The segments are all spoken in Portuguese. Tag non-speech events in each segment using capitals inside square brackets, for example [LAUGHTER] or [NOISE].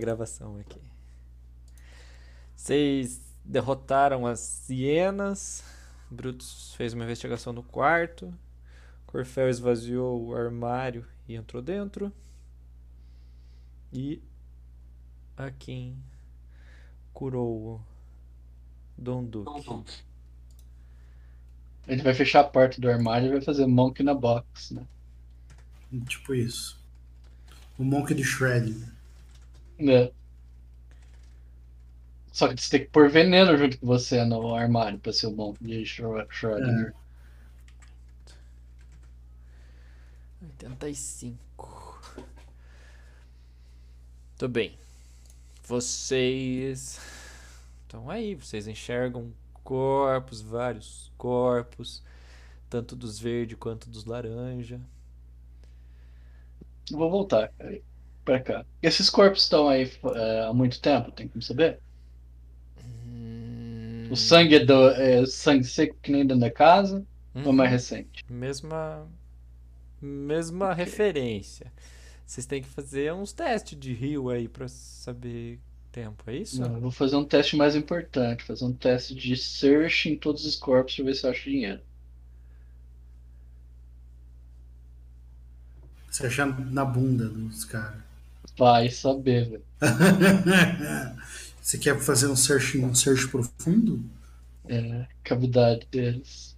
gravação aqui. Vocês derrotaram as hienas. Brutus fez uma investigação no quarto. Corfel esvaziou o armário e entrou dentro. E Akin curou o Dom Duque. Ele vai fechar a porta do armário e vai fazer Monk na box, né? Tipo isso. O Monk de Shred. É. Só que você tem que pôr veneno junto com você no armário pra ser o Monk de Schrödinger. 85. Tudo bem. Vocês estão aí, vocês enxergam corpos, vários corpos, tanto dos verde quanto dos laranja. Vou voltar cara, pra cá. Esses corpos estão aí é, há muito tempo, tem como saber? Hum, O sangue é, do, é sangue seco que nem dentro da casa ou é uhum. mais recente? Mesma mesma referência. Vocês têm que fazer uns testes de rio aí pra saber tempo, é isso? Não, eu vou fazer um teste mais importante, fazer um teste de search em todos os corpos pra ver se eu acho dinheiro. Você achar na bunda dos caras. Vai saber, velho. [LAUGHS] Você quer fazer um search, um search profundo? É, cavidade deles.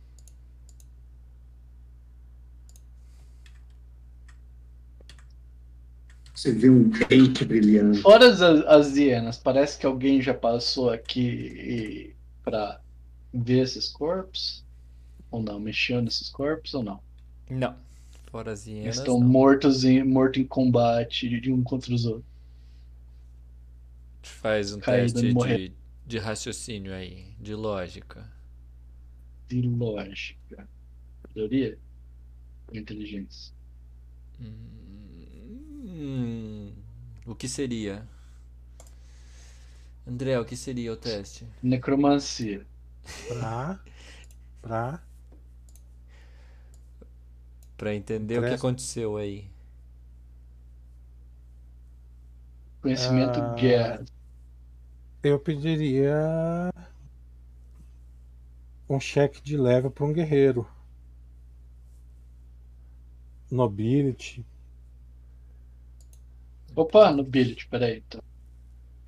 Você vê um dente brilhando. Fora as, as hienas, parece que alguém já passou aqui e- pra ver esses corpos? Ou não? Mexeu nesses corpos ou não? Não. Fora as Eles hienas, estão não. mortos em, morto em combate de um contra os outros. Faz um Caído teste de, de raciocínio aí, de lógica. De lógica. Teoria? Inteligência? Hum, o que seria? André, o que seria o teste? Necromancia. Pra. Pra. Pra entender o que aconteceu aí. Conhecimento Ah. guerra. Eu pediria. Um cheque de leve para um guerreiro. Nobility. Opa, no billet, peraí. Então.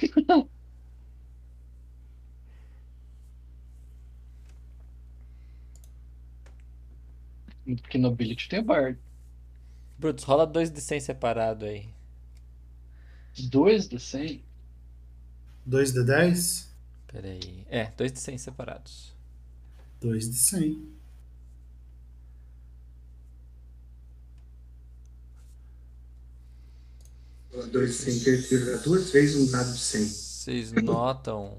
[LAUGHS] Porque no billet tem o Bard. Brutus, rola dois de 100 separado aí. Dois de 100? 2 de 10? Pera aí. É, dois de 100 separados. 2 de 100. Dois ter tirado duas vezes um dado de 100. Vocês notam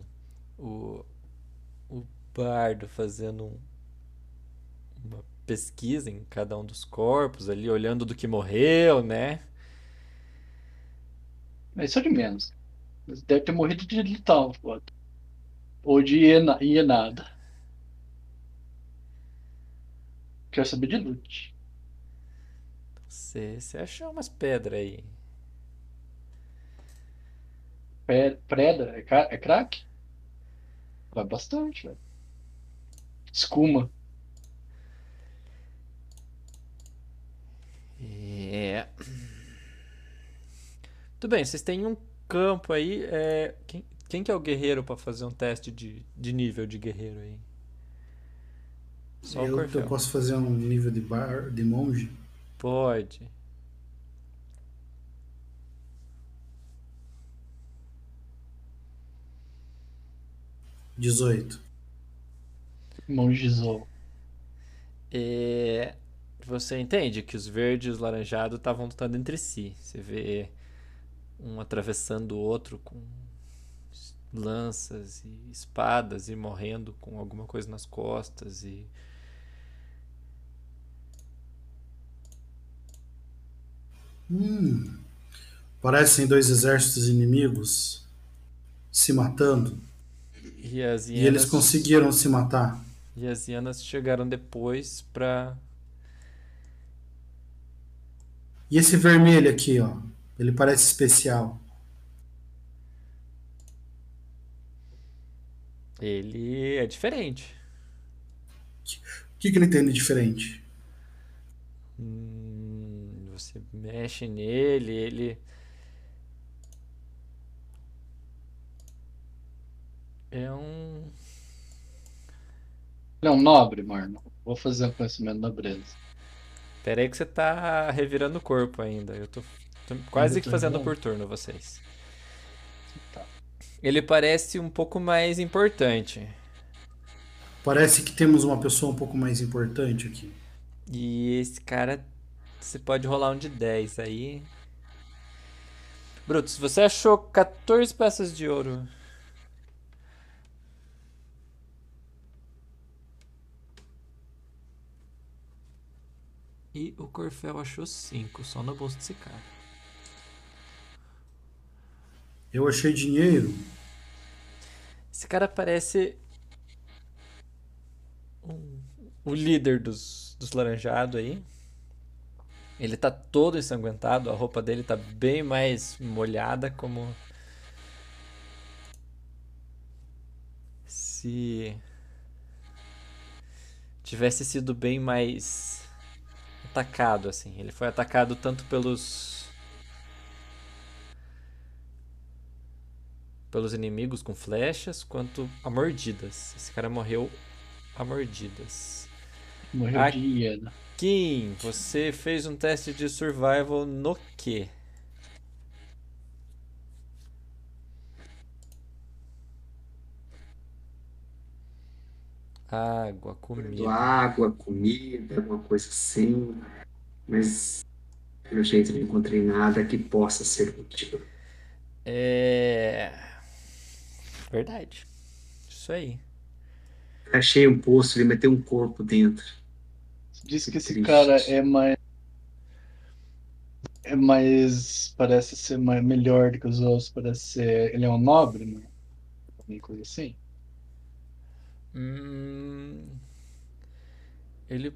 o, o bardo fazendo um- uma pesquisa em cada um dos corpos ali, olhando do que morreu, né? Mas isso é de menos. Deve ter morrido de letal, foda. Ou de hiena, hienada. Quero saber de loot. Você, você achou umas pedras aí. Pre- Preda, é, é crack? Vai bastante, velho. Escuma. É. Tudo bem, vocês têm um campo aí. é, Quem, quem que é o guerreiro pra fazer um teste de, de nível de guerreiro aí? Só o Eu, eu posso fazer um nível de bar de monge? Pode. Dezoito. Mongizou. É, Você entende que os verdes e os laranjados estavam lutando entre si. Você vê um atravessando o outro com lanças e espadas e morrendo com alguma coisa nas costas e Hum. Parecem dois exércitos inimigos se matando. e as E eles hienas conseguiram se matar. e as hienas chegaram depois pra e esse vermelho aqui, ó. Ele parece especial. Ele é diferente. O que, que ele tem de diferente? Hum, você mexe nele, ele. É um. Ele é um nobre, Marno. Vou fazer um conhecimento nobreza. Pera aí que você tá revirando o corpo ainda. Eu tô, tô quase que fazendo por turno vocês. Tá. Ele parece um pouco mais importante. Parece que temos uma pessoa um pouco mais importante aqui. E esse cara, você pode rolar um de 10 aí. Brutus, você achou 14 peças de ouro. E o Corfel achou 5, só no bolso desse cara. Eu achei dinheiro. Esse cara parece um- o líder dos, dos laranjados aí. Ele tá todo ensanguentado, a roupa dele tá bem mais molhada, como se tivesse sido bem mais atacado assim. Ele foi atacado tanto pelos pelos inimigos com flechas quanto a mordidas. Esse cara morreu a mordidas. Morreu Ah. de hiena. Kim, você fez um teste de survival no quê? Água, comida. água, comida, alguma coisa assim. Mas, pelo jeito, não encontrei nada que possa ser útil. É. Verdade. Isso aí. Achei um poço, ele meteu um corpo dentro. Diz que esse Triste. cara é mais. É mais. Parece ser mais, melhor do que os outros. Parece ser. Ele é um nobre, né? Alguma coisa assim. Hum, ele.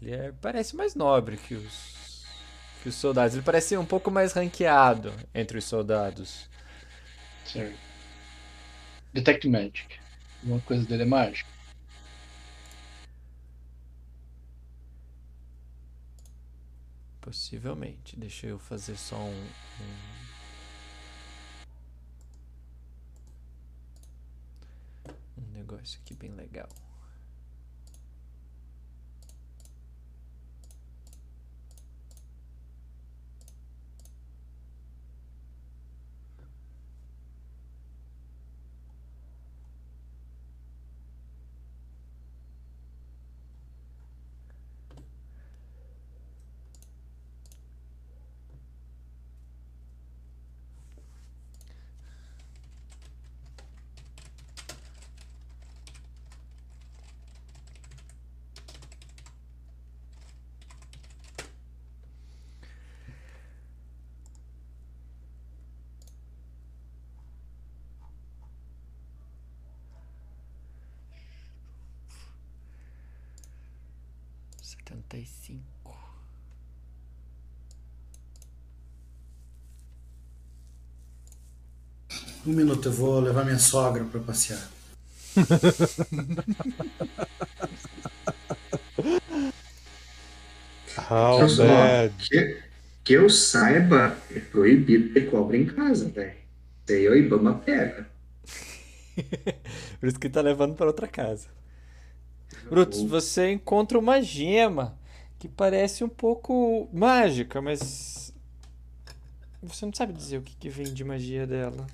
Ele é- parece mais nobre que os, que os soldados. Ele parece um pouco mais ranqueado entre os soldados. Certo. Detect Magic. Uma coisa dele é mágica. Possivelmente. Deixa eu fazer só um. Um, um negócio aqui bem legal. Setenta e cinco. Um minuto, eu vou levar minha sogra para passear. [LAUGHS] How só, bad. que, que eu saiba, é proibido ter cobra em casa, velho. Isso aí o Ibama pega. [LAUGHS] Por isso que tá levando para outra casa. Brutus, você encontra uma gema que parece um pouco mágica, mas você não sabe dizer o que, que vem de magia dela.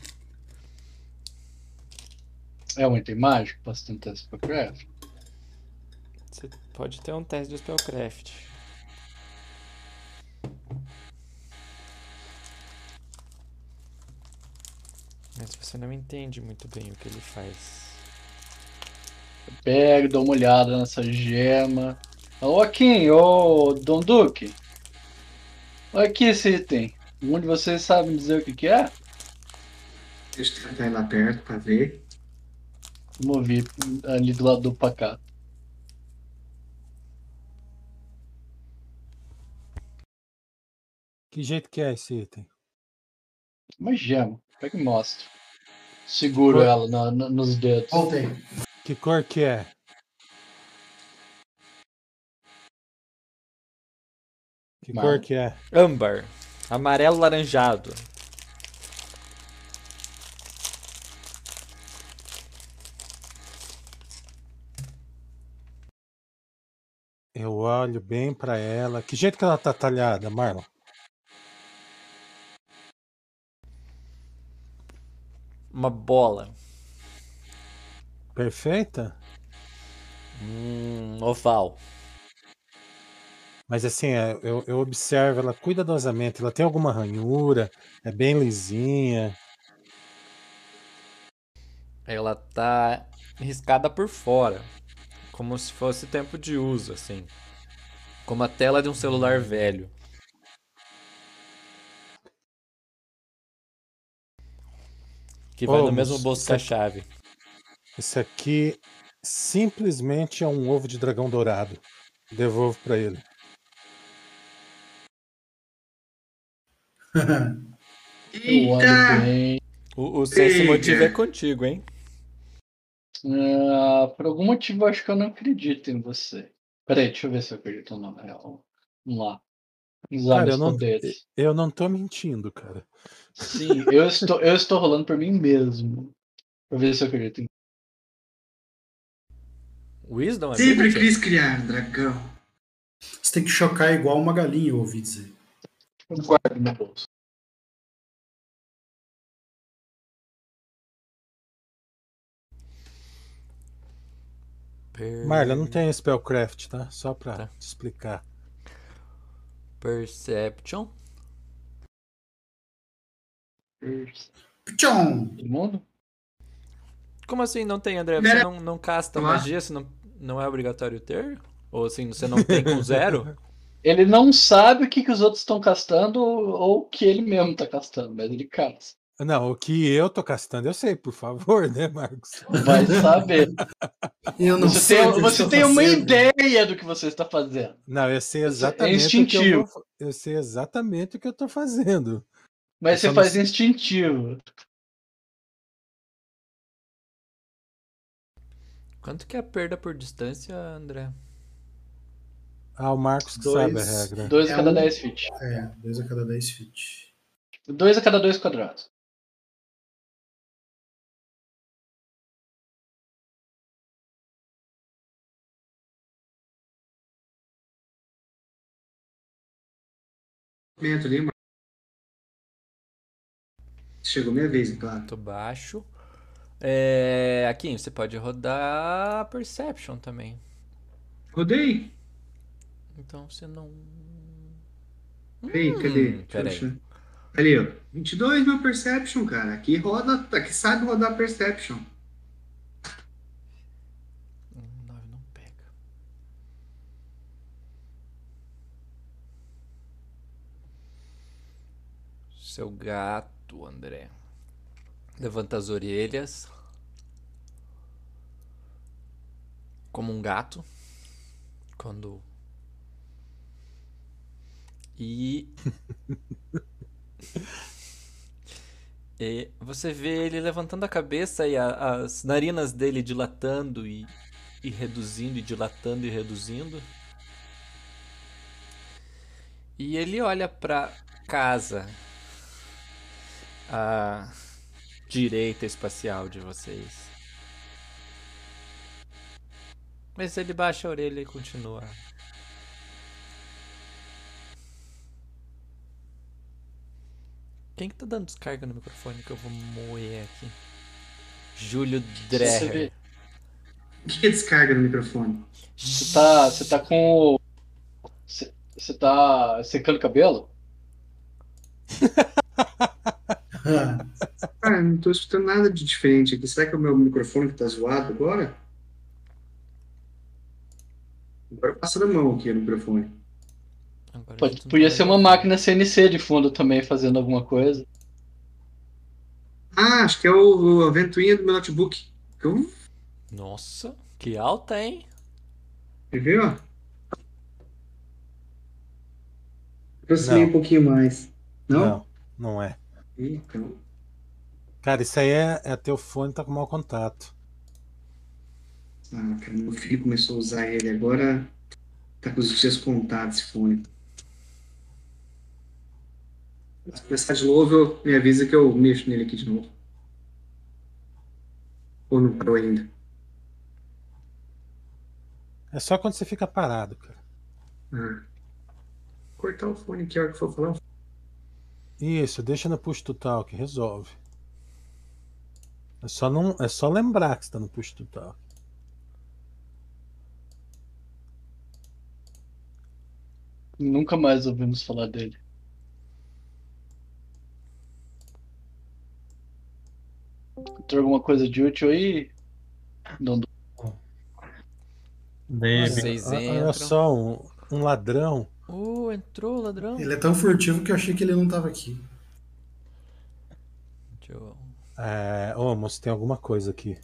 É um item mágico? Posso tentar Spellcraft? Você pode ter um teste de spellcraft. Mas você não entende muito bem o que ele faz. Pego, dou uma olhada nessa gema. Ô, Kim, ô, Dom Duque. Olha aqui esse item. Um de vocês sabe me dizer o que, que é? Deixa eu tentar ir lá perto pra ver. Vamos vir ali do lado do pacato. Que jeito que é esse item? Uma gema. Pega e mostra. Seguro ela na- na- nos dedos. Voltei. Que cor que é? Que Mar- cor que é? Âmbar. Amarelo laranjado. Eu olho bem pra ela. Que jeito que ela tá talhada, Marlon? Uma bola. Perfeita? Hum, oval. Mas assim, é, eu, eu observo ela cuidadosamente. Ela tem alguma ranhura? É bem lisinha. Ela tá riscada por fora. Como se fosse tempo de uso, assim. Como a tela de um celular velho. Que vai Ô, no mesmo bolso que a chave. Esse aqui simplesmente é um ovo de dragão dourado. Devolvo pra ele. [LAUGHS] Eita! bem. O, o Eita. motivo é contigo, hein? Ah, por algum motivo, eu acho que eu não acredito em você. Peraí, deixa eu ver se eu acredito ou não. Vamos lá. Usar Cara, eu não, poderes. eu não tô mentindo, cara. Sim, eu estou, eu estou rolando por mim mesmo. Pra ver se eu acredito em Wisdom, Sempre ability? quis criar dragão. Você tem que chocar igual uma galinha, eu ouvi dizer. Eu guardo no meu bolso. Per- Marla, não tem spellcraft, tá? Só pra Tá. te explicar. Perception. Tchom! Todo mundo? Como assim não tem, André? Você não, não casta Olá. magia? Você não, não é obrigatório ter? Ou assim, você não tem com zero? [LAUGHS] Ele não sabe o que, que os outros estão castando ou o que ele mesmo tá castando, mas ele casta. Não, o que eu tô castando, eu sei, por favor, né, Marcos? Vai saber. Eu não Você sei. tem, você tem uma ideia do que você está fazendo. Não, eu sei é exatamente o que eu instintivo. eu sei exatamente o que eu tô fazendo. Mas Eu você não faz sei- instintivo. Quanto que é a perda por distância, André? Ah, o Marcos que Dois. sabe a regra. 2 a É cada um- 10 feet. É, 2 a cada 10 feet. 2 a cada 2 quadrados. Momento ali, mano. Chegou minha vez, claro. Muito baixo. É... Aqui, você pode rodar Perception também. Rodei. Então você não. Peraí, cadê? Deixa eu peraí. Ali, ó. 22 meu Perception, cara. Aqui roda, aqui sabe rodar Perception. Hum, Nove não pega. Seu gato, André. Levanta as orelhas. Como um gato. Quando. E. [LAUGHS] E você vê ele levantando a cabeça e a- as narinas dele dilatando e, e reduzindo, e dilatando e reduzindo. E ele olha pra casa à direita espacial de vocês. Mas ele baixa a orelha e continua. Quem que tá dando descarga no microfone que eu vou moer aqui? Júlio Dreher. O que é descarga no microfone? Você tá, você tá com o. Você, você tá secando o cabelo? [LAUGHS] Cara, não tô escutando nada de diferente aqui. Será que é o meu microfone que tá zoado agora? Agora passa na mão aqui o microfone. Agora Pode, podia ser uma máquina CNC de fundo também fazendo alguma coisa. Ah, acho que é o, a ventoinha do meu notebook. Eu, Nossa, que alta, hein? ver, ó? Aproximei um pouquinho mais. Não? Não, não é. Então, Cara, isso aí é, é teu fone tá com mau contato. ah, cara, meu filho começou a usar ele agora, tá com os dias contados esse fone. Se começar de novo, eu, me avisa que eu mexo nele aqui de novo. Ou não parou ainda? É só quando você fica parado, cara. Ah. Cortar o fone aqui a hora que for falar. Isso, deixa no push to talk, resolve. É só, não, é só lembrar que você tá no push to talk. Nunca mais ouvimos falar dele. Tem alguma coisa de útil aí? Não, Olha- entram. Olha só, um, um ladrão. Uh, entrou, ladrão. Ele é tão furtivo que eu achei que ele não tava aqui. Deixa eu- É, ô, moço, tem alguma coisa aqui.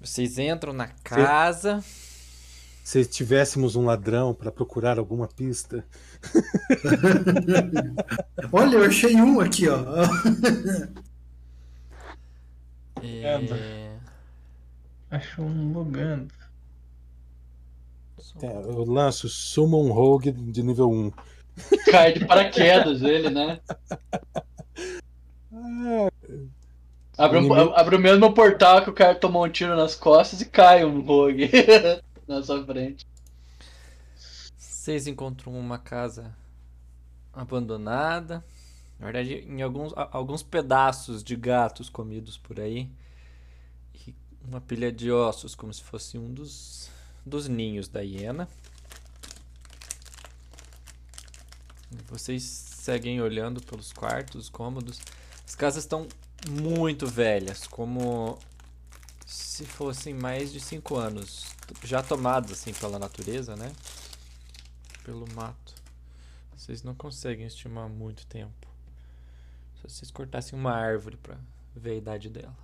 Vocês entram na casa. Se tivéssemos um ladrão para procurar alguma pista. [LAUGHS] Olha, eu achei um aqui, ó. É... Acho um bugando. É, eu lanço Summon Rogue de nível 1. [LAUGHS] cai de paraquedas ele, né? Abre, um- abre o mesmo portal que o cara tomou um tiro nas costas e cai um rogue [LAUGHS] na sua frente. Vocês encontram uma casa abandonada. Na verdade, em alguns, alguns pedaços de gatos comidos por aí. E uma pilha de ossos, como se fosse um dos, dos ninhos da hiena. Vocês seguem olhando pelos quartos, cômodos. As casas estão muito velhas, como se fossem mais de cinco anos. Já tomadas assim pela natureza, né? pelo mato. Vocês não conseguem estimar muito tempo. Se vocês cortassem uma árvore pra ver a idade dela.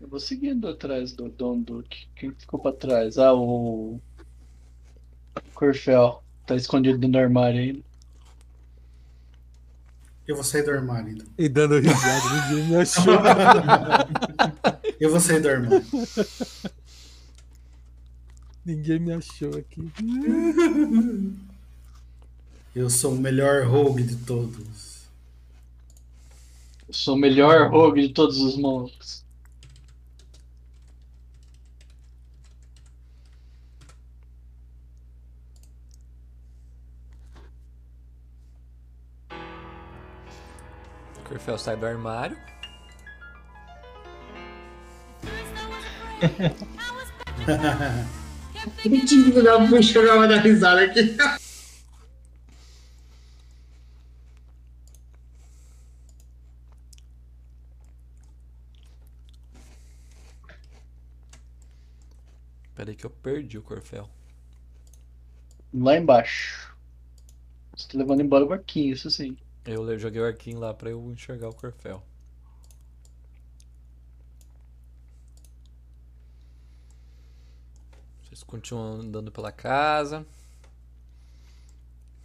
Eu vou seguindo atrás do Don Duque. Quem ficou pra trás? Ah, o. Corfel. Tá escondido dentro do armário ainda. Eu vou sair do armário, então. E dando risada, [LAUGHS] ninguém me achou. [LAUGHS] Eu vou sair do armário. ninguém me achou aqui. [LAUGHS] Eu sou o melhor rogue de todos. Eu sou o melhor rogue de todos os monstros. Corfel sai do armário. [LAUGHS] Que tipo da puxa eu dar risada aqui. [LAUGHS] Peraí que eu perdi o Corfel. Lá embaixo. Você tá levando embora o barquinho, isso sim. Eu joguei o arquinho lá pra eu enxergar o Corfel. Vocês continuam andando pela casa.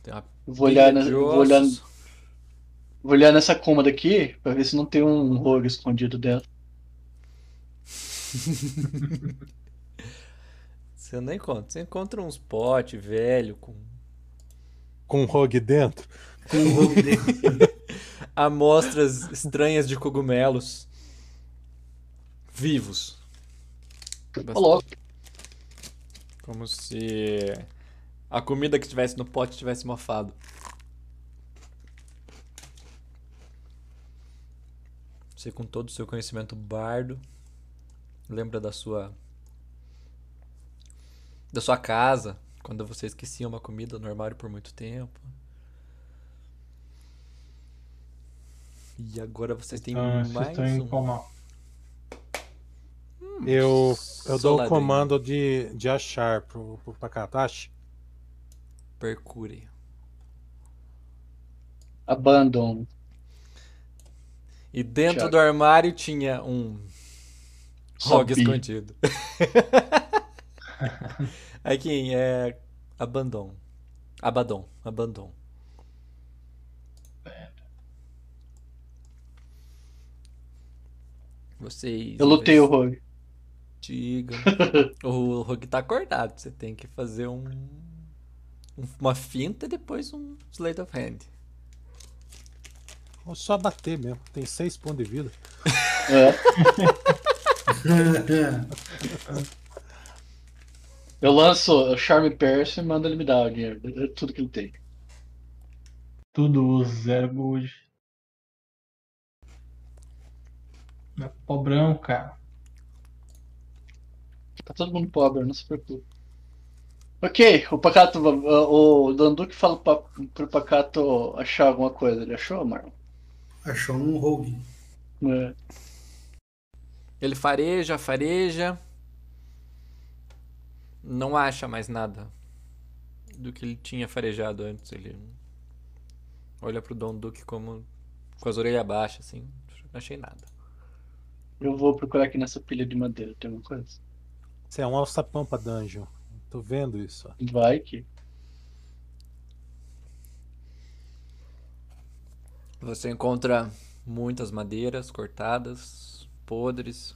Tem uma Vou olhar, na- vou olhar, vou olhar nessa cômoda aqui pra ver se não tem um rogue escondido dentro. [LAUGHS] Você não encontra. Você encontra uns potes velho com Com um rogue dentro. Com o rogue dele. [LAUGHS] amostras estranhas de cogumelos vivos. Louco. Como se a comida que tivesse no pote tivesse mofado. Você com todo o seu conhecimento bardo, lembra da sua da sua casa, quando você esquecia uma comida no armário por muito tempo. E agora vocês têm Então, vocês mais estão em um. coma. Eu, eu dou o comando de, de achar pro, pro Pakatashi. Percure. Abandon. E dentro do armário tinha um Rogue Sabia. escondido. [LAUGHS] Aqui é. Abandon. Abaddon. Abandon. Vocês. Eu lutei o Rogue. Diga. [LAUGHS] O Rogue tá acordado. Você tem que fazer um. um- Uma finta e depois um Slate of Hand. Vou só bater mesmo. Tem seis pontos de vida. É. [LAUGHS] Eu lanço o Charme Percy e mando ele me dar o dinheiro. É tudo que ele tem. Tudo zero gold. É pobrão, cara. Tá todo mundo pobre, não se preocupe. Ok, o Pacato, o Danduque fala pra, pro Pacato achar alguma coisa. Ele achou, Marlon? Achou um rogue. É. Ele fareja, fareja. Não acha mais nada do que ele tinha farejado antes. Ele olha pro Dom Duque como com as orelhas baixas, assim. Não achei nada. Eu vou procurar aqui nessa pilha de madeira. Tem alguma coisa? Isso é um alçapão pra dungeon. Tô vendo isso. ó. Vai que. Você encontra muitas madeiras cortadas, podres.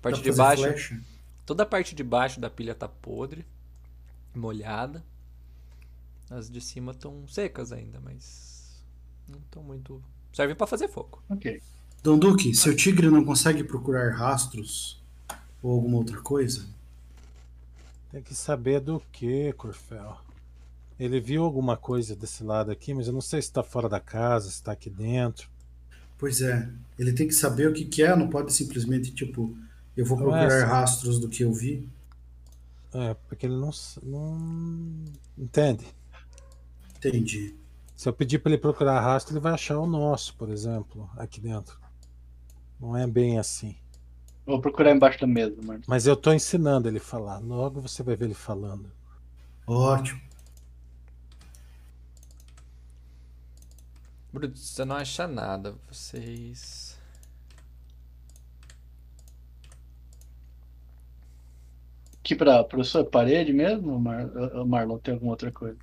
A parte de baixo, flecha? toda a parte de baixo da pilha tá podre, molhada. As de cima estão secas ainda, mas não estão muito. Servem pra fazer fogo. Ok. Dom Duque, seu tigre não consegue procurar rastros ou alguma outra coisa? Tem que saber do que, Corfel. Ele viu alguma coisa desse lado aqui, mas eu não sei se tá fora da casa, se tá aqui dentro. Pois é, ele tem que saber o que, que é, não pode simplesmente, tipo, eu vou é procurar assim. rastros do que eu vi. É, porque ele não, não entende. Entendi. Se eu pedir pra ele procurar rastro, ele vai achar o nosso, por exemplo, aqui dentro. Não é bem assim. Vou procurar embaixo da mesa, Marlon. Mas eu tô ensinando ele a falar. Logo você vai ver ele falando. Ótimo. Brutus, você não acha nada. Vocês. Aqui pra, pra sua parede mesmo, Mar, Marlon? Tem alguma outra coisa?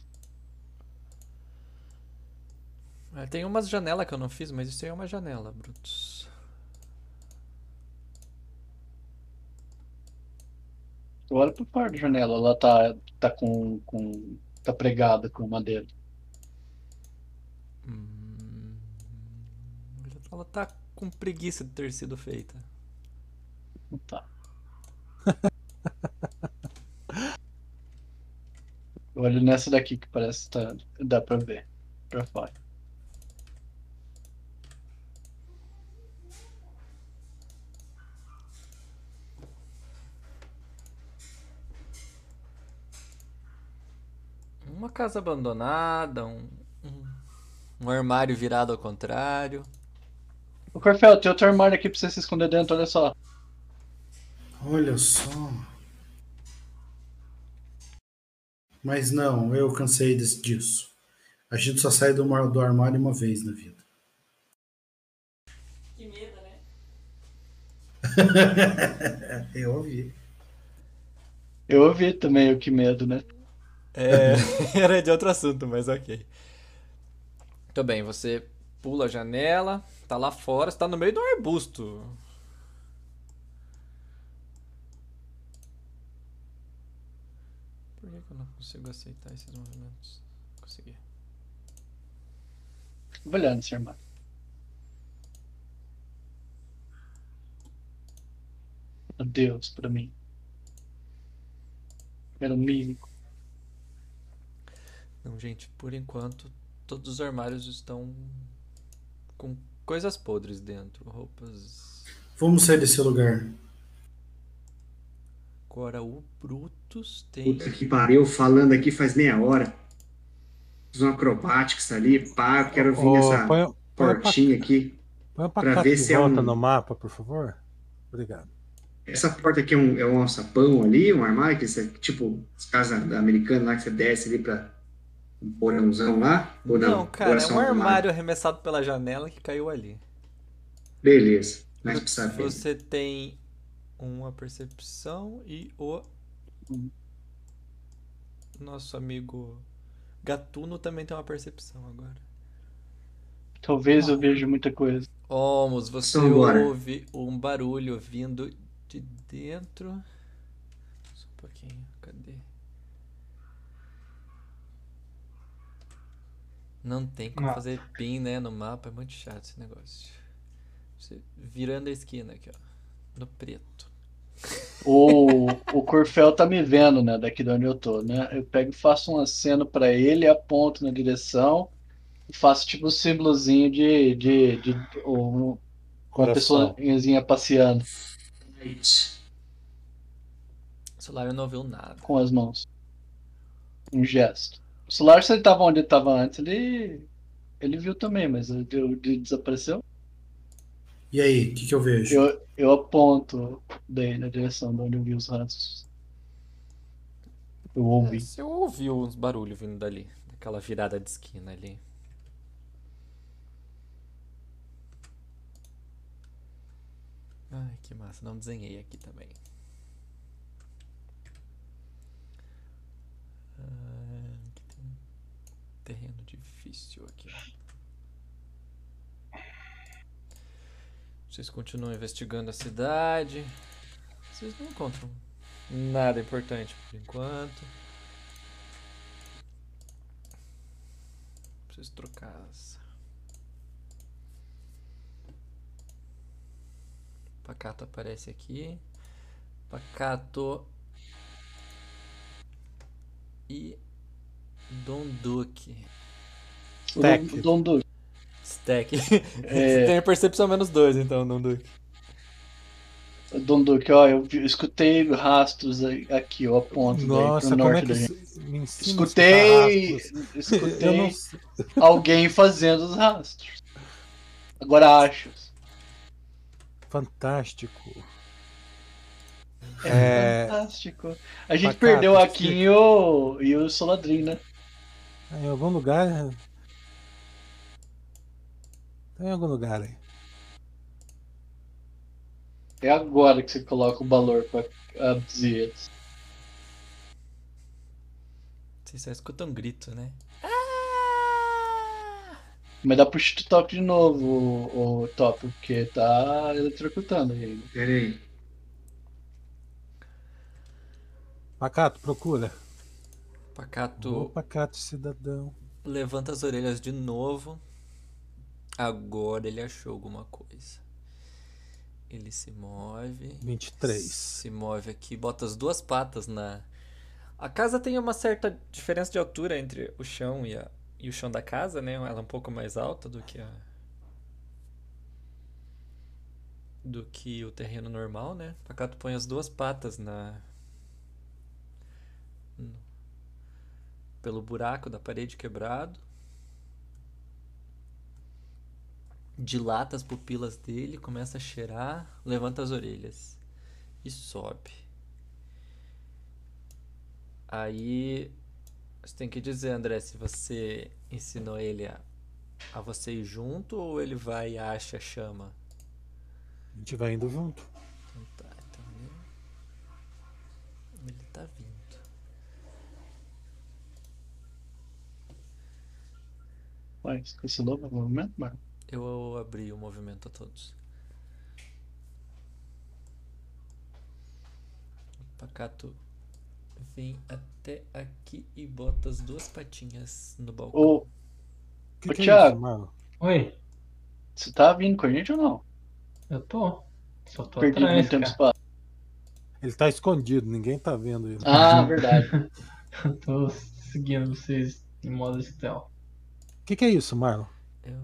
É, tem umas janelas que eu não fiz, mas isso aí é uma janela, Brutus. Eu olho pra parte da janela. Ela tá, tá com, com. tá pregada com madeira. Hum, Ela tá com preguiça de ter sido feita. Tá. Eu olho nessa daqui que parece que tá, dá pra ver. Pra fora. Uma casa abandonada, um, um, armário virado ao contrário. Ô Corfel, tem outro armário aqui pra você se esconder dentro, olha só. Olha só. Mas não, eu cansei desse- disso. A gente só sai do, do armário uma vez na vida. Que medo, né? [LAUGHS] eu ouvi. Eu ouvi também o que medo, né? É, [LAUGHS] era de outro assunto, mas ok. Muito bem, você pula a janela, tá lá fora, você tá no meio de um arbusto. Por que eu não consigo aceitar esses movimentos? Consegui. Vou olhar nesse armário. Adeus pra mim. Era um mímico. Não, gente, por enquanto, todos os armários estão com coisas podres dentro, roupas. Vamos sair desse lugar. Agora o Brutus tem. Puta que pariu, falando aqui faz meia hora. Fiz um acrobatics ali, pá, quero vir Ô, nessa põe, põe, portinha aqui. põe pra pra ver de se é volta um- no mapa, por favor. Obrigado. Essa porta aqui é um, é um alçapão ali, um armário, que você, tipo, as casas da americana lá que você desce ali pra um porãozão lá? Ou não? Não, cara, é um armário arremessado pela janela que caiu ali. Beleza, mais pra Brutus, saber. Você tem uma percepção e o nosso amigo Gatuno também tem uma percepção agora. Talvez eu veja muita coisa. Olmos, você Então, ouve um barulho vindo de dentro. Só um pouquinho, cadê? Não tem como Ah. fazer pin, né, no mapa, é muito chato esse negócio. Você virando a esquina aqui, ó, no preto. O, o Corfel tá me vendo, né, daqui de onde eu tô, né? Eu pego e faço um aceno pra ele, aponto na direção e faço tipo um símbolozinho de, de, de, um- uma Coração. pessoazinha passeando. O celular não ouviu nada. com as mãos. Um gesto. O celular, se ele tava onde ele tava antes, ele, ele viu também, mas ele, ele desapareceu. E aí, o que, que eu vejo? Eu, eu aponto daí na direção de onde eu vi os rastros. Eu ouvi. Você ouviu uns barulhos vindo dali, daquela virada de esquina ali. Ai, que massa, não desenhei aqui também. Ah, terreno difícil aqui. Vocês continuam investigando a cidade. Vocês não encontram nada importante por enquanto. Preciso trocar as. Pacato aparece aqui. Pacato. E. Donduque. Stack. O Dom Duque. Stack. [LAUGHS] [LAUGHS] É. Você tem percepção menos dois, então, Donduque. Dom Duque, ó, eu, escutei rastros aqui, ó, aponto daí Nossa, pro como é norte que da gente. Escutei, escutei não alguém fazendo os rastros. Agora acho. Fantástico. É, É. fantástico. A gente Pacato, perdeu aqui e o, e o Soladrin, né? Tá em algum lugar. Tá em algum lugar aí. É agora que você coloca o valor pra abduzir eles. Vocês só escutam um grito, né? Mas dá pro toque de novo o, o top, porque tá eletrocutando ainda. Pera aí. Pacato, procura. Pacato Ô, Pacato, cidadão. levanta as orelhas de novo. Agora ele achou alguma coisa. Ele se move. 23. Se move aqui, bota as duas patas na. A casa tem uma certa diferença de altura entre o chão e, a... e o chão da casa, né? Ela é um pouco mais alta do que a. Do que o terreno normal, né? Pacato põe as duas patas na. Pelo buraco da parede quebrado. Dilata as pupilas dele, começa a cheirar, levanta as orelhas e sobe. Aí você tem que dizer, André, se você ensinou ele a, a você ir junto ou ele vai e acha a chama. A gente vai indo junto. Então tá, então ele, ele tá vindo. Mas cancelou meu movimento, mano? Eu abri o movimento a todos. O Pacato vem até aqui e bota as duas patinhas no balcão. Ô, O que, Ô, que é Thiago. isso, Marlon? Oi, você tá vindo com a gente ou não? eu tô. Só tô Perdido no atrás, tempo e cara. espaço. Ele tá escondido, ninguém tá vendo ele. Ah, verdade. [LAUGHS] Eu tô seguindo vocês em modo stealth. O que, que é isso, Marlon? Eu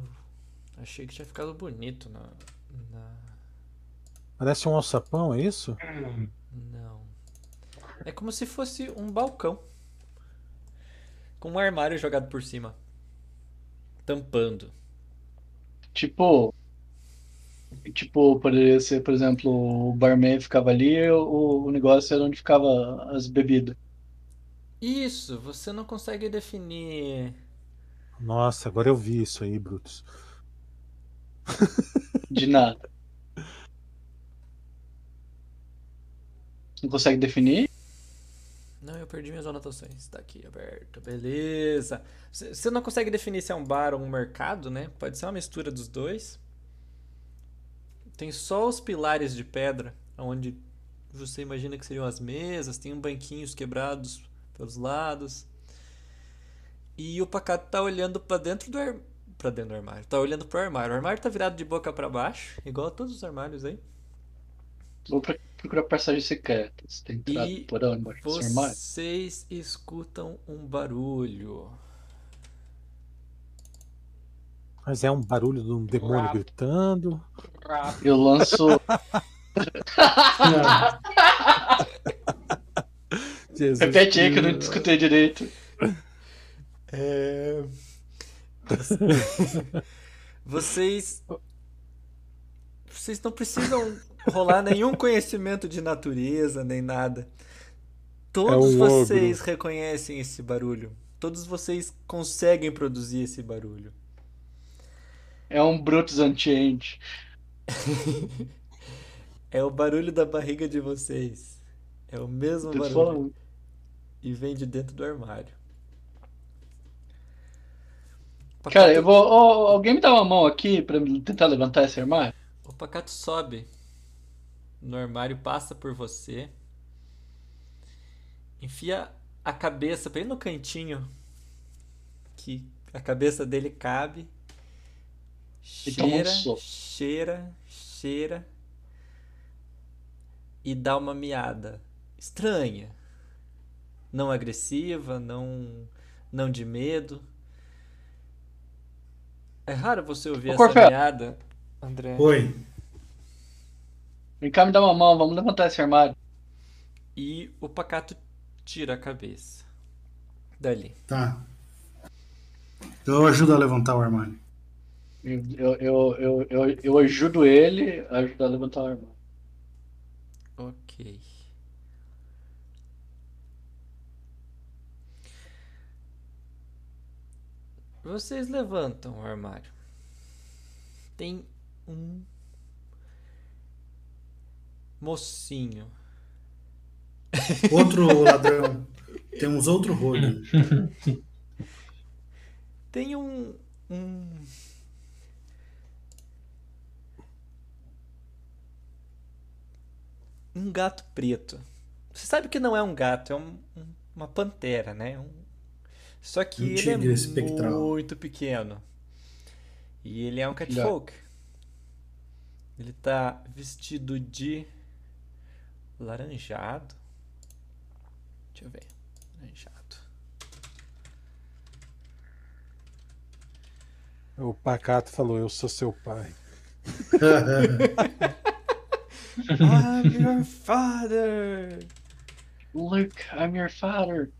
achei que tinha ficado bonito na, na... Parece um alçapão, é isso? Não. É como se fosse um balcão. Com um armário jogado por cima. Tampando. Tipo, tipo, poderia ser, por exemplo, o barman ficava ali e o, o negócio era onde ficava as bebidas. Isso, você não consegue definir. Nossa, agora eu vi isso aí, Brutus. [LAUGHS] De nada. Não consegue definir? Não, eu perdi minhas anotações. Tá aqui aberto. Beleza. Você não consegue definir se é um bar ou um mercado, né? Pode ser uma mistura dos dois. Tem só os pilares de pedra, onde você imagina que seriam as mesas. Tem um banquinhos quebrados pelos lados. E o Pacato tá olhando pra dentro do ar... para dentro do armário. Tá olhando pro armário. O armário tá virado de boca pra baixo, igual a todos os armários aí. Vou pro- procurar passagem secreta. Tem entrado E por onde? armário? Vocês escutam um barulho. Mas é um barulho de um demônio Rap. gritando. Eu lanço. [LAUGHS] Jesus Repete aí que eu não escutei direito. É... [LAUGHS] Vocês. Vocês não precisam rolar nenhum conhecimento de natureza, nem nada. Todos um ogro. vocês reconhecem esse barulho. Todos vocês conseguem produzir esse barulho. É um Brutus Unchained. [LAUGHS] É o barulho da barriga de vocês. É o mesmo Tô barulho. falando. E vem de dentro do armário. Cara, eu vou. ó, alguém me dá uma mão aqui pra tentar levantar esse armário? O pacato sobe no armário, passa por você, enfia a cabeça bem no cantinho que a cabeça dele cabe, um cheira, cheira, cheira e dá uma miada estranha, não agressiva, não não de medo. É raro você ouvir Ô, essa miada, André. Oi. Vem cá me dá uma mão, vamos levantar esse armário. E o pacato tira a cabeça dali. Tá. Eu ajudo a levantar o armário. Eu, eu, eu, eu, eu, eu ajudo ele a ajudar a levantar o armário. Ok. Vocês levantam o armário. Tem um mocinho. [LAUGHS] Outro ladrão. Temos outro rolho. [LAUGHS] Tem um, um um gato preto. Você sabe que não é um gato, é um- um- uma pantera, né? Um- Só que Um ele é espectral. muito pequeno. E ele é um catfolk. Ele tá vestido de laranjado. Deixa eu ver. Laranjado. O Pacato falou: Eu sou seu pai. [LAUGHS] I'm your father. Luke, I'm your father.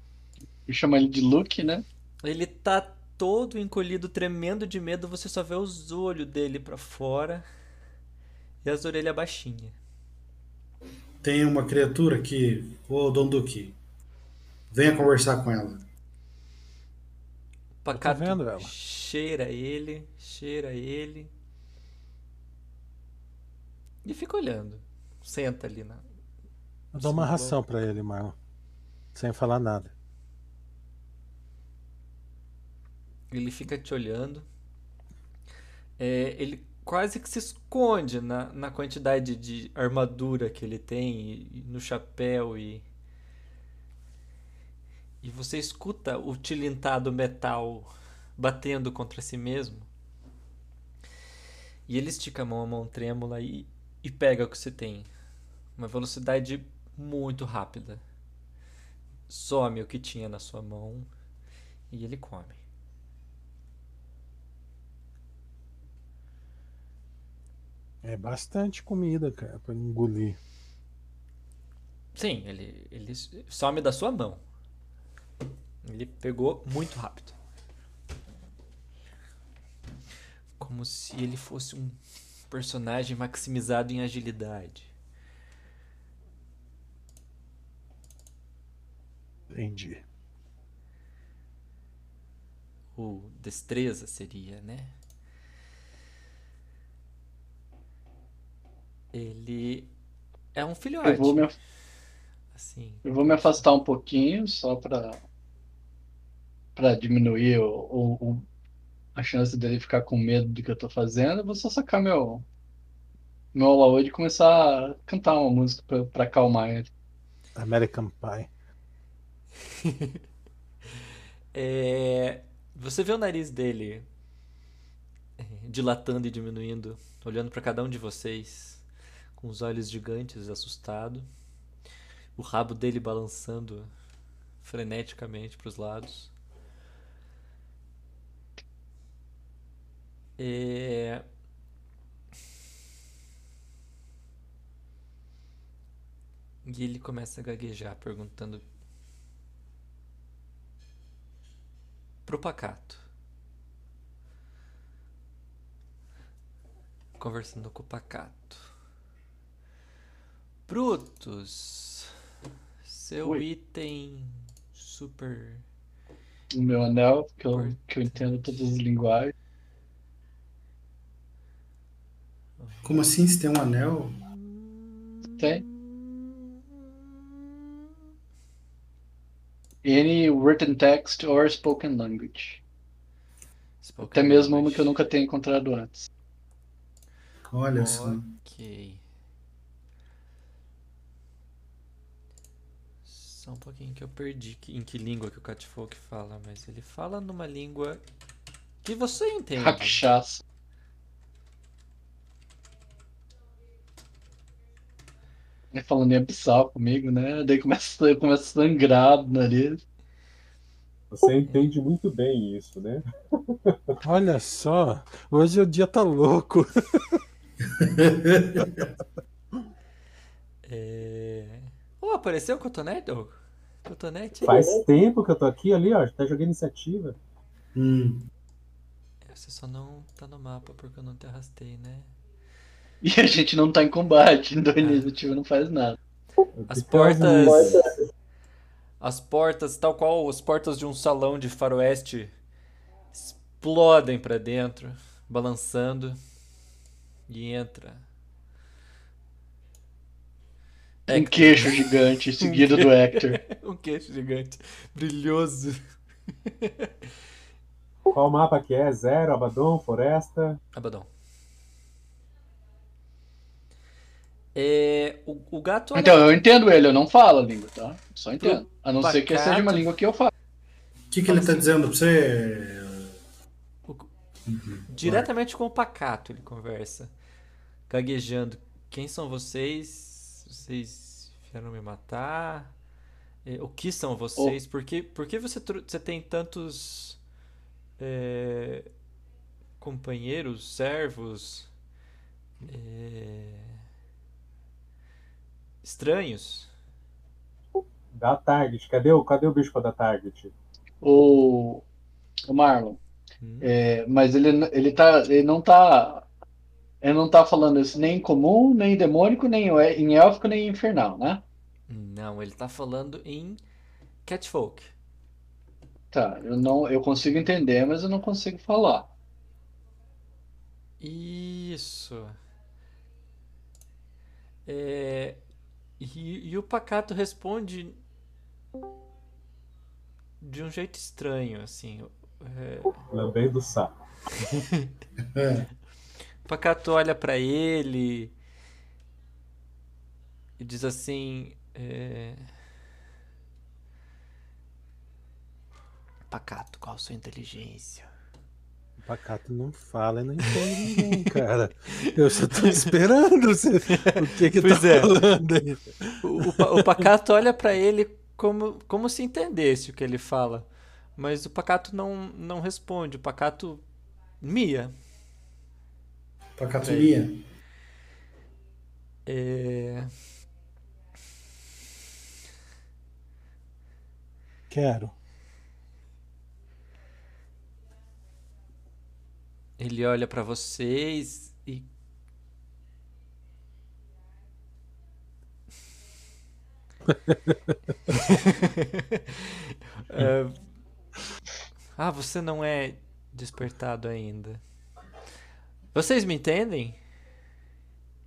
Eu chamo ele de Luke, né? Ele tá todo encolhido, tremendo de medo. Você só vê os olhos dele pra fora e as orelhas baixinhas. Tem uma criatura que. Ô, Dom Duque. Venha conversar com ela. Pacato vendo ela. cheira ele, cheira ele. E fica olhando. Senta ali na. Eu dou uma ração pra ele, Marlon. Sem falar nada. Ele fica te olhando. É, ele quase que se esconde na, na quantidade de armadura que ele tem, e, e no chapéu e. E você escuta o tilintado metal batendo contra si mesmo. E ele estica a mão, a mão trêmula e, e pega o que você tem. Uma velocidade muito rápida. Some o que tinha na sua mão e ele come. É bastante comida, cara, pra engolir. Sim, ele, ele some da sua mão. Ele pegou muito rápido. Como se ele fosse um personagem maximizado em agilidade. Entendi. Ou destreza seria, né? Ele é um filhote. Eu vou me, af- Assim. Eu vou me afastar um pouquinho só pra, pra diminuir o, o- o- a chance dele ficar com medo do que eu tô fazendo. Eu vou só sacar meu, meu Olaoid e começar a cantar uma música pra, pra acalmar ele. American Pie. [LAUGHS] É, você vê o nariz dele é, dilatando e diminuindo, olhando para cada um de vocês com os olhos gigantes, assustado. O rabo dele balançando freneticamente para os lados. É... E ele começa a gaguejar, perguntando pro Pacato. Conversando com o Pacato. Brutus, seu Oi. item super. O meu anel, que eu, que eu entendo todas as linguagens. Como assim? Se tem um anel? Tem. Any written text or spoken language. spoken Até mesmo uma language. que eu nunca tenha encontrado antes. Olha só. Ok. Só um pouquinho que eu perdi que- em que língua que o Catfolk fala, mas ele fala numa língua que você entende. Rakshas. Ele falando em abissal comigo, né? Daí começa, começa a sangrar do nariz. Você entende muito bem isso, né? [LAUGHS] Olha só, hoje o dia tá louco. [LAUGHS] [LAUGHS] É... Apareceu o Cotonete? Oh, Cotonete? Faz tempo que eu tô aqui ali, ó. Tá jogando iniciativa. Hum. Você só não tá no mapa porque eu não te arrastei, né? E a gente não tá em combate, então a iniciativa não faz nada. As Então, portas. As portas, tal qual as portas de um salão de faroeste, explodem pra dentro, balançando. E entra. Um queixo gigante [LAUGHS] seguido do Hector. [LAUGHS] um queixo gigante, brilhoso. [LAUGHS] Qual mapa que é? Zero, Abaddon, Floresta. Abaddon. É, o, o gato Então, eu entendo ele, eu não falo a língua, tá? Só entendo. A não ser que Pacato. seja uma língua que eu falo. O que, que ele tá dizendo pra você? O- Diretamente com o Pacato ele conversa, gaguejando. Quem são vocês? Vocês vieram me matar? É, O que são vocês? Por que, por que você, você tem tantos é, companheiros, servos é, estranhos? Da Target. Cadê o, cadê o bicho da Target? O, o Marlon. Hum? É, mas ele, ele, tá, ele não tá. Ele não tá falando isso nem em comum, nem em demônico, nem em élfico, nem em infernal, né? Não, ele tá falando em Catfolk. Tá, eu não, eu consigo entender, mas eu não consigo falar. Isso. É, e, e o Pacato responde de um jeito estranho, assim. É, Lambei do saco. [LAUGHS] O Pacato olha pra ele e diz assim: é, Pacato, qual a sua inteligência? O Pacato não fala e não entende ninguém, cara. Eu só tô esperando você- o que que Pois tá é. falando aí. O, o, Pa- o Pacato olha pra ele como, como se entendesse o que ele fala. Mas o Pacato não, não responde. O Pacato mia. Pacatomia. É... Quero. Ele olha pra vocês e. [LAUGHS] [LAUGHS] É, Ah, você não é despertado ainda. Vocês me entendem?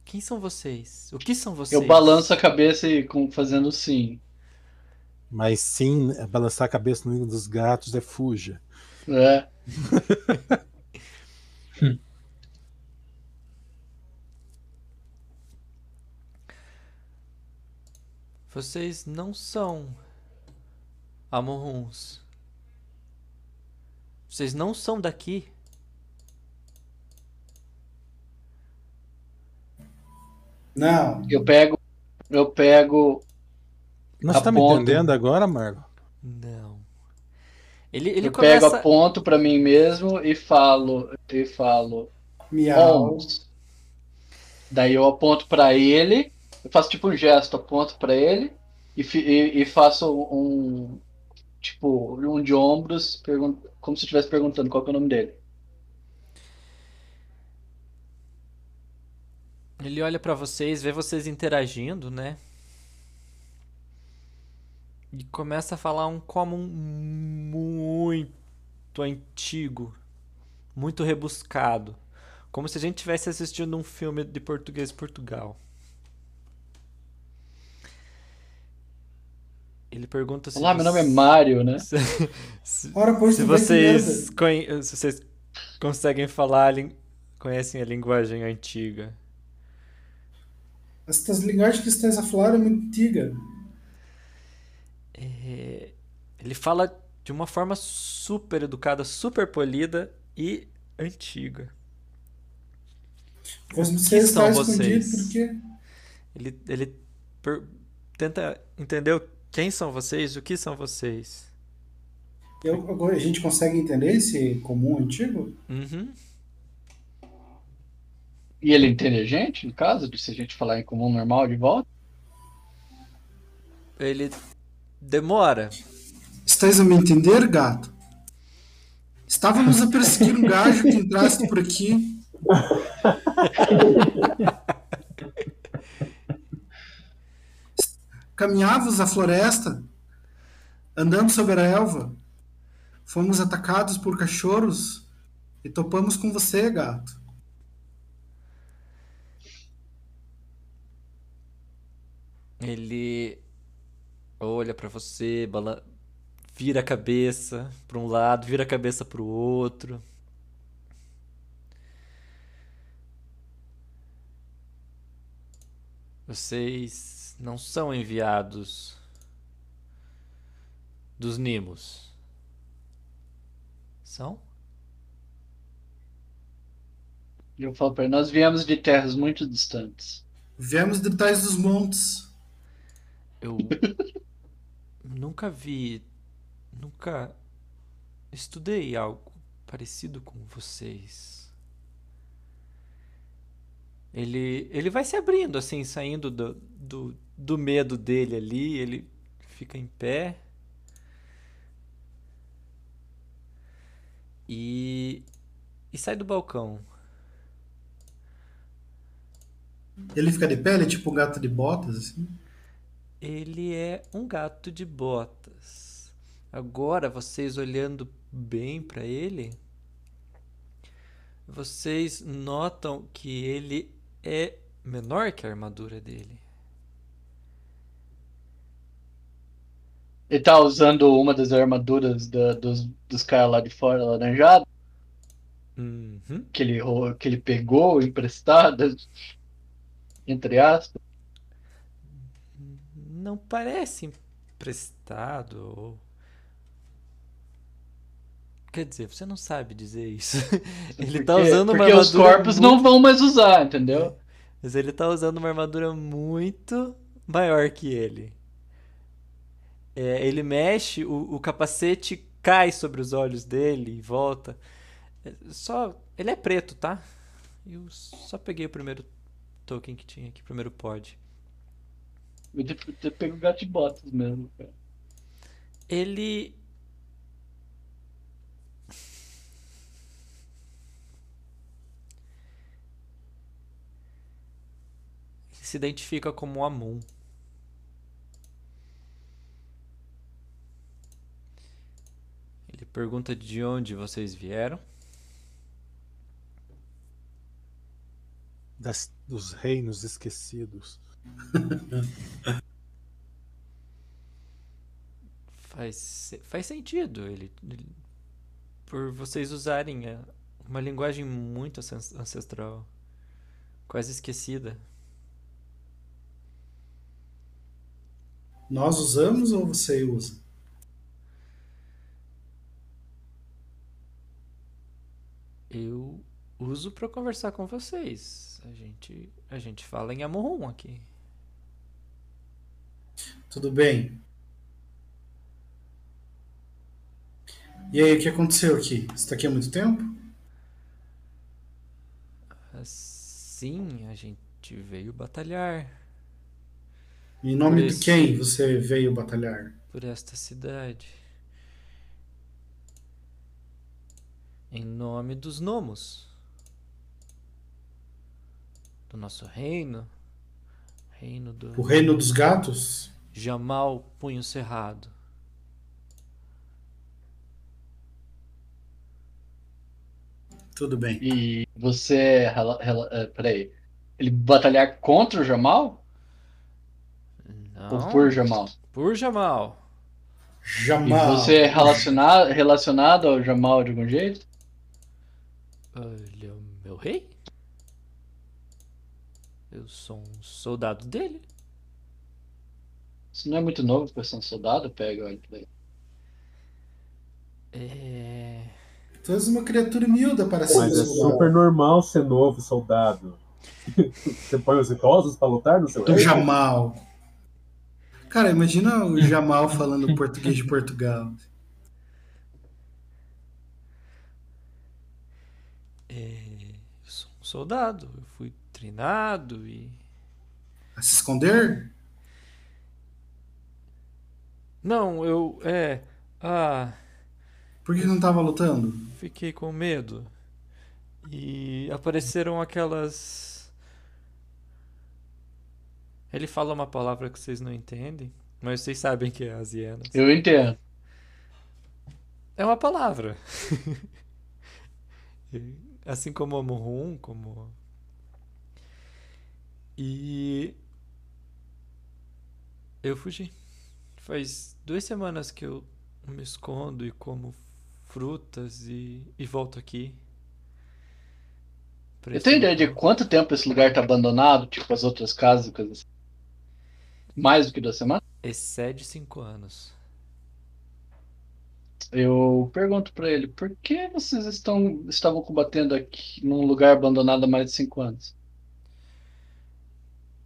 Quem são vocês? O que são vocês? Eu balanço a cabeça e com, fazendo sim. Mas sim, balançar a cabeça no ninho dos gatos é fuja. É. [LAUGHS] Vocês não são Amoruns. Vocês não são daqui. Não. Eu pego. Eu pego. Não, você tá me entendendo agora, Marlon? Não. Ele, ele eu pego começa. a ponto pra mim mesmo e falo. E falo. Miau. Daí eu aponto pra ele. Eu faço tipo um gesto, aponto pra ele e, e- e faço um. Tipo, um de ombros, pergun- como se eu estivesse perguntando qual que é o nome dele. Ele olha pra vocês, vê vocês interagindo, né? E começa a falar um comum muito antigo, muito rebuscado, como se a gente tivesse assistindo um filme de português Portugal. Ele pergunta se Olá, meu nome é Mário, né? [LAUGHS] se, se- Ora, pois se vocês, conhe- se vocês conseguem falar, conhecem a linguagem antiga. Estas linguagens que estás a falar é muito antiga. É, ele fala de uma forma super educada, super polida e antiga. Você está escondido vocês? porque Ele, ele per- tenta entender quem são vocês, o que são vocês. eu- agora a gente consegue entender esse comum antigo? Uhum. E ele entende a gente, no caso, de se a gente falar em comum normal de volta? Ele demora. Estás a me entender, gato? Estávamos a perseguir um gajo que entrasse por aqui. Caminhávamos a floresta, andando sobre a elva. Fomos atacados por cachorros e topamos com você, gato. Ele olha pra você, bala- vira a cabeça pra um lado, vira a cabeça pro outro. Vocês não são enviados dos Nimos. São? Eu falo pra ele, nós viemos de terras muito distantes. Viemos de trás dos montes. Eu nunca vi, nunca estudei algo parecido com vocês. Ele, ele vai se abrindo, assim, saindo do, do, do medo dele ali, ele fica em pé. E, e sai do balcão. Ele fica de pé, ele é tipo um gato de botas, assim. Ele é um gato de botas. Agora, vocês olhando bem para ele, vocês notam que ele é menor que a armadura dele. Ele tá usando uma das armaduras da- dos, dos caras lá de fora, laranjado, Uhum. que ele, que ele pegou emprestada, entre aspas. Não parece emprestado ou... Quer dizer, você não sabe dizer isso. [LAUGHS] Ele tá Porque- usando uma porque os armadura corpos muito- não vão mais usar, entendeu? Mas ele tá usando uma armadura muito maior que ele. É, ele mexe, o, o capacete cai sobre os olhos dele e volta. É, Só. Ele é preto, tá? Eu só peguei o primeiro token que tinha aqui, primeiro pod. Eu devo ter pego o mesmo, cara. Ele. Ele se identifica como Amun. Ele pergunta de onde vocês vieram. das, dos reinos esquecidos. Faz, faz sentido ele, ele- por vocês usarem uma linguagem muito ancest- ancestral, quase esquecida. Nós usamos ou você usa? Eu uso para conversar com vocês. A gente a gente fala em Amorrum aqui. Tudo bem. E aí, o que aconteceu aqui? Você está aqui há muito tempo? Assim, a gente veio batalhar Em nome Por de quem você veio batalhar? por esta cidade. Em nome dos gnomos. Do nosso reino. Reino do O reino dos gatos? Jamal Punho Cerrado. Tudo bem. E você. rela- eh, Peraí. Ele batalhar contra o Jamal? Ou Não, por Jamal? por Jamal. E Jamal. você é relacionado, relacionado ao Jamal de algum jeito? Ele é o meu rei? Eu sou um soldado dele. Isso não é muito novo pra ser um soldado, pega, olha. É. Tu és uma criatura miúda para ser Mas é super normal ser novo soldado. [LAUGHS] Você põe os idosos pra lutar no seu Do? Jamal. Cara, imagina o Jamal falando português de Portugal. é, Eu sou um soldado. Eu fui treinado e. A se esconder? Não, eu. É. Ah. Por que não estava lutando? Fiquei com medo. E apareceram aquelas. Ele fala uma palavra que vocês não entendem, mas vocês sabem que é as hienas. Eu entendo. É uma palavra. [LAUGHS] Assim como Amurum, como. E. Eu fugi. Faz duas semanas que eu me escondo e como frutas e, e volto aqui. Eu tenho ideia de quanto tempo esse lugar tá abandonado, tipo as outras casas e coisas assim. Mais do que duas semanas? Excede cinco anos. Eu pergunto pra ele, por que vocês estão, estavam combatendo aqui num lugar abandonado há mais de cinco anos?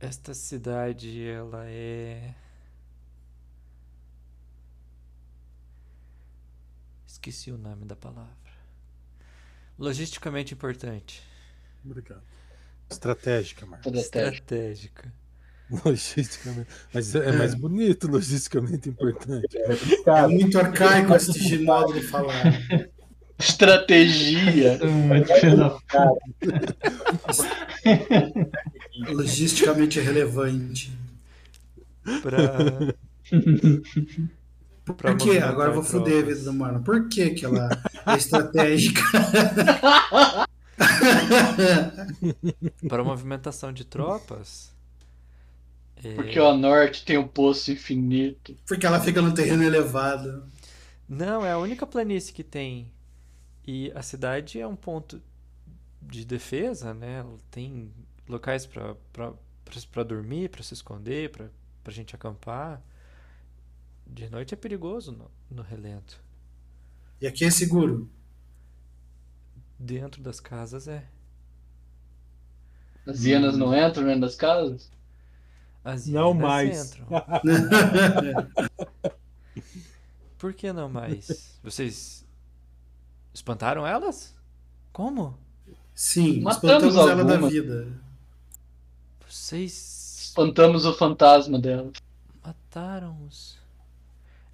Esta cidade, ela é. Esqueci o nome da palavra. Logisticamente importante. Obrigado. Estratégica, Marcos. Estratégica. [LAUGHS] Logisticamente. Mas é mais bonito, logisticamente importante. É É muito arcaico este modo de falar. Estratégia. Muito filho da Logisticamente relevante. Pra. [LAUGHS] Por movimentar Agora eu vou foder a vida do Marlon. Por que que ela é [LAUGHS] estratégica? [LAUGHS] Para movimentação de tropas. é, Porque o norte tem um poço infinito. Porque ela fica no terreno elevado. Não, é a única planície que tem. E a cidade é um ponto de defesa, né? Tem locais para para dormir, para se esconder, para pra gente acampar. De noite é perigoso no, no relento. E aqui é seguro. Dentro das casas é. As hienas não entram dentro das casas? As Não mais. entram. [LAUGHS] Por que não mais? Vocês espantaram elas? Como? Sim, Matamos espantamos ela da vida. Vocês Espantamos o fantasma dela. mataram-os.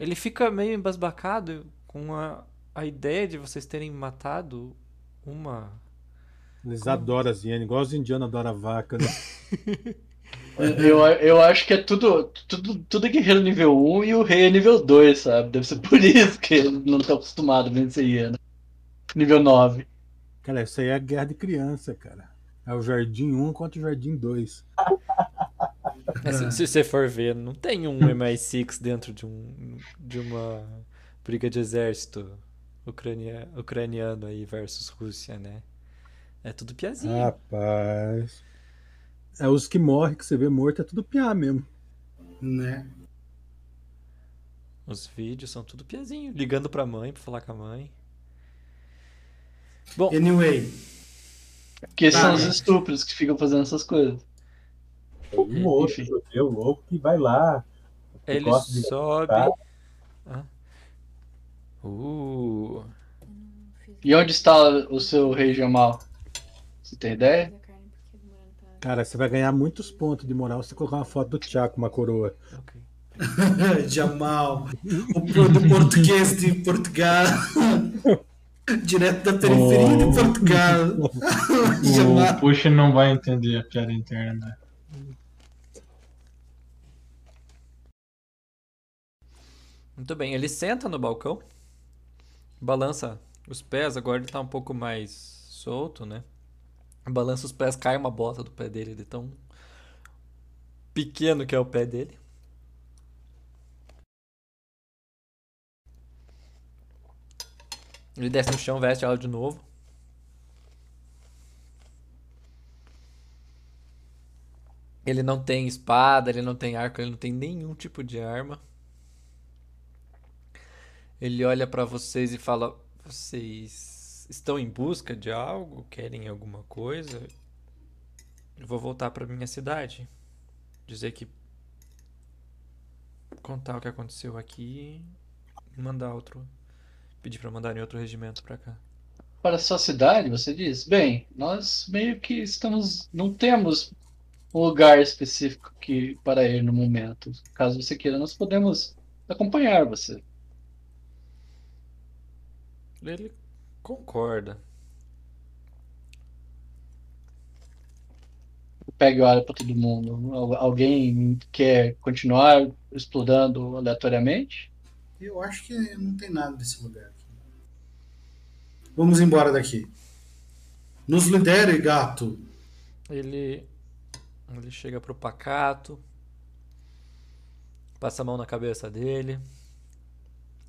Ele fica meio embasbacado com a, a ideia de vocês terem matado uma. Eles adoram as hienas, igual os indianos adoram a vaca. Né? Eu, eu acho que é tudo, tudo, tudo guerreiro nível 1 e o rei é nível 2, sabe? Deve ser por isso que ele não tá acostumado a vencer hiena. Nível 9. Cara, isso aí é guerra de criança, cara. É o Jardim 1 contra o Jardim 2. Mas se, se você for ver, não tem um [LAUGHS] MI6 dentro de, um, de uma briga de exército ucrania, ucraniano aí versus Rússia, né? É tudo piazinho. Rapaz. É os que morrem que você vê morto, é tudo piá mesmo. Né? Os vídeos são tudo piazinho. Ligando pra mãe, pra falar com a mãe. Bom, Anyway, Porque são Ah, os é. estúpidos que ficam fazendo essas coisas. É o louco, Enfim. é o louco que vai lá. que ele gosta de sobe. Ah. Uh. E onde está o seu rei Jamal? Você tem ideia? Cara, você vai ganhar muitos pontos de moral se você colocar uma foto do Thiago com uma coroa. Ok. [LAUGHS] Jamal, o do português de Portugal. [LAUGHS] Direto da periferia de Portugal. [LAUGHS] O Jamal. Puxa não vai entender a piada interna. Muito bem, ele senta no balcão, balança os pés, agora ele tá um pouco mais solto, né? Balança os pés, cai uma bota do pé dele, de tão pequeno que é o pé dele. Ele desce no chão, veste ela de novo. Ele não tem espada, ele não tem arco, ele não tem nenhum tipo de arma. Ele olha pra vocês e fala: Vocês estão em busca de algo? Querem alguma coisa? Eu vou voltar pra minha cidade. Dizer que. Contar o que aconteceu aqui e mandar outro. Pedir pra mandarem outro regimento pra cá. Para sua cidade, você diz? Bem, nós meio que estamos. Não temos um lugar específico que, para ir no momento. Caso você queira, nós podemos acompanhar você. Ele concorda. Pega e olha para todo mundo. Al- Alguém quer continuar explorando aleatoriamente? Eu acho que não tem nada desse lugar aqui. Vamos embora daqui. Nos lidere, gato. Ele. Ele chega pro pacato. Passa a mão na cabeça dele.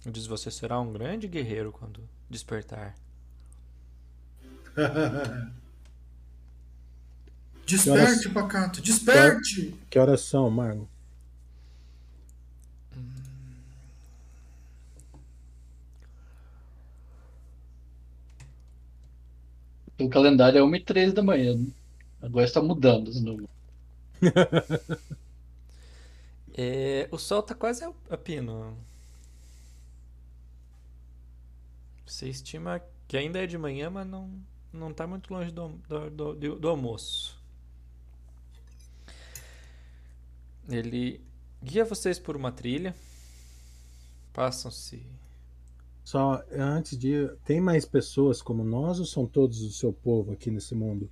E diz: Você será um grande guerreiro quando despertar. [LAUGHS] Desperte, pacato, desperte! Que horas são, Margo? O calendário é 1 e 13 da manhã. né? Agora está mudando os [LAUGHS] números. [LAUGHS] É, o sol tá quase a pino. Você estima que ainda é de manhã, mas não, não tá muito longe do, do, do, do- almoço. Ele guia vocês por uma trilha. Passam-se. Só antes de tem mais pessoas como nós ou são todos do seu povo aqui nesse mundo?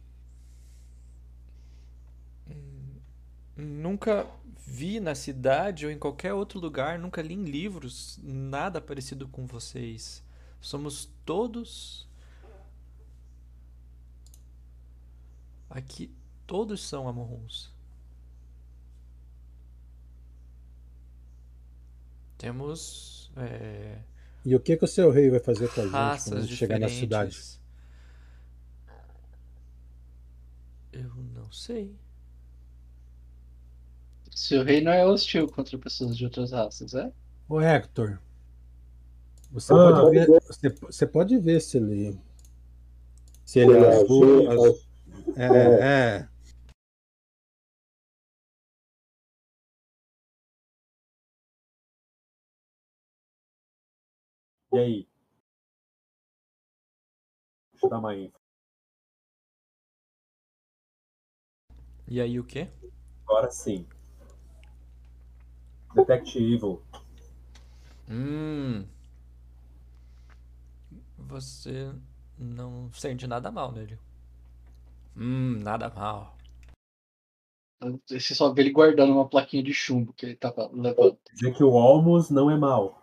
Nunca vi na cidade ou em qualquer outro lugar, nunca li em livros nada parecido com vocês. Somos todos. Aqui, todos são Amorruns. Temos é, E o que, que o seu rei vai fazer com a gente quando a raças gente chegar na cidade? Eu não sei. Seu rei não é hostil contra pessoas de outras raças, é? Ô Hector, você, Ah, pode ver, você, você pode ver se ele. Se ele é azul. azul- É, é. E aí? Deixa eu dar uma info. E aí o quê? Agora sim. Detect Evil. Hum. Você não sente nada mal nele. Hum, nada mal. Você só vê ele guardando uma plaquinha de chumbo que ele tava levando. Dizer que o Almos não é mal.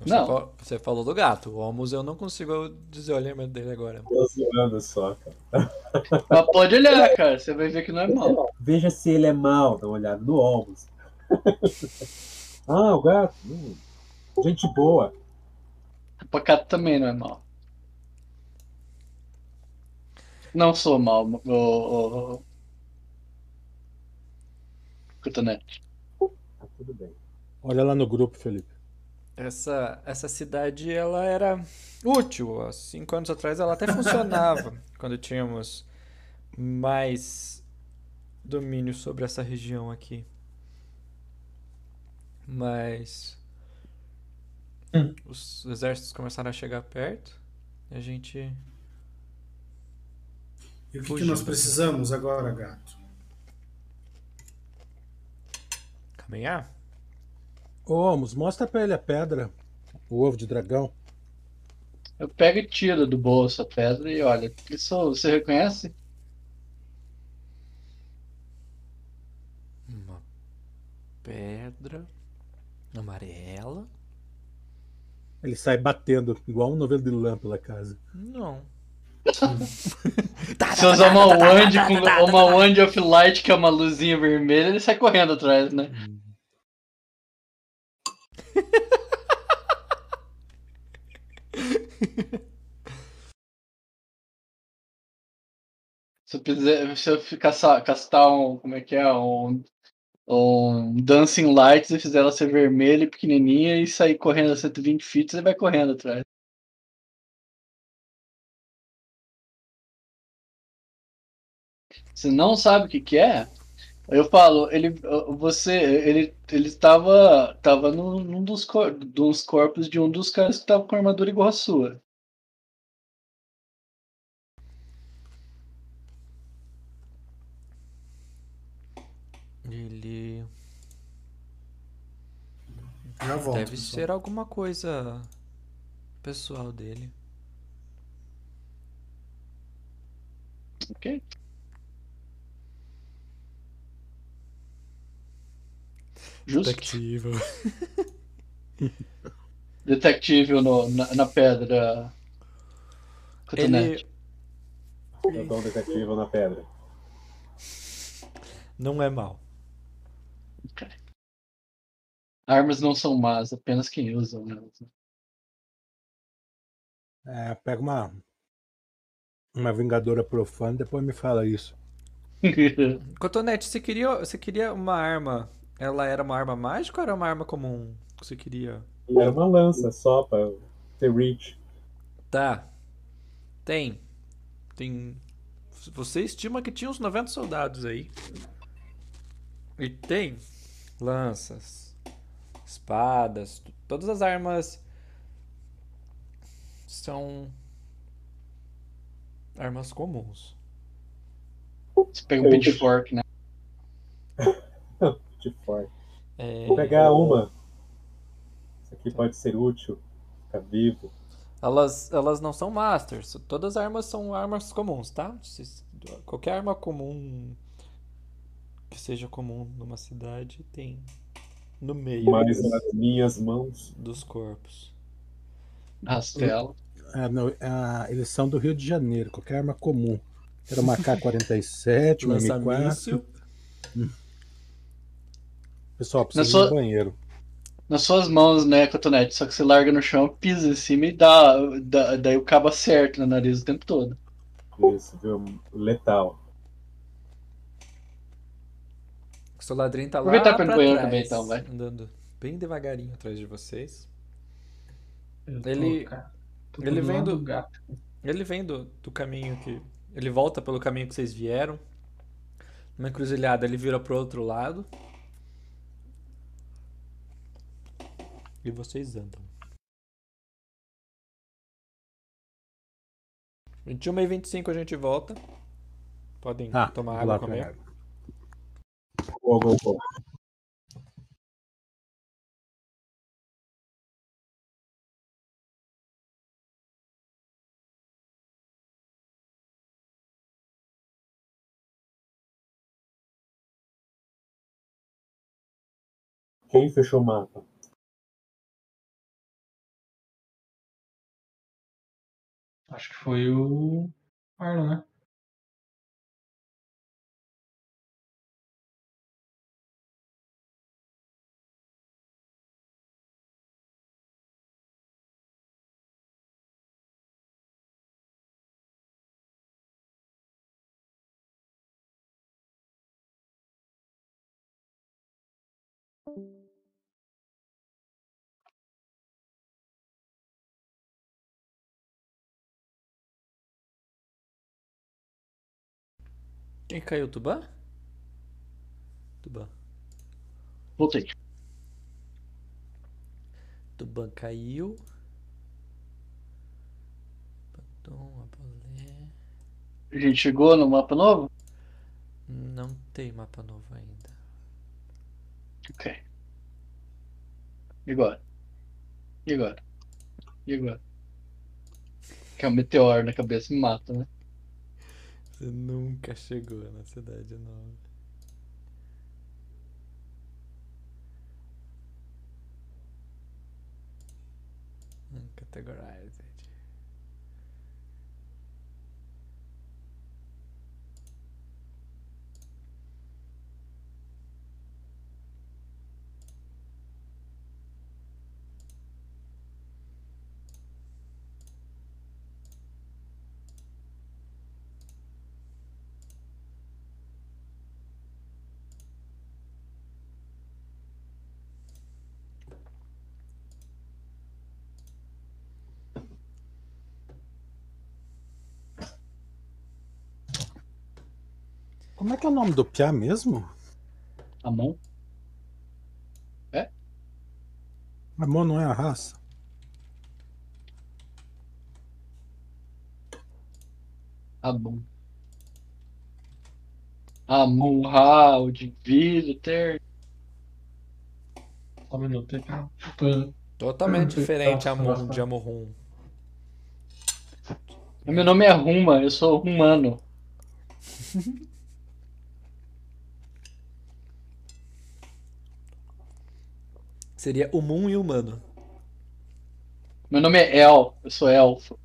Você, Não. fa- você falou do gato. O Almus eu não consigo dizer o alinhamento dele agora. Tô zoando só, cara. [LAUGHS] Mas pode olhar, cara. Você vai ver que não é mal. Veja se ele é mau, dá uma olhada no Olmos. [LAUGHS] ah, o gato. hum, gente boa. Pacato também não é mal. Não sou mal, o, o, o... Cotonete. Tá tudo bem. Olha lá no grupo, Felipe. Essa, essa cidade, ela era útil. Há cinco anos atrás ela até funcionava, [LAUGHS] quando tínhamos mais domínio sobre essa região aqui. Mas os exércitos começaram a chegar perto e a gente E o que, que nós precisamos agora, gato? caminhar. Ô, Almos, mostra pra ele a pedra. O ovo de dragão. Eu pego e tiro do bolso a pedra e olha. Isso você reconhece? Uma pedra amarela. Ele sai batendo, igual um novelo de lã pela casa. Não. [LAUGHS] Se usar uma wand com uma wand of light, que é uma luzinha vermelha, ele sai correndo atrás, né? [LAUGHS] Se eu, quiser, se eu caçar, castar um. Como é que é? Um, um Dancing Lights e fizer ela ser vermelha e pequenininha e sair correndo a 120 feet, você vai correndo atrás. Você não sabe o que que é? Eu falo, ele, você, ele, ele estava, tava num, dos, cor, dos corpos de um dos caras que estava com armadura igual a sua. Ele Já volto. deve pessoal. ser alguma coisa pessoal dele. Ok? Justo. Detective. [LAUGHS] Detective no, na, na pedra. Cotonete. Ele Eu dou um detetive na pedra. não é mal. Armas não são más, apenas quem usa elas. É, pega uma. Uma vingadora profana, depois me fala isso. [LAUGHS] Cotonete, você queria, você queria uma arma? Ela era uma arma mágica ou era uma arma comum? que Você queria? E era uma lança só pra ter reach. Tá. Tem. Tem. Você estima que tinha uns 90 soldados aí. E tem lanças, espadas, todas as armas são armas comuns. Você pega um pitchfork, né? [LAUGHS] Forte. É, Vou pegar uma. Isso aqui pode ser útil. Ficar vivo. Elas, elas não são masters. Todas as armas são armas comuns, tá? Qualquer arma comum que seja comum numa cidade tem no meio Mas nas minhas mãos. dos corpos. Rastela. Ah, não, ah, eles são do Rio de Janeiro, qualquer arma comum. Era uma K-47, uma M4. Lança-míssil. Pessoal, precisa Na ir sua- no banheiro. Nas suas mãos, né, cotonete? Só que você larga no chão, pisa em cima e dá, dá daí o cabo acerta no nariz o tempo todo. Isso, viu? Letal. O seu ladrinho tá lá Aproveitar pra trás, também, então, vai. andando bem devagarinho atrás de vocês. Tô, Ele- cara, ele do vem do- do gato. Ele vem do, do caminho que. Ele volta pelo caminho que vocês vieram. Numa encruzilhada, ele vira pro outro lado. E vocês andam. 21 e 25 a gente volta. Podem Ah, tomar água comer. Go. Quem fechou o mapa? Acho que foi o Arlan, né? Quem caiu? Tubã? Tubã. Voltei. Tubã caiu. A gente chegou no mapa novo? Não tem mapa novo ainda. Ok. E agora? E agora? E agora? Que é um meteoro na cabeça me mata, né? Você nunca chegou na cidade nova. Uncategorized. Como é que é o nome do Piá mesmo? Amon? Amon não é a raça? Amon. Amon, Raul, de vida, eterno. Só um minuto Totalmente Hum, diferente a Mon nossa. de Amorrum. Meu nome é Ruma, eu sou humano. [LAUGHS] Seria Humum e Humano. Meu nome é El, eu sou elfo.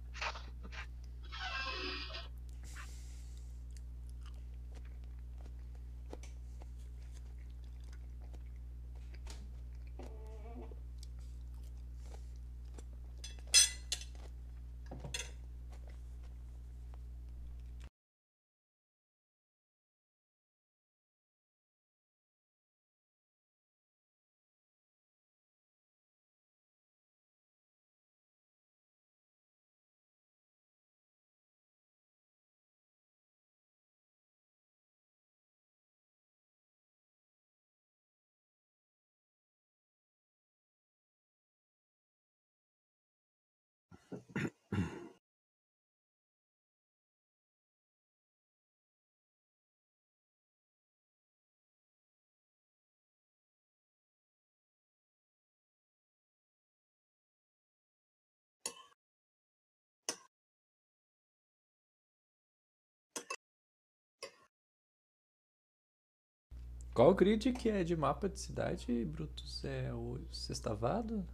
Qual grid que é de mapa de cidade, Brutus? É o sextavado?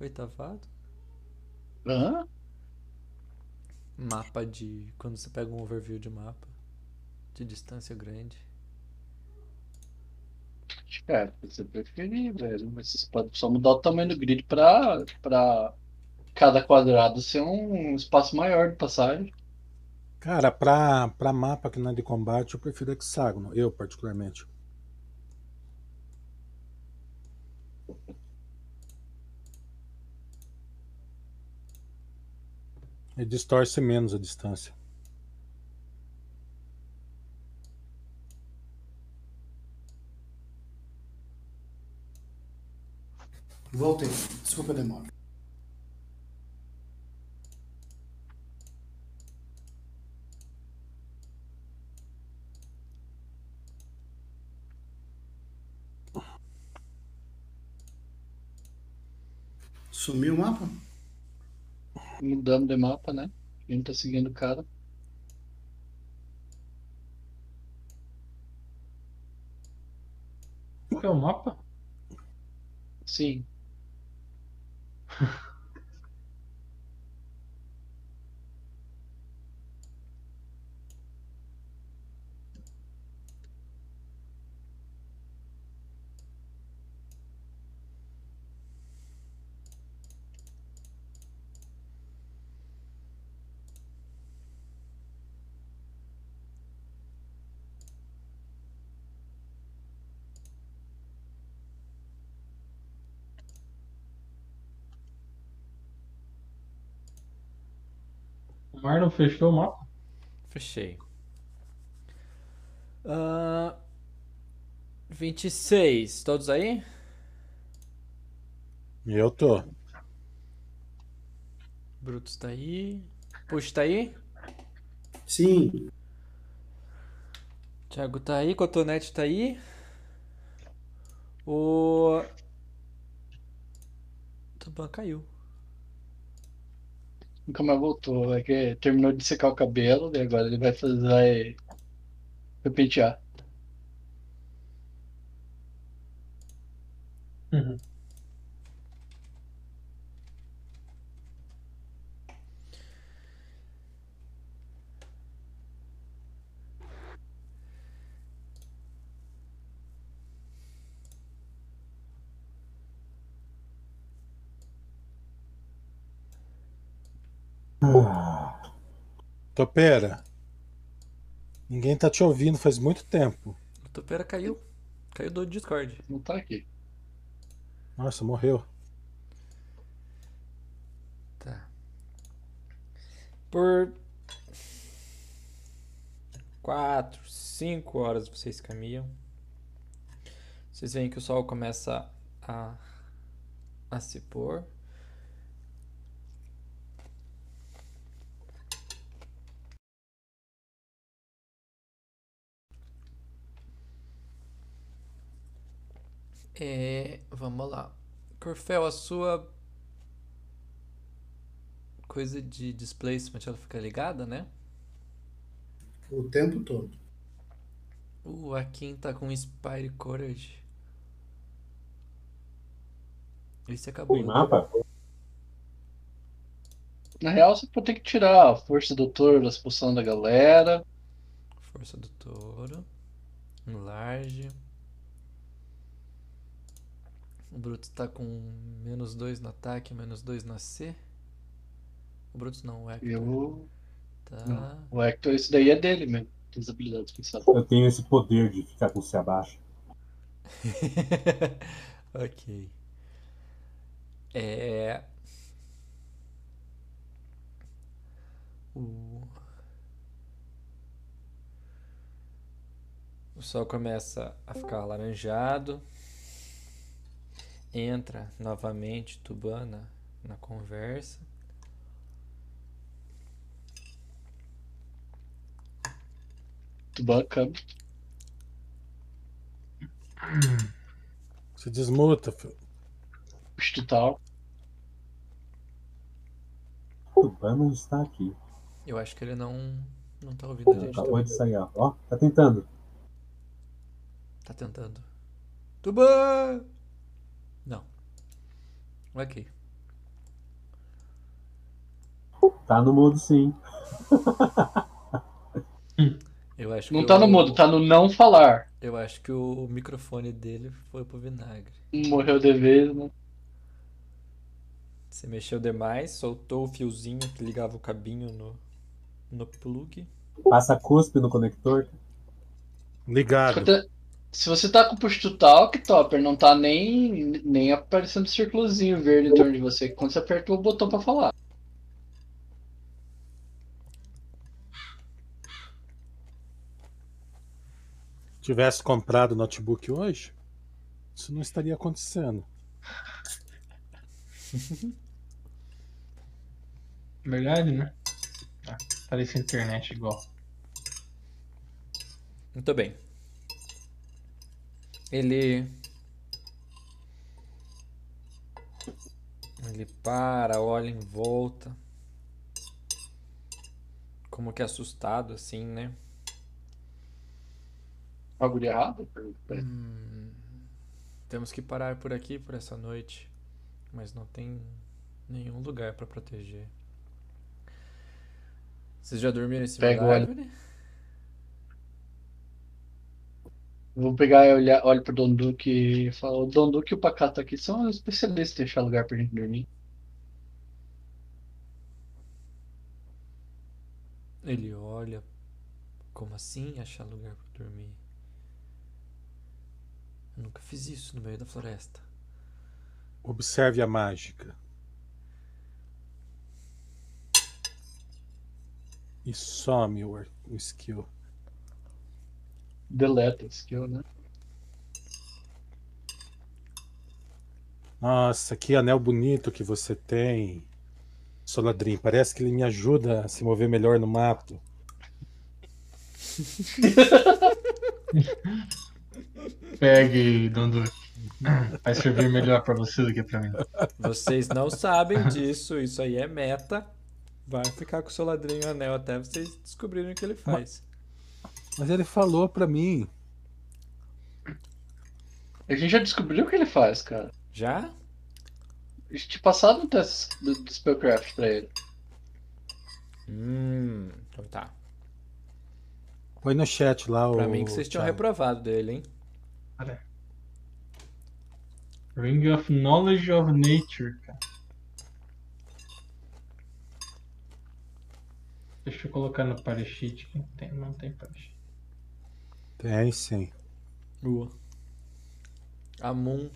Oitavado? Hã? Mapa de. Quando você pega um overview de mapa. De distância grande. Cara, você preferir, velho. Mas você pode só mudar o tamanho do grid pra, pra cada quadrado ser um espaço maior de passagem. Cara, pra, pra mapa que não é de combate, eu prefiro hexágono. Eu, particularmente. E distorce menos a distância. Voltei. Desculpa a demora. Sumiu o mapa? Mudando de mapa, né? A gente tá seguindo o cara. Qual é o mapa? Sim. [LAUGHS] Marlon fechou o mapa? Fechei. Ah, 26. Todos aí? Eu tô. Brutus tá aí. Puxa tá aí? Sim. Thiago tá aí. Cotonete tá aí. O. Tuban caiu. Nunca mais voltou. É que terminou de secar o cabelo e agora ele vai fazer. Vai. Uhum. Topera. Ninguém tá te ouvindo faz muito tempo. O Topera caiu. Caiu do Discord. Não tá aqui. Nossa, morreu. Tá. Por quatro, cinco horas vocês caminham. Vocês veem que o sol começa a, a se pôr. É, vamos lá. Corfel, a sua coisa de displacement ela fica ligada, né? O tempo todo. O Akin tá com Inspire Courage. Esse acabou. Tem mapa? Na real, você pode ter que tirar a força do touro das poções da galera. Força do touro. Enlarge. O Brutus tá com menos 2 no ataque, menos 2 na C. O Brutus não, o Hector. Eu. Tá. Não. O Hector, isso daí é dele mesmo. Tem as habilidades pensadas. Eu tenho esse poder de ficar com C abaixo. [LAUGHS] ok. É. O... o sol começa a ficar alaranjado. Entra novamente Tubana na conversa. Tubaca. Se desmuta, filho. Hospital. O Bama está aqui. Eu acho que ele não não tá ouvindo a gente. Acabou de sair, ó. Ó, tá tentando. Tá tentando. Tuban! Ok. Tá no mudo sim. Eu acho Não que tá no o- mudo, tá no não falar. Eu acho que o microfone dele foi pro vinagre. Morreu de vez, né? Você mexeu demais, soltou o fiozinho que ligava o cabinho no, no plug. Passa cuspe no conector. Ligado. Se você tá com o push to talk, Topper, não tá nem, nem aparecendo círculozinho verde em torno de você quando você aperta o botão pra falar. tivesse comprado o notebook hoje, isso não estaria acontecendo. [LAUGHS] Verdade, né? Ah, parece internet igual. Muito bem. Ele. Ele para, olha em volta. Como que assustado, assim, né? Algo de errado? Hum, temos que parar por aqui por essa noite, mas não tem nenhum lugar para proteger. Vocês já dormiram em cima Pega da o olho. árvore? Vou pegar e olhar, olho pro Don Duque e falo, o Don Duque e o Pacato aqui são especialistas em achar lugar pra gente dormir. Ele olha. Como assim achar lugar para dormir? Eu nunca fiz isso no meio da floresta. Observe a mágica. E some o skill. Deleta skill, né? Nossa, que anel bonito que você tem, Soladrim. Parece que ele me ajuda a se mover melhor no mato. [LAUGHS] Pegue, Dondu. Vai servir melhor pra você do que pra mim. Vocês não sabem disso, isso aí é meta. Vai ficar com o seu ladrinho anel até vocês descobrirem o que ele faz. Mas ele falou pra mim. A gente já descobriu o que ele faz, cara. Já? A gente tinha passado um teste do, do Spellcraft pra ele. Hum, então tá. Põe no chat lá o. Pra mim que vocês tinham Thiago. reprovado dele, hein? Ring of Knowledge of Nature, cara. Deixa eu colocar no Parasheet. que Tem, não tem Parasheet. Tem sim. Ua. A Moon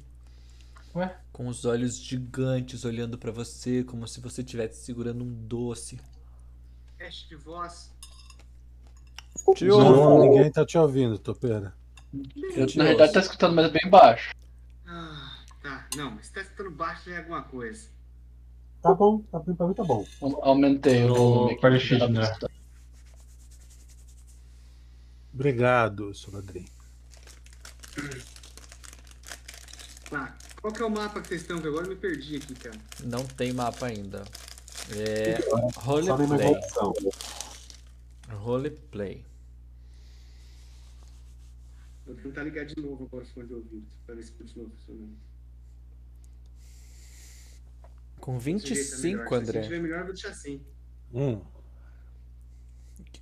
Ué? com os olhos gigantes olhando pra você como se você estivesse segurando um doce. Teste de voz. Te Não, ninguém tá te ouvindo, Topeira. Eu, na verdade, tá escutando, mas bem baixo. Ah, tá. Não, mas se tá escutando baixo é alguma coisa. Tá bom, tá bem, pra mim tá bom. Aumentei o No volume aqui. Parasheet, Dá pra né? escutar. Obrigado, Soladrim. Tá. Qual que é o mapa que vocês estão? Que agora eu me perdi aqui, cara. Não tem mapa ainda. É. Nem mais Roleplay. Roleplay. Vou tentar ligar de novo agora o fone de ouvido, pra ver se continua funcionando. Com Desse jeito é melhor. 25, Se André. tiver melhor, eu vou deixar assim. Hum.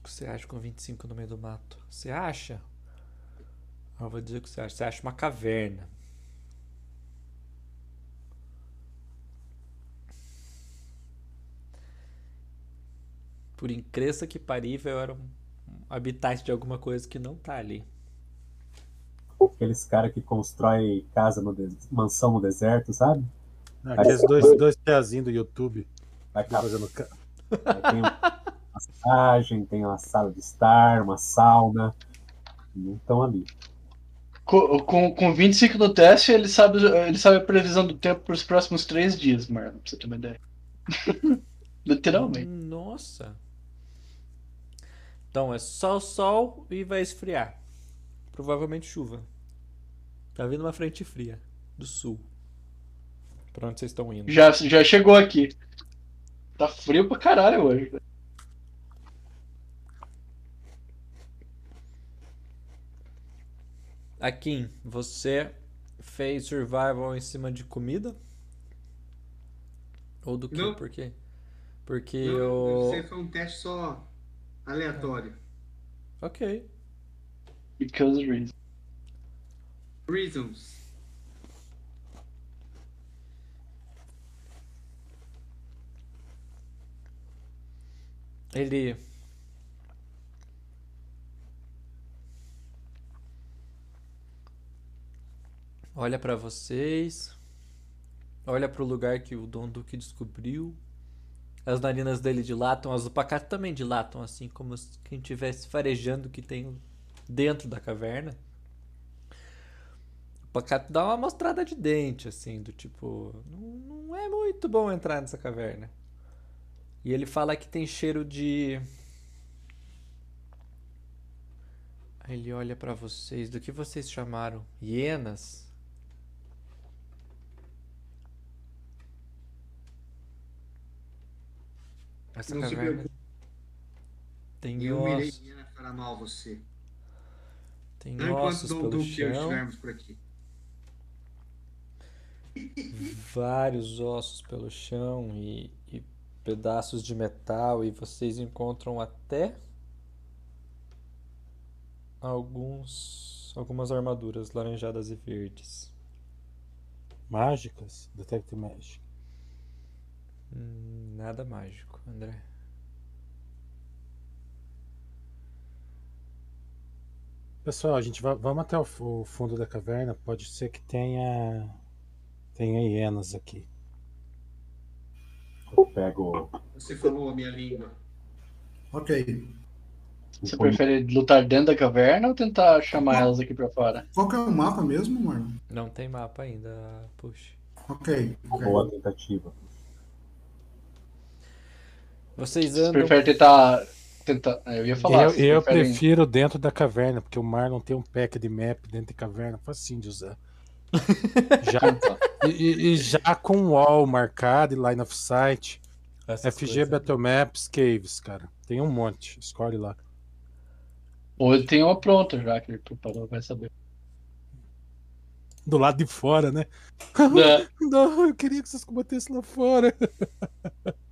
Que você acha com 25 no meio do mato? Você acha? Eu vou dizer o que você acha. Você acha uma caverna. Por incrível que parível, era um habitat de alguma coisa que não tá ali. Aqueles caras que constrói casa no des- mansão no deserto, sabe? Aqueles dois, dois piazinhos do YouTube Vai tá fazendo. aí tem uma massagem, tem uma sala de estar, uma sauna. Não estão ali. Com, com, com 25 no teste, ele sabe, ele sabe a previsão do tempo pros próximos três dias, Marlon, pra você ter uma ideia. [LAUGHS] Literalmente. Nossa. Então é só sol e vai esfriar. Provavelmente chuva. Tá vindo uma frente fria do sul. Pra onde vocês estão indo? Já, já chegou aqui. Tá frio pra caralho hoje. Akin, você fez survival em cima de comida? Ou do que? Não. Por quê? Porque Não, eu. Isso foi um teste só aleatório. Ok. Because reason. Reasons. Ele. Olha pra vocês. Olha pro lugar que o Dom Duque descobriu. As narinas dele dilatam, as do Pacato também dilatam, assim como quem estivesse farejando o que tem dentro da caverna. O Pacato dá uma mostrada de dente, assim, do tipo, não, não é muito bom entrar nessa caverna. E ele fala que tem cheiro de. Aí ele olha pra vocês. Do que vocês chamaram? Hienas? Essa Não se caverna preocupe. tem Eu irei ossos, para mal você. tem Não ossos Dom pelo eu chão, estivermos por aqui. vários ossos pelo chão e, e pedaços de metal e vocês encontram até alguns algumas armaduras laranjadas e verdes. Mágicas? Detect Magic. Nada mágico, André. Pessoal, a gente vai, vamos até o, o fundo da caverna. Pode ser que tenha. Tenha hienas aqui. Eu pego. Você falou a minha língua. Ok. Você Foi- prefere lutar dentro da caverna ou tentar chamar elas aqui pra fora? Qual que é o mapa mesmo, Marlon? Não tem mapa ainda, puxa. Ok. boa tentativa. Vocês Você andam. prefere tentar. tentar... Eu ia falar. eu eu preferem- prefiro dentro da caverna, porque o Marlon tem um pack de map dentro de caverna, facinho de usar. [LAUGHS] já, e, e- já com wall marcado e line of sight, essas FG coisas. Battle Maps, Caves, cara. Tem um monte, escolhe lá. Ou ele tem uma pronta já que ele preparou, vai saber. Do lado de fora, né? Né? [LAUGHS] Não, eu queria que vocês combatessem lá fora. [LAUGHS]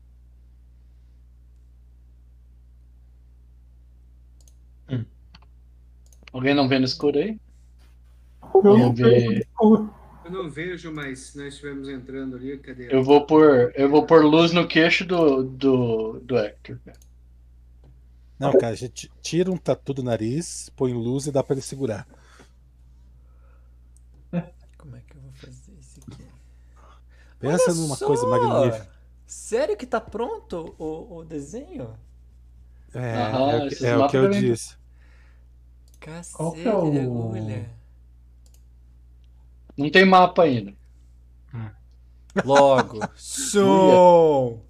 Alguém não vê no escuro aí? Eu Vamos não ver. Eu não vejo, mas nós estivemos entrando ali. Cadê? Eu vou pôr, eu vou pôr luz no queixo do, do, do Hector. Não, cara, a gente tira um tatu do nariz, põe luz e dá pra ele segurar. Como é que eu vou fazer isso aqui? Pensa Olha numa só! coisa magnífica. Sério que tá pronto o, o desenho? É, Aham, é o que- é o que eu também. disse. Cacete Qual que é o- agulha. Não tem mapa ainda. Logo. [LAUGHS] Som!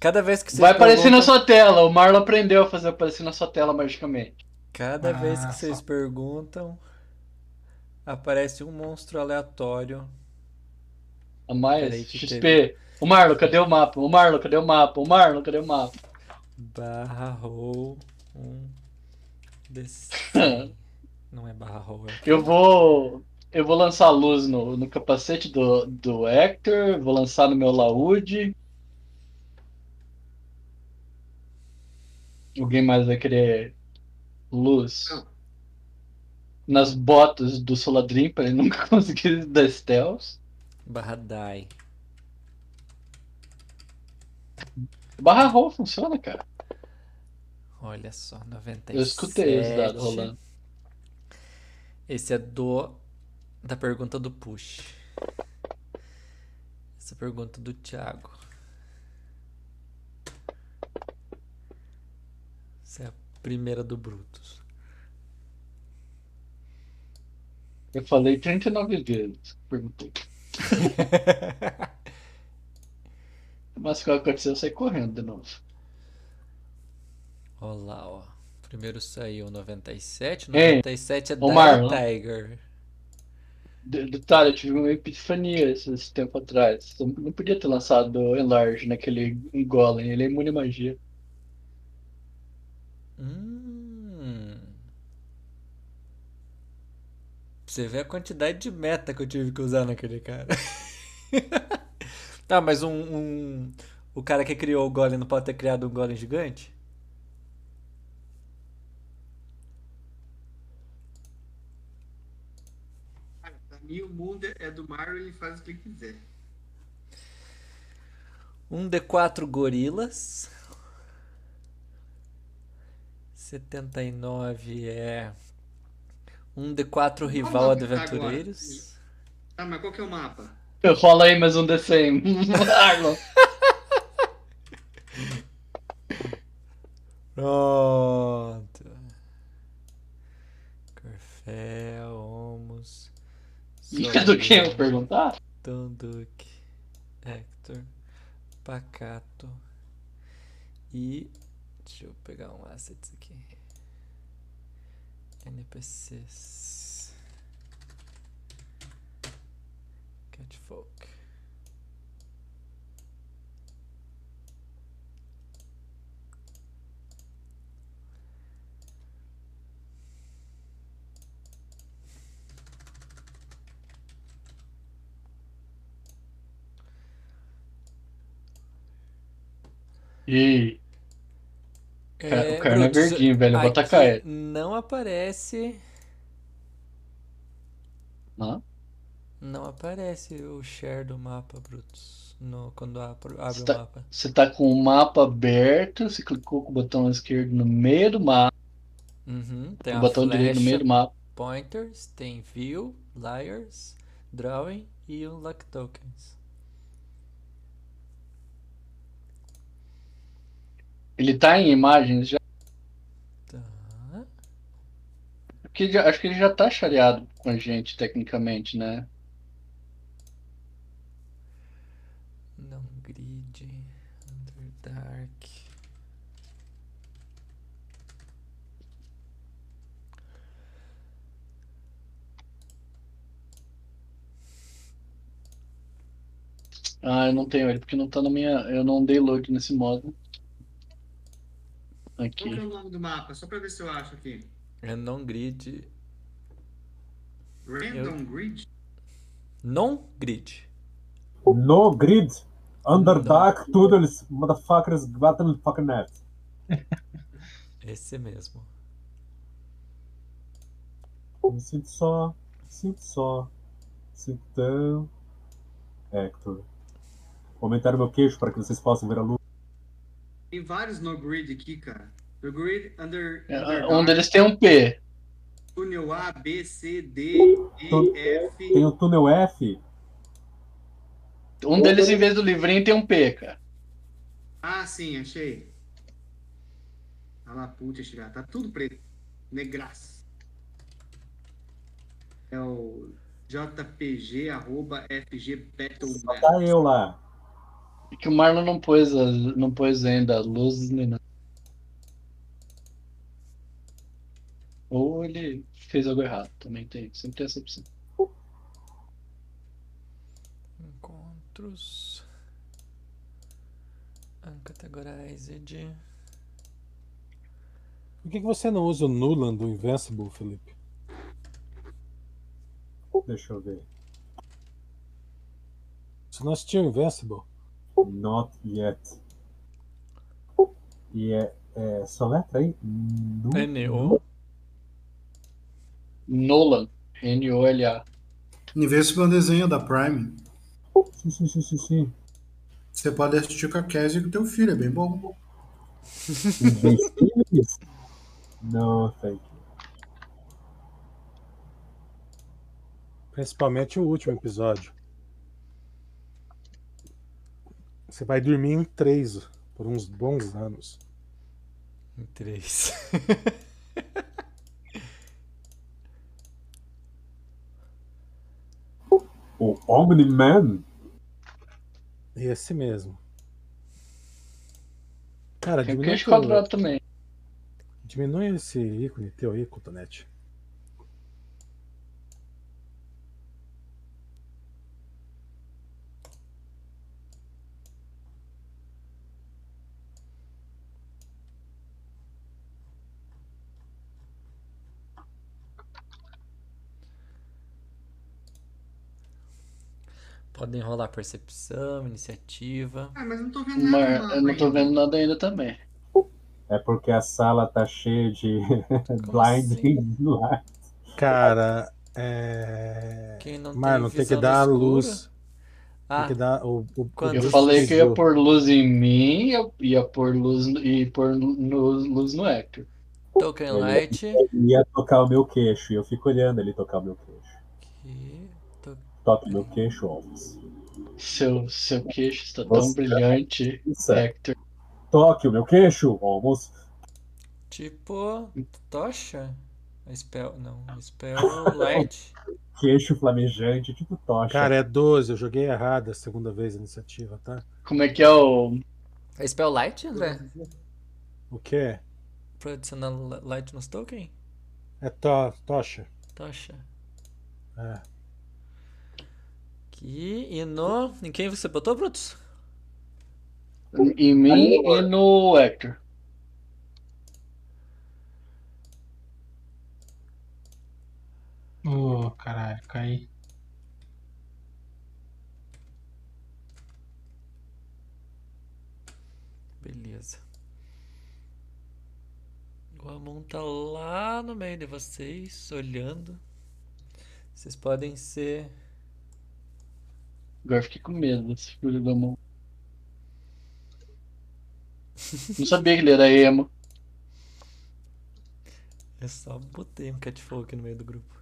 Cada vez que vocês Vai aparecer na perguntam- sua tela. O Marlon aprendeu a fazer aparecer na sua tela magicamente. Cada vez Ah, que vocês perguntam, aparece um monstro aleatório. A mais Peraí que XP. O Marlon, cadê o mapa? O Marlon, cadê o mapa? O Marlon, cadê o mapa? Barra roll um desse. [LAUGHS] Não é barra roll, é Eu vou. Eu vou lançar luz no, no capacete do, do Hector, vou lançar no meu laúde. Alguém mais vai querer luz? Não. Nas botas do Soladrim pra ele nunca [LAUGHS] conseguir dar stealth. barra die. Barra roll funciona, cara. Olha só, 97. Eu escutei esse dado rolando. Esse é do da pergunta do push. Essa pergunta do Thiago. Essa é a primeira do Brutus. Eu falei 39 vezes. Perguntei. [LAUGHS] Mas que aconteceu? Eu saí correndo de novo. Olha lá, ó. Primeiro saiu 97, Ei, 97 é ô Dire. Tiger. De- Detalhe, eu tive uma epifania esse, tempo atrás. Eu não podia ter lançado o Enlarge naquele Golem, ele é imune à magia. Hum. Você vê a quantidade de meta que eu tive que usar naquele cara. [LAUGHS] Tá, mas um, um- O cara que criou o Golem não pode ter criado um Golem gigante? Mim, o mundo é do Mario ele faz o que ele quiser. Um D4 gorilas. 79 é. Um D4 rival tá aventureiros. Tá, mas qual que é o mapa? Eu falo aí mais um D100. Marlon. [LAUGHS] Pronto. Corfel. Dica do que eu vou perguntar? Donduque, Hector, Pacato e. Deixa eu pegar um assets aqui. NPCs. Catfolk. E Cara, o cara é verdinho, velho, atacar ele. Não aparece. Não? Não aparece o share do mapa, Brutus. No, quando abre, abre o Está- mapa. você tá com o mapa aberto, você clicou com o botão esquerdo no meio do mapa, Uhum, tem o botão direito no meio do mapa. pointers, tem view, layers, drawing e o luck tokens. Ele tá em imagens já. Tá. Porque já, acho que ele já tá chareado com a gente, tecnicamente, né? Não grid, Underdark. Ah, eu não tenho ele porque não tá na minha. Eu não dei load nesse modo. Qual que é Aqui. o nome do mapa? Só pra ver se eu acho aqui. Random grid. Random Grid? Non grid. No grid. Underdark Tunnels, motherfuckers, battle fucking net. [LAUGHS] Esse mesmo. Me sinto só, sinto só, sinto tão. Hector. Aumentar o meu queixo para que vocês possam ver a luz. Tem vários no grid aqui, cara. No grid, under, É, Underdark, Um deles tem um P. túnel A, B, C, D, E, F. Tem o túnel F. Um deles, em vez do livrinho, tem um P, cara. Ah, sim, achei. Ah lá, putz, tirar. Tá tudo preto. Negraço. É o jpg arroba fg Battlenet. Tá eu lá. É que o Marlon não pôs, as- não pôs ainda as luzes nem nada. Ou ele fez algo errado. Também tem. Sempre tem essa opção. Encontros. Uncategorized. Por que, que você não usa o Nulan do Invincible, Felipe? Deixa eu ver. Você não assistiu Invincible? Not yet. E é, é só letra aí? NO. Nolan. N-O-L-A. Invincible é um desenho da Prime. Sim, sim, sim, sim, sim. Você pode assistir com a Cassie e com teu filho, é bem bom. Invencíveis? Não, thank you. Principalmente o último episódio. Você vai dormir em três por uns bons anos. Em três. [LAUGHS] O Omni-Man? Esse mesmo. Cara, Tem diminui, queixo teu- quadrado também. diminui esse ícone teu aí, Cotonete. Podem rolar percepção, iniciativa. Ah, mas eu não tô vendo nada. Mas no eu não tô ainda. vendo nada ainda também. É porque a sala tá cheia de [LAUGHS] blinding assim? light. Cara, é. Quem não Marlon, tem tem que dar a luz. Tem Ah, que dar o. o, Eu falei que eu ia pôr luz em mim ia, ia pôr luz no- e pôr no- luz no Hector. Token Light. Ele ia tocar o meu queixo e eu fico olhando ele tocar o meu queixo. Toque meu queixo, Alves. Seu, seu queixo está tão Você- brilhante, Isso é. Hector. Toque o meu queixo, Alves. Tipo. Tocha? Spell. Não. Spell Light. [LAUGHS] Queixo flamejante, tipo tocha. Cara, é 12. Eu joguei errado a segunda vez a iniciativa, tá? Como é que é o. É Spell Light, André? O que? Pra adicionar li- Light nos token? É to tocha. Tocha. É. Aqui. E no. Em quem você botou, Brutus? Em mim e no Hector. Ô, caralho, caí. Beleza. O Amon tá lá no meio de vocês, olhando. Vocês podem ser. Agora eu fiquei com medo desse filho da mão. Não sabia que ele era emo. Eu só botei um catfall aqui no meio do grupo.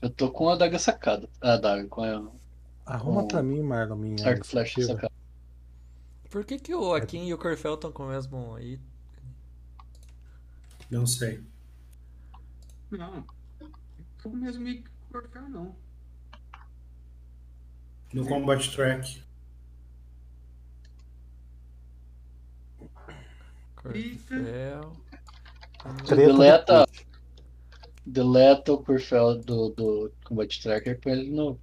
Eu tô com a adaga sacada. A adaga, com a Arruma Hum. pra mim, Marlon, minha arco flash sacada. Por que, que o Akin e o Corfel estão com o mesmo aí? Não sei. Não. O mesmo meio que o Corfel, não. No Combat Track. Corfel. Deleta, deleta o Corfel do, do Combat Tracker e põe ele de novo.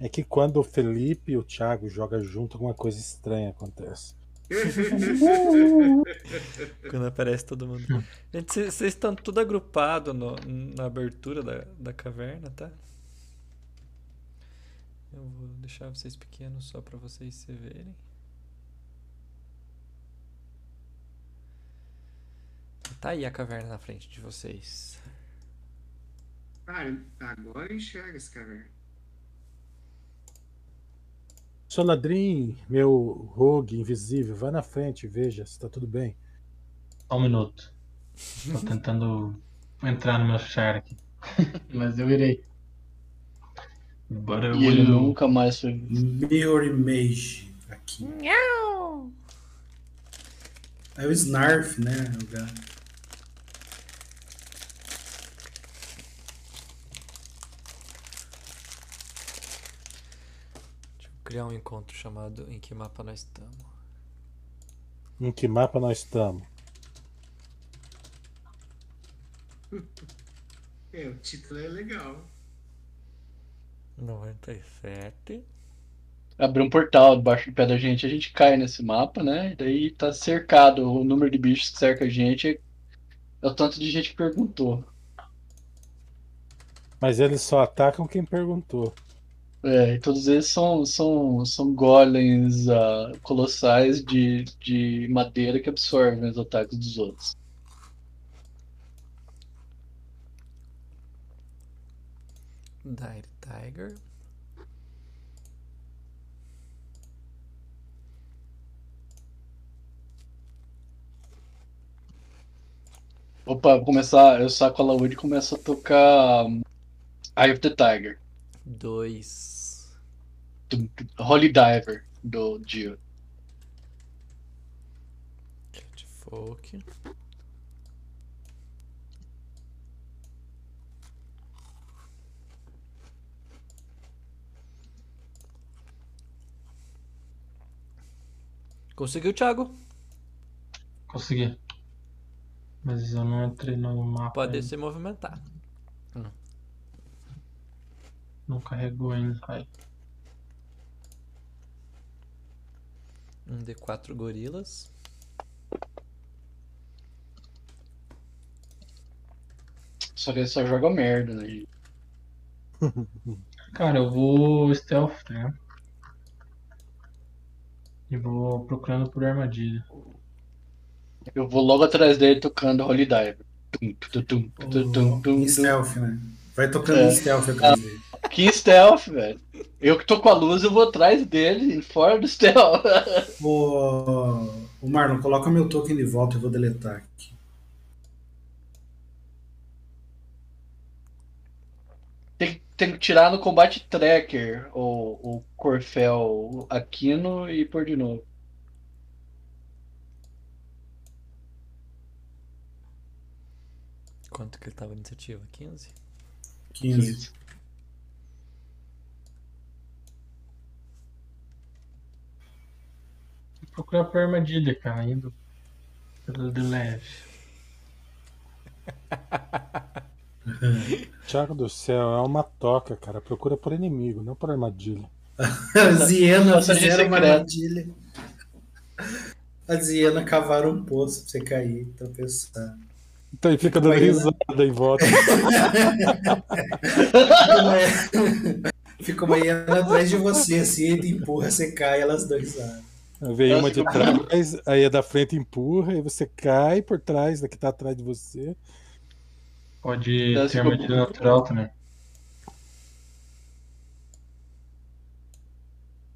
É que quando o Felipe e o Thiago jogam junto, alguma coisa estranha acontece. [LAUGHS] Quando aparece todo mundo. Gente, vocês estão tudo agrupado no- na abertura da, da caverna, tá? Eu vou deixar vocês pequenos só pra vocês se verem. Tá aí a caverna na frente de vocês. Cara, agora enxerga esse cara. Soladrim, meu rogue invisível, vai na frente e veja se tá tudo bem. Só um minuto. Tô tentando entrar no meu char aqui. [LAUGHS] Mas eu irei. E ele nunca mais foi visto. Mirror Image aqui. É o Snarf, né? O gato. Criar um encontro chamado Em que mapa nós estamos? Em que mapa nós estamos? [LAUGHS] É, o título é legal. 97. Abrir um portal debaixo do pé da gente, a gente cai nesse mapa, né? E daí tá cercado. O número de bichos que cerca a gente é é o tanto de gente que perguntou. Mas eles só atacam quem perguntou. É, e todos eles são, são, são golems ah, colossais de, de madeira que absorvem os ataques dos outros. Dire Tiger. Opa, vou começar. Eu saco a Laúde e começo a tocar um, Eye of the Tiger. 2. Tum, tum, Holy Diver do Dio. Cat Folk. Conseguiu, Thiago? Consegui. Mas eu não entrei no mapa. Pode ainda. se movimentar. Não carregou ainda. Ai. Um D4 gorilas. Só que ele só joga merda, né? Cara, eu vou stealth, né? E vou procurando por armadilha. Eu vou logo atrás dele tocando Holy Diver. Tum, tum, tum, tum, tum, tum, tum, tum. stealth, né? Vai tocando É. stealth atrás dele. Que stealth, velho. Eu que tô com a luz, eu vou atrás dele, fora do stealth. [LAUGHS] Ô, ô Marlon, coloca meu token de volta, eu vou deletar aqui. Tem, tem que tirar no combate tracker o, o Corfel Aquino e pôr de novo. Quanto que ele tava na iniciativa? 15? 15. Vou procurar por armadilha, cara, indo pelo de leve. [LAUGHS] Thiago do céu, é uma toca, cara. Procura por inimigo, não por armadilha. [LAUGHS] As hienas fizeram uma armadilha. As hienas cavaram um poço pra você cair, tropeçar. Então ele fica dando risada em volta. [LAUGHS] Fica uma- hiena atrás de você, assim, ele empurra, você cai, elas dois sabem. Vem uma de trás, [LAUGHS] aí a da frente empurra, aí você cai por trás da que tá atrás de você. Pode Desce ter pro- armadilha natural também.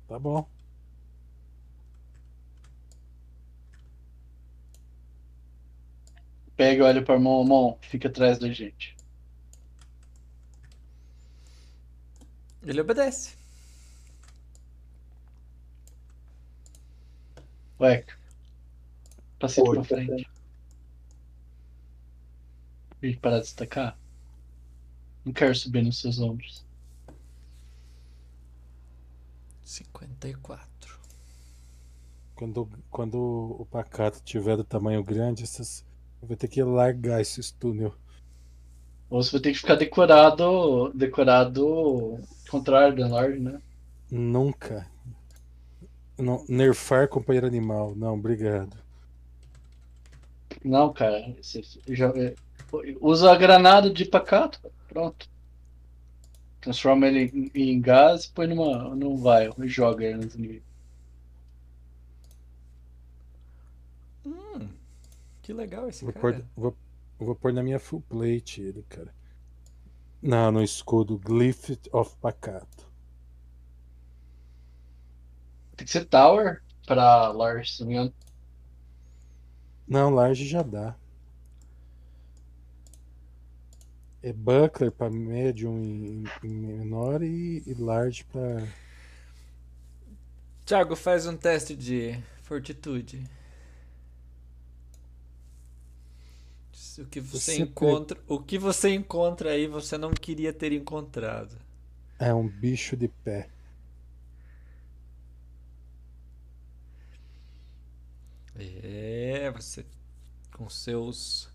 Tá bom. Pega e olha pra mão, mão, fica atrás da gente. Ele obedece. Ué. Passei pra frente. E parar de destacar? Não quero subir nos seus ombros. 54. Quando, quando o pacato tiver do tamanho grande, essas... vai ter que largar esses túnel. Ou você vai ter que ficar decorado. Decorado. Contrário da Lorde, né? Nunca. Não, nerfar companheiro animal. Não, obrigado. Não, cara. Você já, é, usa a granada de pacato. Pronto. Transforma ele em, em gás e põe numa, num vial e joga ele nos inimigos. Hum, que legal esse Vou cara. pôr, vou, vou pôr na minha full plate ele, cara. Não, no escudo Glyph of Pacato. Tem que ser Tower pra Lars, se não me engano. Não, large já dá. É buckler pra medium e, e menor e, e large pra. Thiago, faz um teste de fortitude. O que você Você encontra, o que você encontra aí você não queria ter encontrado. É um bicho de pé. É, você com seus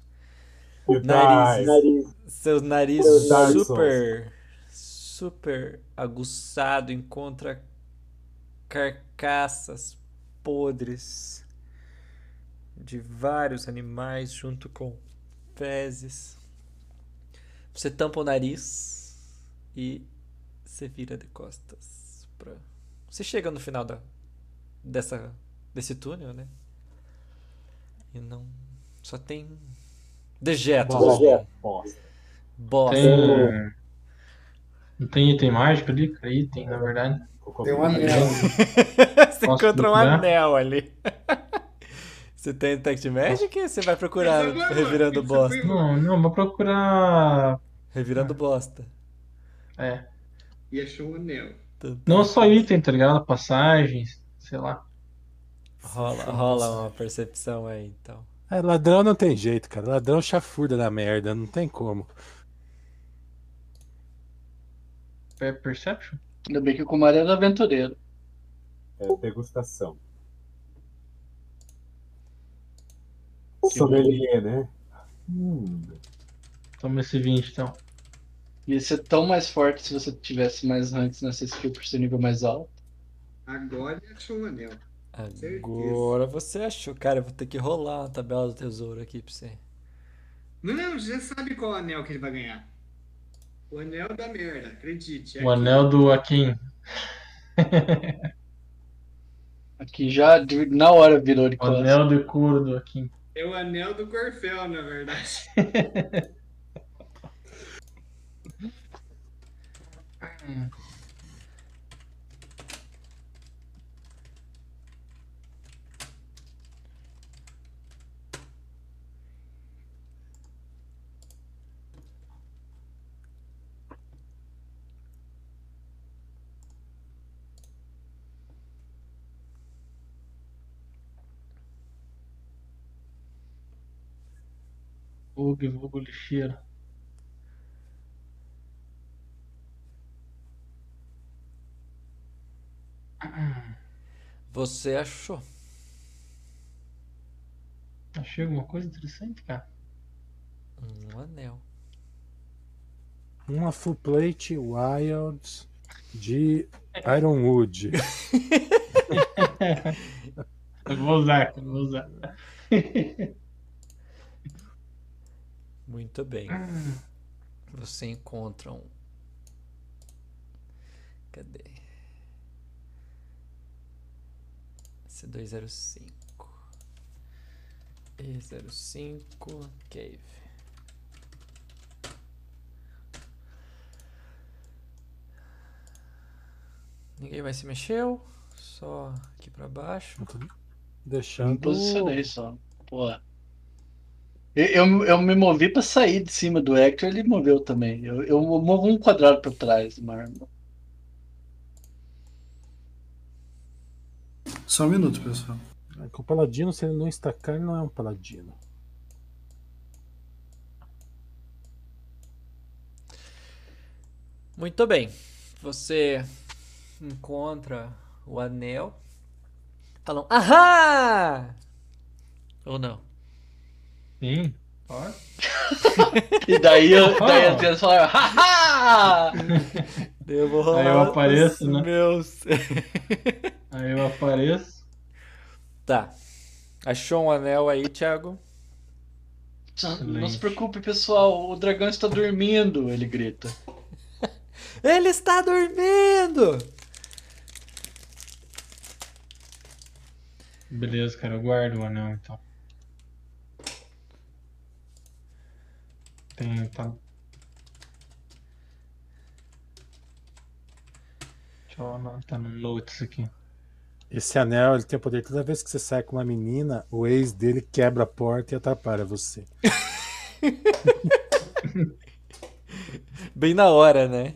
You Nariz. die. Seu nariz Seu Dark Souls. super, super aguçado encontra carcaças podres de vários animais junto com fezes. Você tampa o nariz e você vira de costas pra... Você chega no final da, dessa, desse túnel, né? E não... Só tem dejetos. Bosta. Bosta. Bosta. Tem. Não tem item mágico ali? cara? Item, na verdade. Tem um anel. [LAUGHS] você Posso encontra um anel ali. [LAUGHS] Você tem Detect Magic ou você vai procurar agora, revirando isso bosta? Não, não, vou procurar. Revirando bosta. É. E achou um anel. Não só item, tá ligado? Passagens, sei lá. Rola, rola uma percepção aí, então. É, ladrão não tem jeito, cara. Ladrão chafurda na merda, não tem como. É Perception? Ainda bem que o Kumar era aventureiro. É degustação. Sommelier, né? Hum. Toma esse 20 então. Ia ser tão mais forte se você tivesse mais ranks nessa skill por ser nível mais alto. Agora achou um anel. Agora você achou. Cara, eu vou ter que rolar a tabela do tesouro aqui pra você. Não, não, já sabe qual anel que ele vai ganhar. O anel da merda, acredite. é O aqui. anel do Akin. [LAUGHS] Aqui já na hora virou de O anel de couro do Akin. É o anel do Corfel, na verdade. [LAUGHS] Vulgo, vulgo lixeiro. Você achou. Achei alguma coisa interessante, cara. Um anel. Uma full plate Wilds de Ironwood. [LAUGHS] Eu vou usar, eu vou usar. [LAUGHS] Muito bem. Você encontra um. Cadê? C205. E05 Cave. Ninguém mais se mexeu. Só aqui pra baixo. Me Deixando. posicionei só. Pô. Eu, eu, me movi pra sair de cima do Hector, ele moveu também. Eu, eu movo um quadrado pra trás do Marmo. Só um minuto, pessoal. É que O paladino, se ele não estacar, ele não é um paladino. Muito bem. Você encontra o anel. Falam, ahá! Ou não? Sim, pode. E daí, eu- daí as crianças falaram, haha! Eu vou rolar Aí eu apareço, os né? Meus. [LAUGHS] Aí eu apareço. tá. Achou um anel aí, Thiago? Não se preocupe, pessoal, o dragão está dormindo, ele grita. [LAUGHS] Ele está dormindo! Beleza, cara, eu guardo o anel então. Tem, tá. Deixa eu anotar no notes aqui. Esse anel, ele tem o poder. Toda vez que você sai com uma menina, o ex dele quebra a porta e atrapalha você. [LAUGHS] Bem na hora, né?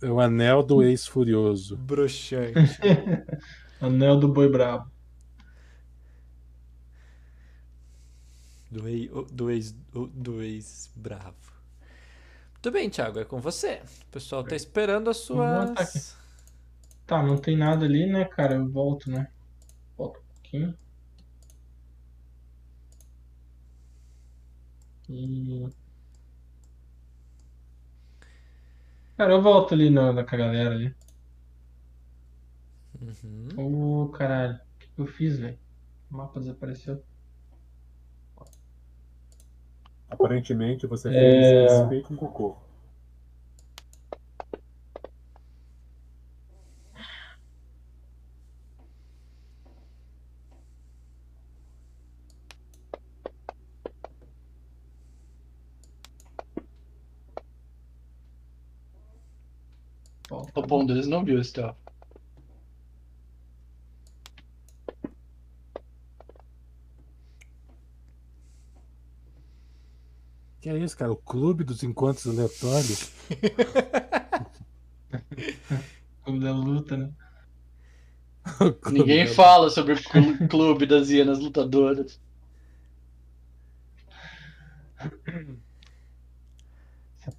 É o anel do ex furioso. Broxante. [LAUGHS] Anel do boi brabo. Do ex, do ex, do ex bravo. Muito bem, Thiago, é com você. O pessoal tá esperando as suas. Tá, não tem nada ali, né, cara? Eu volto, né? Volto um pouquinho. E. Cara, eu volto ali na, na com a galera ali. Uhum. Ô, caralho. O que que eu fiz, velho? O mapa desapareceu. Aparentemente você É. fez respeito um cocô. Volta. O bom deles não viu esse tal. Que é isso, cara? O clube dos encontros aleatórios. [LAUGHS] Clube da luta, né? [LAUGHS] Ninguém da- fala sobre o clu- [LAUGHS] clube das hienas lutadoras.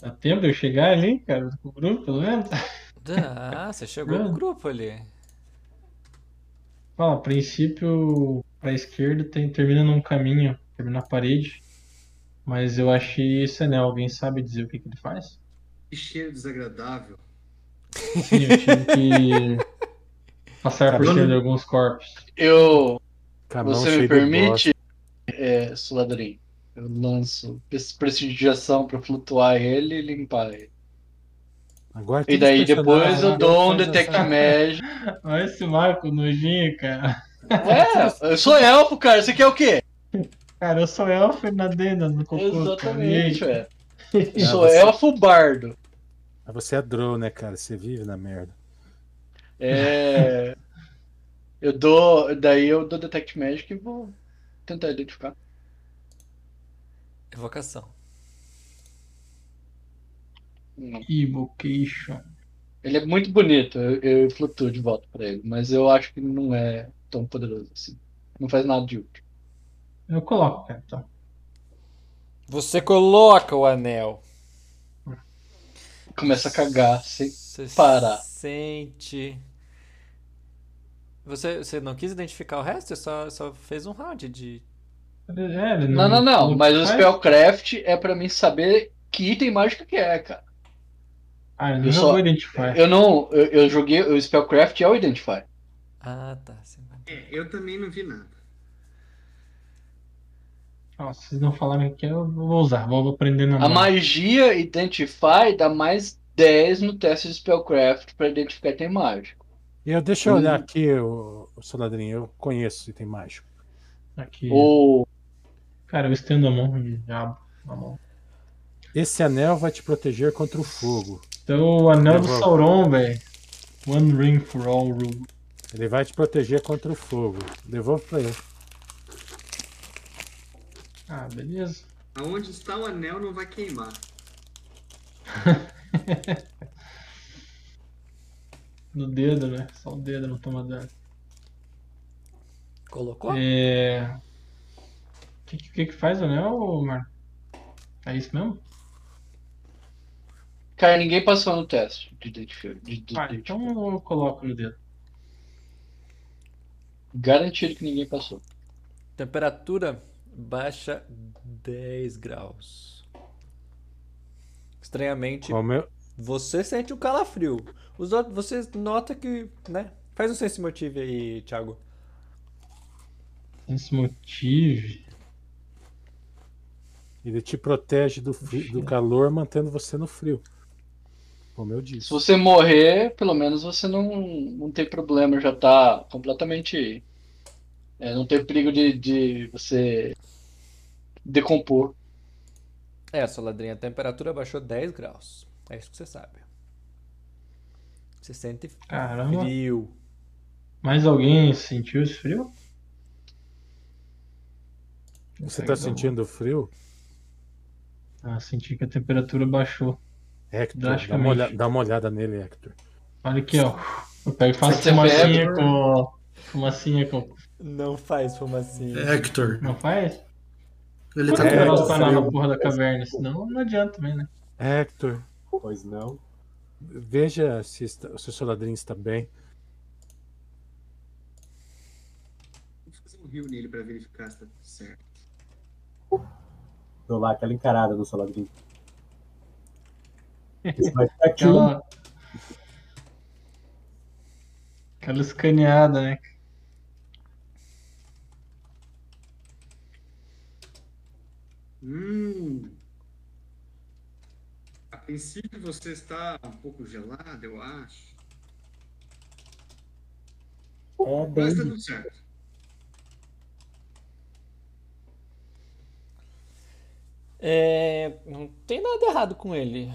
Dá tempo de eu chegar ali, cara, com o grupo, pelo menos? Ah, você chegou no grupo ali. Ó, a princípio, pra esquerda tem, termina num caminho, termina na parede. Mas eu achei esse anel. Alguém sabe dizer o que, que ele faz? Que cheiro desagradável. Sim, eu tive que [LAUGHS] passar por cima de alguns corpos. Eu. Você me permite, é, Suladrim? Eu lanço pres- prestigiação pra flutuar ele e limpar ele. Agora E daí depois eu dou um Detect Magic. [LAUGHS] Olha esse Marco nojinho, cara. Ué, eu sou elfo, cara. Você quer o quê? [LAUGHS] Cara, eu sou elfo e nadei no cocô. Exatamente. Eu sou você- elfo bardo. Mas você é drow, né, cara? Você vive na merda. É. [LAUGHS] Eu dou. Daí eu dou Detect Magic e vou tentar identificar. Evocação. Não. Evocation. Ele é muito bonito, eu, eu flutuo de volta pra ele, mas eu acho que não é tão poderoso assim. Não faz nada de útil. Eu coloco, cara, então. Você coloca o anel. Começa a cagar, sem Você parar. sente. Você, você não quis identificar o resto? Você só, só fez um round de. É, Não, não, não, falou mas o. Spellcraft é pra mim saber que item mágico que é, cara. Ah, ele Eu não só- Identify. Eu não. Eu, eu joguei. O Spellcraft é o Identify. Ah, tá. É, eu também não vi nada. Se vocês não falarem aqui, eu vou usar. Vou aprender na A mão. magia Identify dá mais 10 no teste de Spellcraft pra identificar item mágico. Eu, deixa eu olhar Hum. aqui, o, o Soladrinho. Eu conheço item mágico. Aqui. Ou. Cara, eu estendo a mão e abro a mão. Esse anel vai te proteger contra o fogo. Então, o anel do. Sauron, velho. One ring for all rule. Ele vai te proteger contra o fogo. Devolve pra ele. Ah, beleza. Aonde está o anel não vai queimar. [LAUGHS] No dedo, né? Só o dedo não toma dano. Colocou? É. O que, que, que faz o anel, Marco? É isso mesmo? Cara, ninguém passou no teste de de, Ah, de- então eu coloco no dedo. Garantido que ninguém passou. Temperatura baixa 10 graus. Estranhamente, Como eu, você sente um calafrio. Os outros, você nota que, né? Faz um sense motive aí, Thiago. Esse motivo. ele te protege do, fri- do calor, mantendo você no frio. Como eu disse. Se você morrer, pelo menos você não, não tem problema, já tá completamente. É, não tem perigo de, de você decompor. É, sua ladrinha, a temperatura baixou 10 graus. É isso que você sabe. Você sente Caramba. frio. Mais alguém sentiu esse frio? Você tá sentindo frio? Ah, senti que a temperatura baixou. Hector, dá uma, olha- dá uma olhada nele, Hector. Olha aqui, ó. Eu pego e faço Você fumacinha bebe? com. Fumacinha com. Não faz fumacinha. Hector, Não faz? ele Por tá É, com não tá na porra da caverna? Senão não adianta também, né? Hector, Pois não. veja se, está- se o seu ladrinho está bem. Vou fazer um rio nele pra verificar se tá tudo certo. Dou lá aquela encarada no saladinho. Isso [LAUGHS] vai ficar aqui. Aquela. Aquela escaneada, né? Hum. A princípio você está um pouco gelado, eu acho. É bem. Mas tá tudo certo. É, não tem nada errado com ele.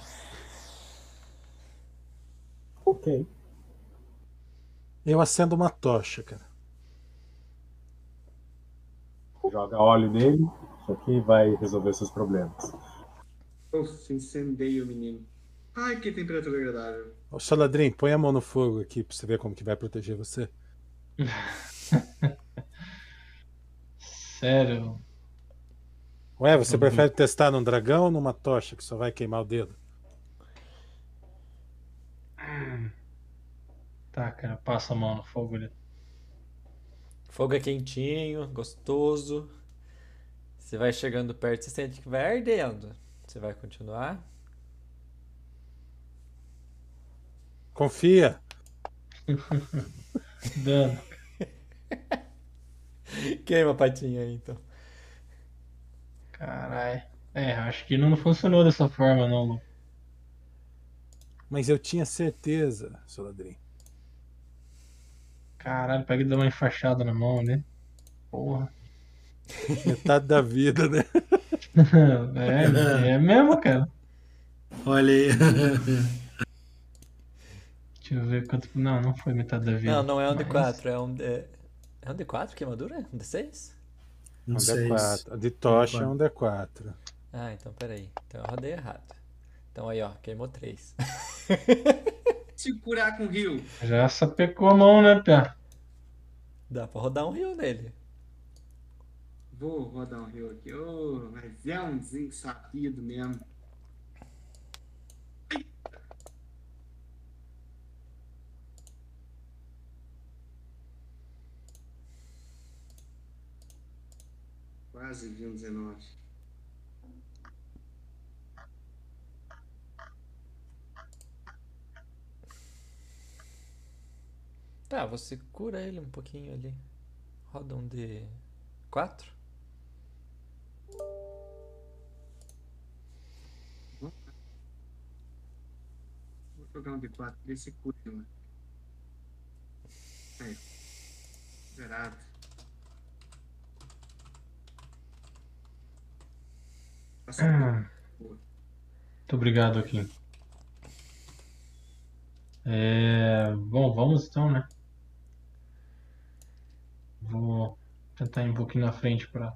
Ok. Eu acendo uma tocha, cara. Joga óleo nele. Isso aqui vai resolver seus problemas. Nossa, incendeio o menino. Ai, que temperatura agradável. Ô, ladrinho, põe a mão no fogo aqui pra você ver como que vai proteger você. [LAUGHS] Sério. Ué, você Uhum. prefere testar num dragão ou numa tocha que só vai queimar o dedo? Tá, cara, passa a mão no fogo ali. Fogo é quentinho, gostoso. Você vai chegando perto, você sente que vai ardendo. Você vai continuar? Confia. [LAUGHS] Dano. Queima a patinha aí, então. Caralho. É, acho que não funcionou dessa forma, não, Lu. Mas eu tinha certeza, seu ladrinho. Caralho, pega e dá uma enfaixada na mão ali. Porra. Metade da vida, né? É, é mesmo, cara. Olha aí. Deixa eu ver quanto. Não, não foi metade da vida. Não, não é um Mas- D4, é um D... É um D4 queimadura? Um D6? Um Não sei. D4. A de tocha é um D4. Ah, então peraí. Então eu rodei errado. Então aí, ó, queimou 3. [LAUGHS] Se curar com rio. Já sapecou a mão, né, Pia? Dá pra rodar um rio nele. Vou rodar um rio aqui. Ô, mas é um desensapido mesmo. Quase vi um 19. Tá, você cura ele um pouquinho ali. Roda um D4. Vou jogar um D4 desse cura, mano. Aí. Zerado. Ah. Muito obrigado aqui. É... Bom, vamos então, né? Vou tentar ir um pouquinho na frente pra.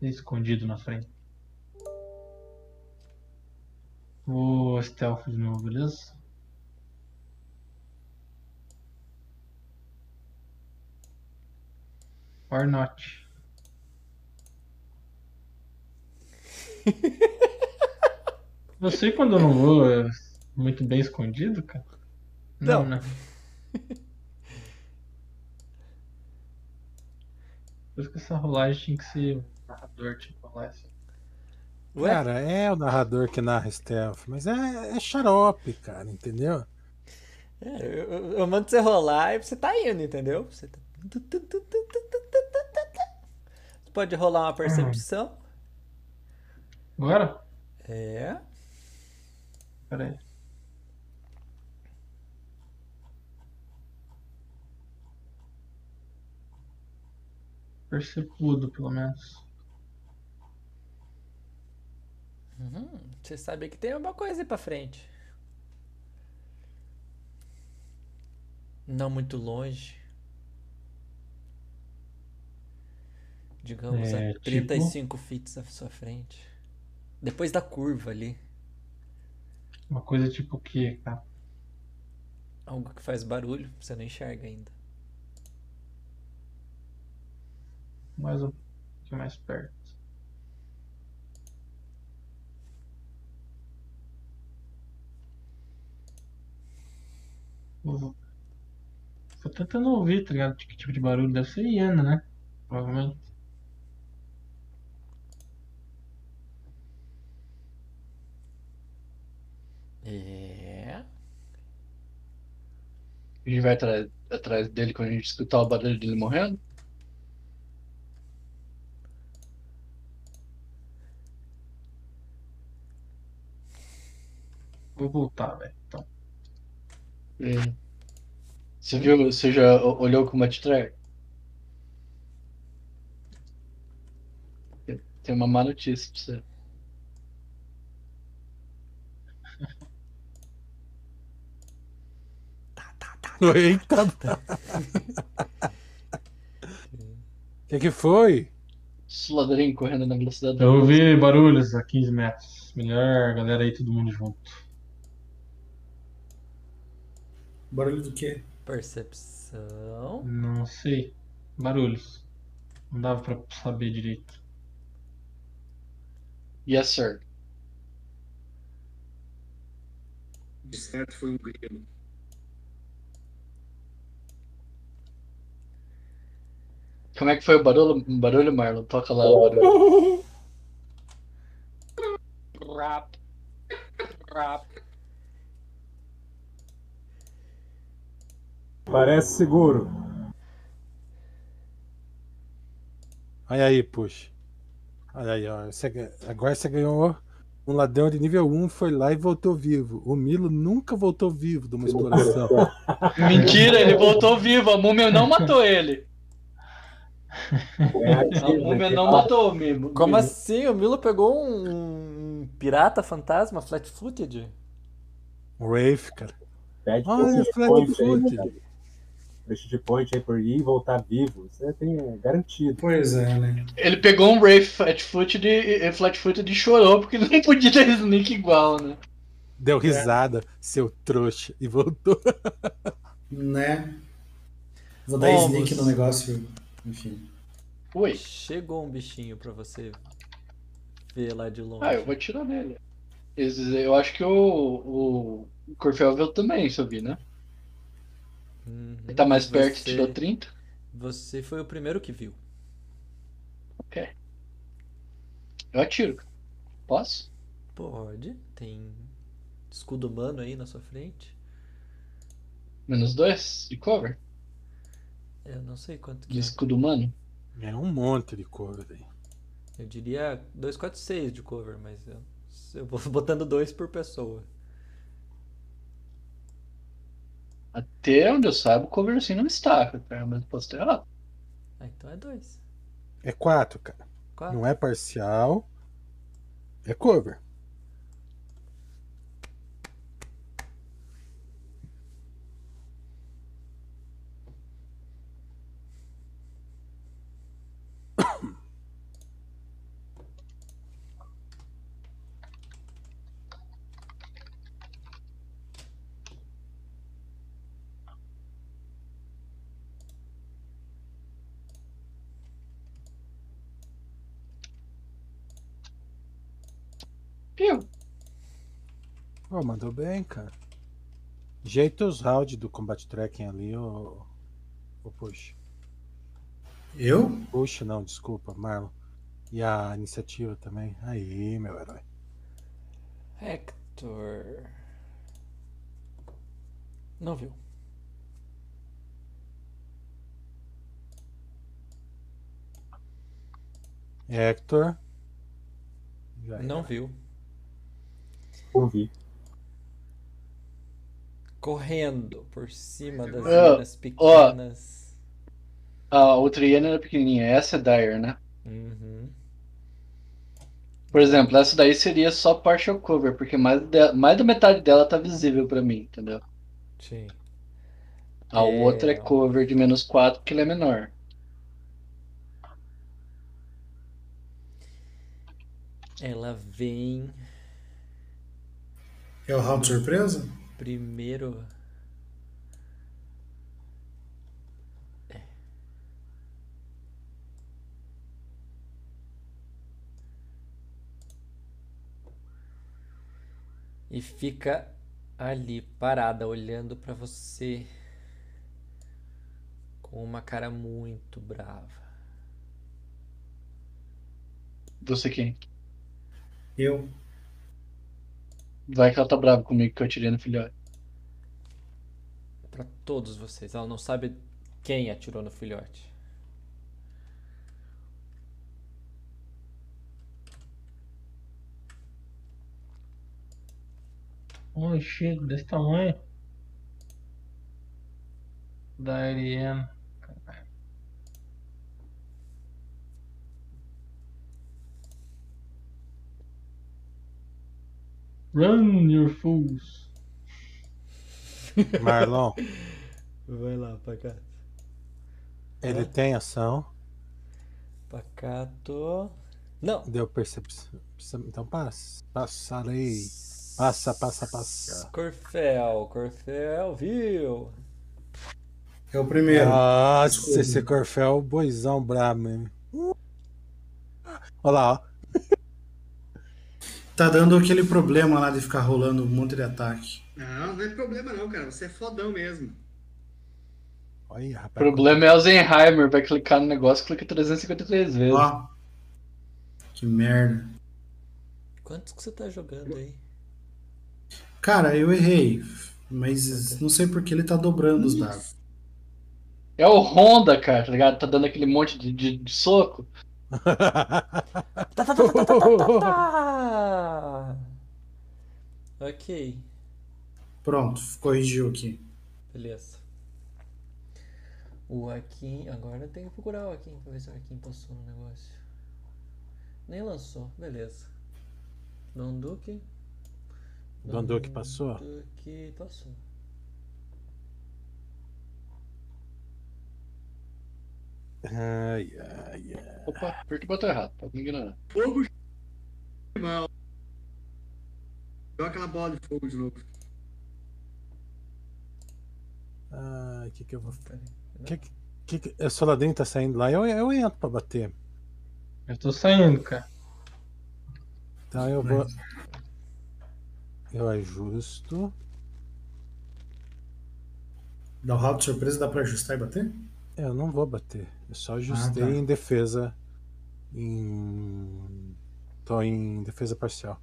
Escondido na frente. Vou stealth de novo, beleza? Or not. [LAUGHS] Você quando eu não vou é muito bem escondido, cara? Não. né? [LAUGHS] Por isso que essa rolagem tinha que ser narrador, tipo, assim. Ué? Cara, é o narrador que narra stealth, mas é, é xarope, cara, entendeu? É, eu, eu- mando você rolar e você tá indo, entendeu? Você tá... Você pode rolar uma percepção. Agora? É. Pera aí. Percebudo, pelo menos. Uhum, Você sabe que tem alguma coisa aí pra frente. Não muito longe. Digamos É, a tipo? 35 feet à sua frente. Depois da curva ali. Uma coisa tipo o quê, cara? Algo que faz barulho, você não enxerga ainda. Mais um pouquinho mais perto. Vou- Tô tentando ouvir, tá ligado? Que tipo de barulho deve ser hiena, né? Provavelmente. É. A gente vai atrás, atrás dele quando a gente escutar o barulho dele morrendo? Vou voltar, velho. É. Você viu, você já olhou como é track? Tem uma má notícia pra você. Eita! O [LAUGHS] que, que foi? Sladrin correndo na velocidade da Eu ouvi barulhos a 15 metros. Melhor, galera aí, todo mundo junto. Barulho do quê? Percepção. Não sei. Barulhos. Não dava pra saber direito. Yes, sir. De certo foi um grilo. Como é que foi o barulho, barulho Marlon? Toca lá o barulho. [LAUGHS] Rap. Rap. Parece seguro. Olha aí, puxa. Olha aí, ó. Você agora você ganhou um ladrão de nível 1, foi lá e voltou vivo. O Milo nunca voltou vivo de uma exploração. [LAUGHS] Mentira, ele voltou vivo. A múmia não matou ele. A múmia né? não matou o Mimo. Como assim? O Milo pegou um, pirata fantasma flat-footed? Um Wraith, cara. Pede Olha, flat footed. Prestige point aí por ir e voltar vivo. Você tem é, garantido. Pois é, né? Ele pegou um Wraith Flatfoot de, Flatfoot e chorou porque ele não podia ter sneak igual, né? Deu risada, seu trouxa, e voltou. Né? Vou dar Bom, sneak no negócio. Enfim. Oi. Chegou um bichinho pra você ver lá de longe. Ah, eu vou atirar nele. Esses- Eu acho que o, o, o Corfel viu também, se eu vi, né? Uhum. Ele tá mais perto Você- tirou 30. Você foi o primeiro que viu. Ok. Eu atiro. Posso? Pode. Tem escudo humano aí na sua frente. Menos dois de cover? Eu não sei quanto que De é. escudo humano? É um monte de cover aí. Eu diria 246 de cover, mas eu, eu vou [LAUGHS] botando dois por pessoa. Até onde eu saiba, o cover assim não está, cara, mas posso ter errado. Ah, então é dois. É quatro, cara. Quatro. Não é parcial. É cover. Pô, mandou bem, cara. Jeita os rounds do Combat Tracking ali, ô. Ô, puxa. Eu? Puxa, não, desculpa, Marlon. E a iniciativa também. Aí, meu herói. Hector. Não viu. Hector. Já Não era. viu. Ouvi. Correndo por cima das Ah, minas pequenas. A outra hiena era pequenininha. Essa é Dire, né? Uhum. Por exemplo, essa daí seria só partial cover, porque mais, de- mais da metade dela tá visível pra mim, entendeu? Sim. A É. outra é cover de menos 4, porque ela é menor. Ela vem É o round surpresa? Primeiro. É. E fica ali parada olhando pra você com uma cara muito brava. Você quem? Eu. Vai que ela tá brava comigo que eu atirei no filhote. Pra todos vocês. Ela não sabe quem atirou no filhote. Oh shit, desse tamanho. Da Ariane. Run, your fools. [LAUGHS] Marlon, Vai lá, Pacato. ele tem ação. Pacato. Não. Deu percepção. Então passa. Passarei. Passa, passa, passa. Corfel, Corfel, viu? É o primeiro. Nossa, Desculpa. esse Corfel, boizão brabo mesmo. Olha lá, ó. Tá dando aquele problema lá de ficar rolando um monte de ataque. Não, não é problema não, cara. Você é fodão mesmo. Olha aí, O rapaz. problema é Alzheimer, vai clicar no negócio, clica 353 vezes. Ó. Que merda. Quantos que você tá jogando aí? Cara, eu errei. Mas não sei porque ele tá dobrando os dados. É o Honda, cara, tá ligado? Tá dando aquele monte de, de- de soco. Tá, tá, tá, tá, tá, tá. Ok, Pronto, corrigiu aqui. beleza. O Akin. Agora eu tenho que procurar o Akin pra ver se o Akin passou no negócio. Nem lançou, beleza. Don Duque. Don Duque passou? Duque passou. Ai, ai, ai. Opa, apertei o botão errado, pode me ignorar. Fogo mal. Deu aquela bola de fogo de novo. Ai, o que que eu vou. Que, que, que, que- o Soladrinho tá saindo lá, eu, eu entro pra bater. Eu tô saindo, cara. Então eu vou. Eu ajusto. Dá o round de surpresa, dá pra ajustar e bater? Eu não vou bater. Eu só ajustei tá. em defesa. Em. Tô em defesa parcial.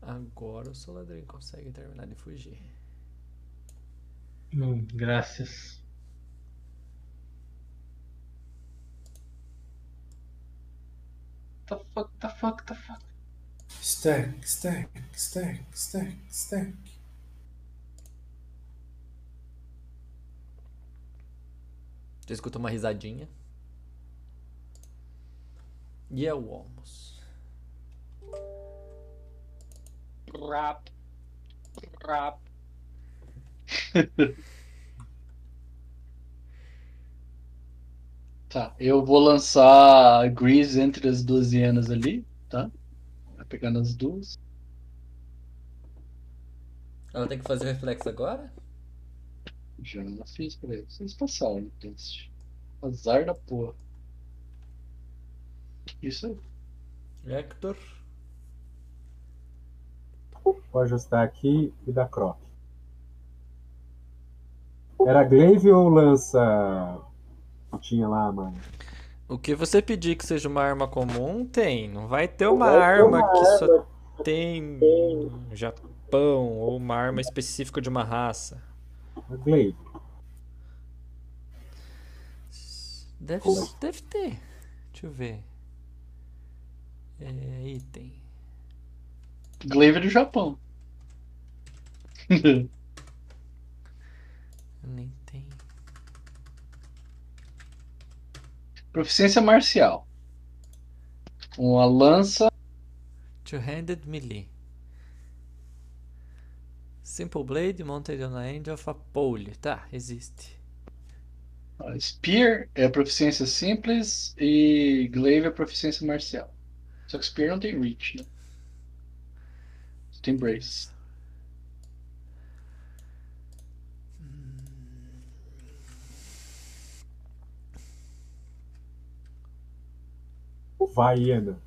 Agora o Soladrin consegue terminar de fugir. Hum, graças. The fuck, the fuck, the fuck. Stack, stack, stack, stack, stack. Você escuta uma risadinha. E é o almoço. Rap. Rap. [LAUGHS] Tá, eu vou lançar Grease entre as duas hienas ali, tá? Vai pegando as duas. Ela tem que fazer reflexo agora? Já fiz pra ele. Vocês passaram no teste. Azar da porra. Isso aí. Hector. Vou ajustar aqui e dar croc. Era glaive ou lança que tinha lá, mano? O que você pedir que seja uma arma comum, tem. Não vai ter uma arma que só tem no Japão ou uma arma específica de uma raça. Glaive. Deve, deve ter. Deixa eu ver. É, item. Glaive do Japão. [LAUGHS] Nem tem. Proficiência marcial. Uma lança. Two-handed melee. Simple blade mounted on a end of a pole. Tá, existe. a Spear é proficiência simples e Glaive é proficiência marcial. Só que Spear não tem reach, né? Tem brace. Vai, Iena.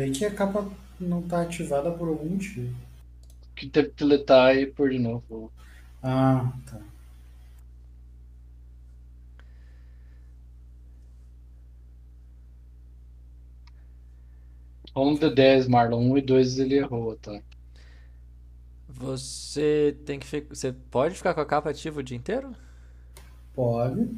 Peraí que a capa não tá ativada por algum motivo. Que teve que deletar e pôr de novo. Ah, tá. Rola um D10, Marlon. 1 e 2 ele errou, tá? Você tem que ficar. Você pode ficar com a capa ativa o dia inteiro? Pode.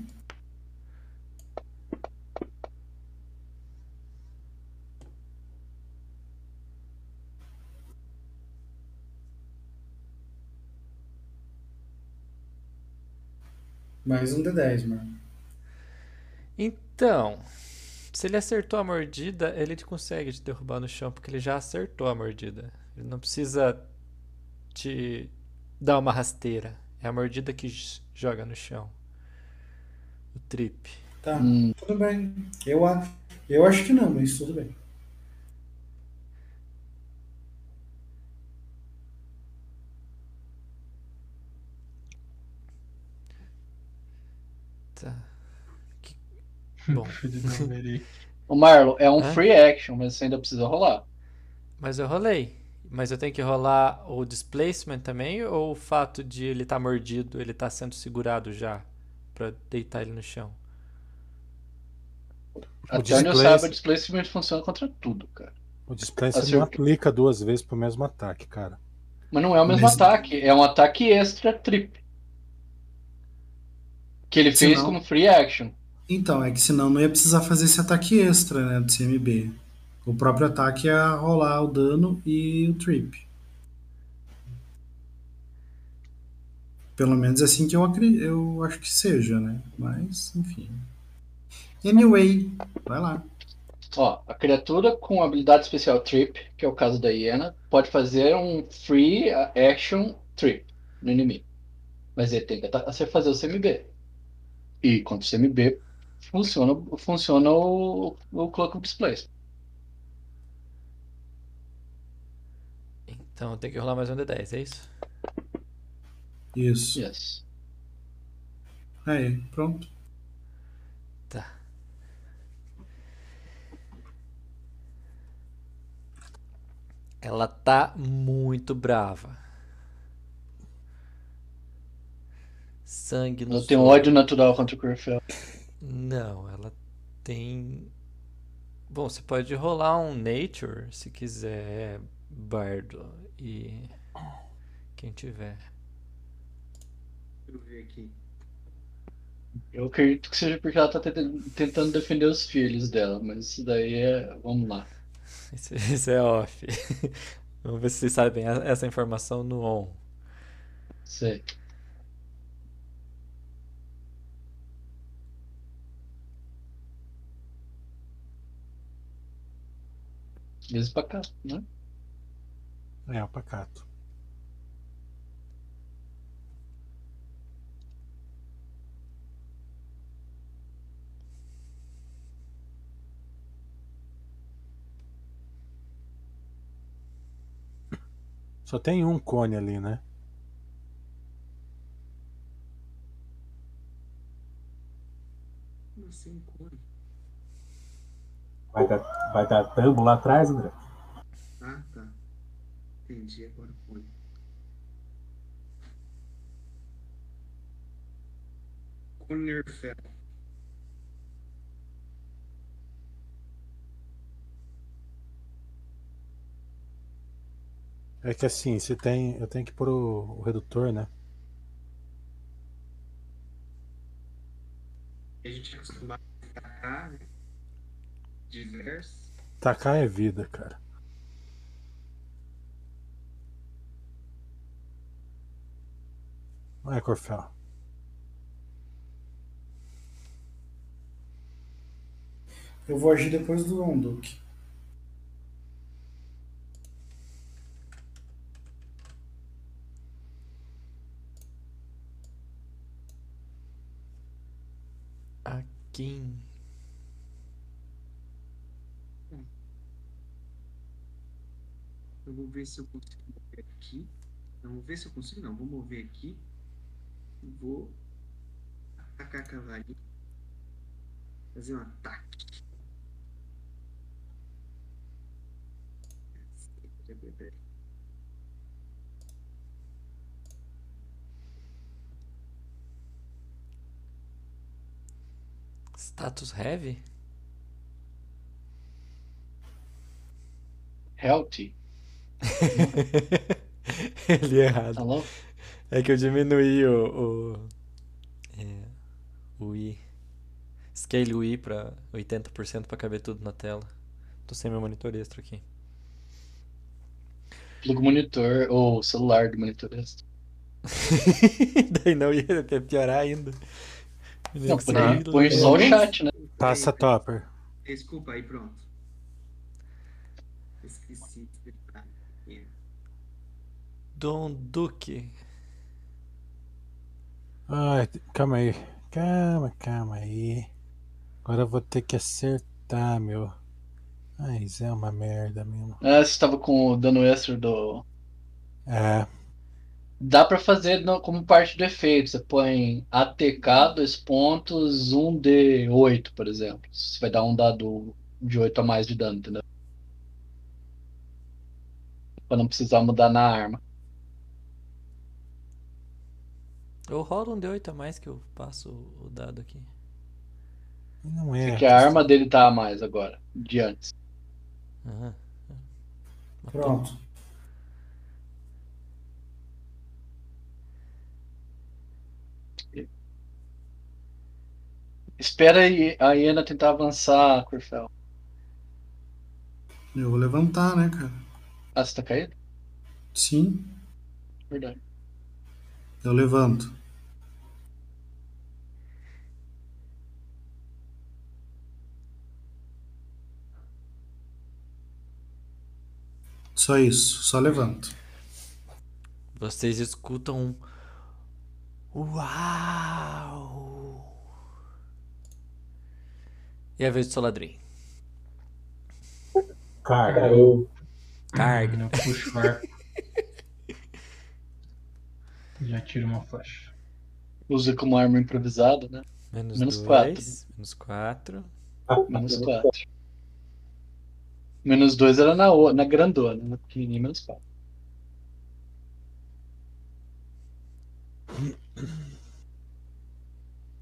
Mais um D10, mano. Então, se ele acertou a mordida, ele te consegue te derrubar no chão, porque ele já acertou a mordida. Ele não precisa te dar uma rasteira. É a mordida que joga no chão. O trip. Tá, Hum. tudo bem. Eu, a- eu acho que não, mas tudo bem. Tá. Que- [LAUGHS] Bom. O Marlon, é um Hã? free action, mas você ainda precisa rolar. mas eu rolei. Mas eu tenho que rolar o displacement também ou o fato de ele estar mordido, ele tá sendo segurado já pra deitar ele no chão? Onde eu displace- saiba, displacement funciona contra tudo, cara. O você Acertou. não aplica duas vezes pro mesmo ataque, cara. Mas não é o mesmo ataque, é um ataque extra trip. Que ele fez como free action. Então, é que senão não ia precisar fazer esse ataque extra, né, do CMB. O próprio ataque ia rolar o dano e o trip. Pelo menos é assim que eu, eu acho que seja, né? Mas, enfim. Anyway, vai lá. Ó, a criatura com habilidade especial Trip, que é o caso da hiena, pode fazer um free action Trip no inimigo. Mas ele tem que fazer o CMB. E contra o CMB funciona, funciona o, o of Displace. Então tem que rolar mais um D10, é isso? Isso. Yes. Aí, pronto. Tá. Ela tá muito brava. Sangue tem um olhos. ódio natural contra o Curfel. Não, ela tem. Bom, você pode rolar um Nature se quiser, Bardo. E. Quem tiver. Deixa eu ver aqui. Eu acredito que seja porque ela tá tenta- tentando defender os filhos dela, mas isso daí é. Vamos lá. [LAUGHS] Isso, isso é off. [LAUGHS] Vamos ver se vocês sabem essa informação no on. Sei. Mesmo cá, né? É, o pacato. Só tem um cone ali, né? Como assim, cone? Vai dar, vai dar tambo lá atrás, André? Ah, tá. Entendi agora o cone. Conerfell. É que assim, você tem. Eu tenho que pôr o, o redutor, né? A gente é acostumado a tacar, né? Diversos. Tacar é vida, cara. Vai, Corfel. Eu vou agir depois do Dom Duque. Aqui. Eu vou ver se eu consigo mover aqui. Não, vou ver se eu consigo, não. Vou mover aqui. Vou atacar a cavalinha. Fazer um ataque. Peraí, peraí. Status heavy? Healthy. [LAUGHS] Ele é errado. Tá louco? É que eu diminuí o. o é, o I. Scale o I pra 80% pra caber tudo na tela. Tô sem meu monitor extra aqui. Pluga o monitor ou celular do monitor extra. [LAUGHS] Daí não ia piorar ainda. Não, por aí põe só o chat, né? Passa topper. Desculpa aí, pronto. Esqueci. Dom Duque. Ai, calma aí. Calma, calma aí. Agora eu vou ter que acertar, meu. Mas é uma merda mesmo. Ah, você tava com o dano extra do. É, Dá pra fazer no- como parte do efeito. Você põe ATK, dois pontos, 1D8, por exemplo. Você vai dar um dado de 8 a mais de dano, entendeu? Pra não precisar mudar na arma. Eu rolo um D8 a mais que eu passo o dado aqui. não é. Porque a arma dele tá a mais agora, de antes. Aham. Pronto. Espera aí a hiena tentar avançar, Corfel. Eu vou levantar, né, cara? Ah, você tá caído? Sim, Verdade. eu levanto. Só isso, só levanto. Vocês escutam um. Uau! E a vez do Soladrim. Cara, Carga. Eu puxo o arco. Já tiro uma flecha. Usa como arma improvisada, né? Menos, Menos dois. quatro. Menos quatro. Menos 4. Menos 2 era na, na grandona, na pequenininha, menos 4.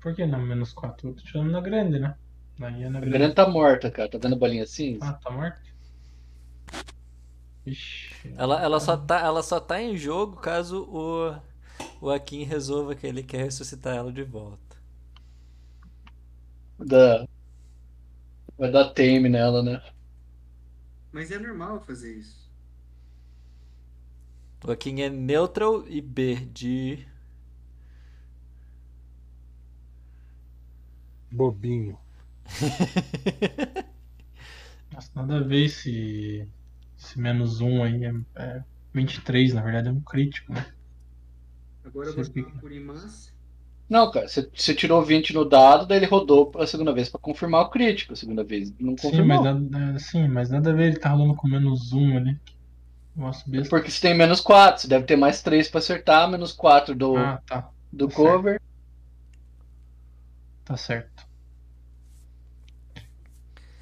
Por que não menos 4? Eu tô tirando na grande, né? Daí é na A grande. grande tá morta, cara. Tá vendo a bolinha assim? Ah, tá morto? Ixi. Ela, ela, só tá, ela só tá em jogo caso o, o Akin resolva que ele quer ressuscitar ela de volta. Da... Vai dar tame nela, né? Mas é normal fazer isso. O Akin é neutral e B de. Bobinho. [LAUGHS] Nossa, nada a ver esse, esse menos um aí. É, é 23, na verdade, é um crítico, né? Agora eu vou fica- jogar por imãs. Não, cara, você, você tirou 20 no dado, daí ele rodou a segunda vez pra confirmar o crítico. A segunda vez não Sim confirmou. mas, nada, é, sim, mas nada a ver, ele tá rolando com menos um ali. Nossa, besta. Porque você tem menos 4, você deve ter mais 3 pra acertar, menos 4 do, Ah, tá. do tá cover. Tá certo.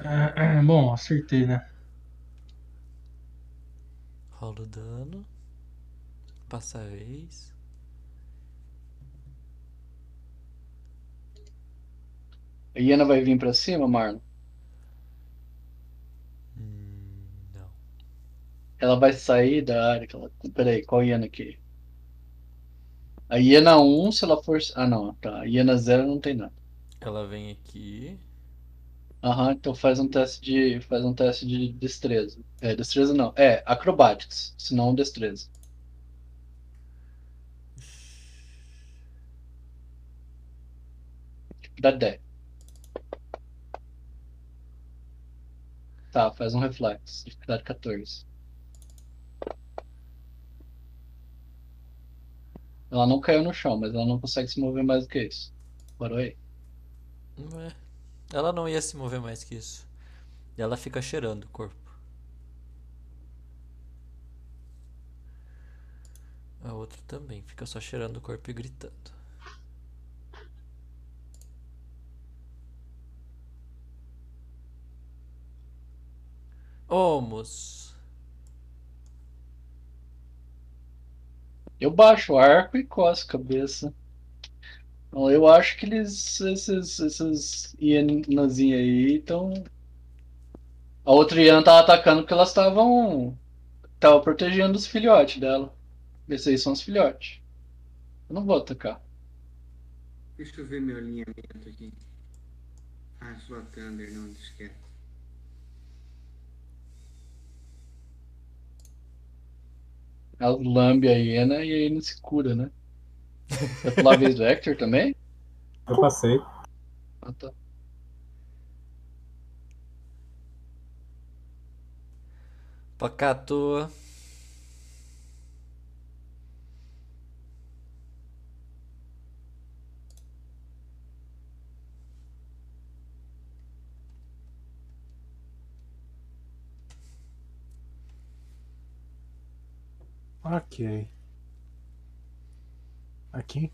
Ah, ah, bom, acertei, né? Rola o dano. Passa a vez. A hiena vai vir pra cima, Marlon. Hum, não. Ela vai sair da área que ela. Peraí, qual hiena aqui? A hiena 1, se ela for. Ah, não, tá. A hiena 0 não tem nada. Ela vem aqui. Aham, então faz um teste de. Faz um teste de destreza. É, destreza não. É, acrobatics, se não destreza. Dá 10. Tá, faz um reflexo. Dificuldade 14. Ela não caiu no chão, mas ela não consegue se mover mais do que isso. Parou aí. Ué, Ela não ia se mover mais que isso. E ela fica cheirando o corpo. A outra também fica só cheirando o corpo e gritando. Omos. Eu baixo o arco e coço a cabeça. Eu acho que eles. Esses, esses hienazinhas aí estão. A outra hiena tava atacando porque elas estavam. Tava protegendo os filhotes dela. Esses aí são os filhotes. Eu não vou atacar. Deixa eu ver meu alinhamento aqui. Ah, sou a Thunder, não, deixa quieto. Ela lambe a hiena e a hiena se cura, né? Vai pular a vez do Hector também? Eu passei. Ah, tá. Pacato. Ok. Aqui?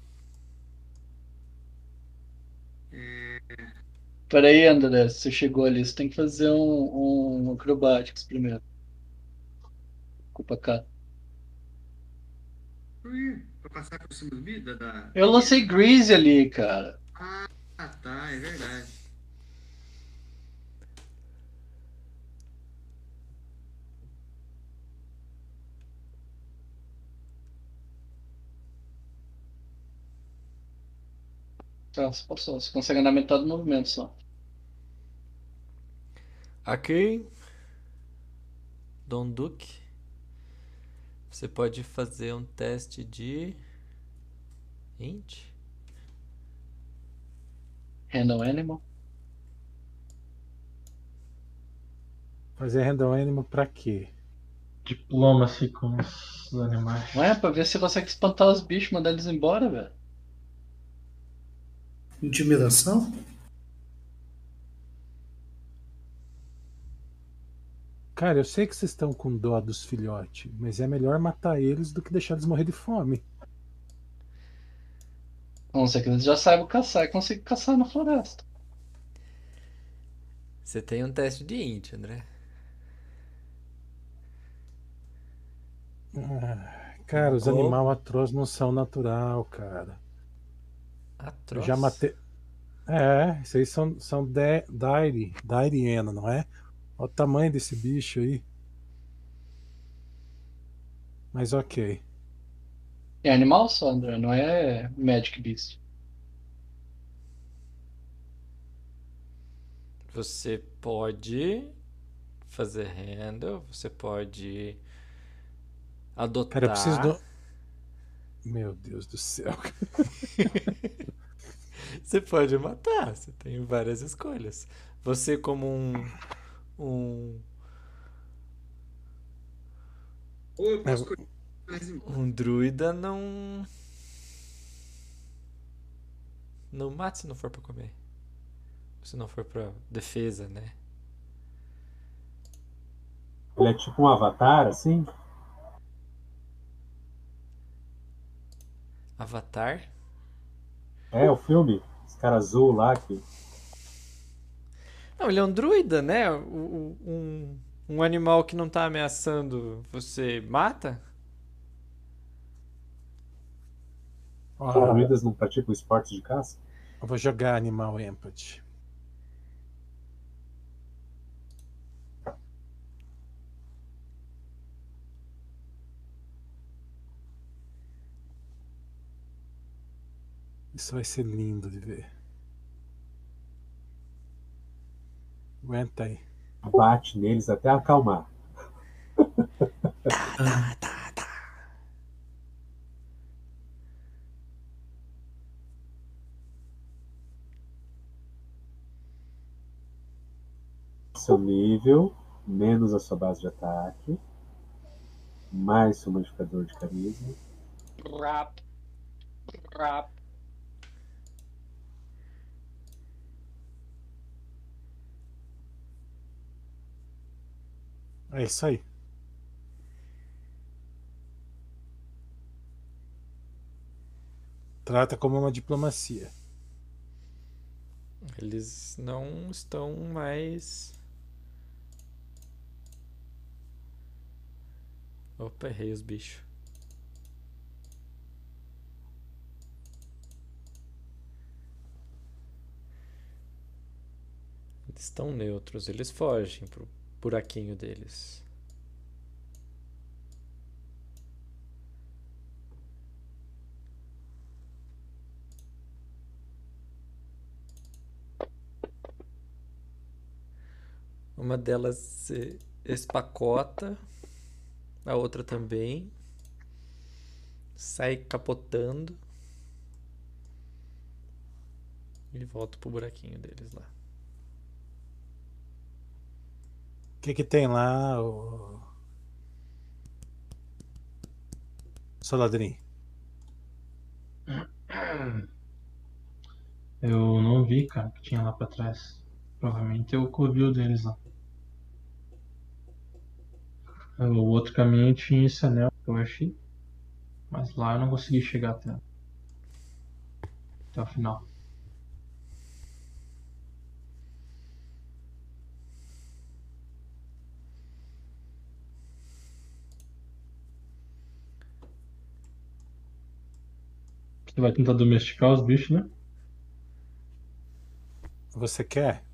Peraí, André, você chegou ali, você tem que fazer um, um acrobatics primeiro. Culpa cá. Pra passar por cima do vida da. Eu lancei Grease ali, cara. Ah, tá, é verdade. Tá, você passou. Você consegue andar metade do movimento só. Aqui. Dom Duque. Você pode fazer um teste de. Int? Handle Animal. Fazer random animal pra quê? Diplomacy com os animais. Não é? Pra ver se você consegue espantar os bichos, mandar eles embora, velho. Intimidação? Cara, eu sei que vocês estão com dó dos filhotes, mas é melhor matar eles do que deixar eles morrer de fome. A não ser que eles já saibam caçar e consigam caçar na floresta. Você tem um teste de Int, André. Ah, Cara, os Qual? animais atroz não são natural, cara. Eu Atroz. já matei. É, isso aí são, são de, Dairi, Dairiena, não é? Olha o tamanho desse bicho aí. Mas ok. É animal só, André, não é Magic Beast. Você pode fazer handle, você pode adotar. Cara, eu preciso do. Meu Deus do céu. [LAUGHS] Você pode matar, você tem várias escolhas. Você como um um, Ou eu posso É, embora. um druida não não mata se não for pra comer. Se não for pra defesa, né? Ele é tipo um avatar, assim? Avatar? É, o filme. Esse cara azul lá que. Não, ele é um druida, né? Um, um animal que não tá ameaçando, você mata? Ó, Druidas não praticam esportes de caça? eu vou jogar Animal Empathy. Isso vai ser lindo de ver. Aguenta aí. Bate neles até acalmar. Seu nível, menos a sua base de ataque, mais seu modificador de carisma. Rap. Rap. É isso aí. Trata como uma diplomacia. Eles não estão mais. Opa, errei os bichos. Eles estão neutros, eles fogem pro buraquinho deles. Uma delas se espacota, a outra também. Sai capotando. E volta pro buraquinho deles lá. O que que tem lá, o... Soladrim? [CLEARS THROAT] Eu não vi, cara, que tinha lá pra trás. Provavelmente é o covil deles lá. O outro caminho tinha esse anel que eu achei. Mas lá eu não consegui chegar até, até o final. Você vai tentar domesticar os bichos, né? Você quer?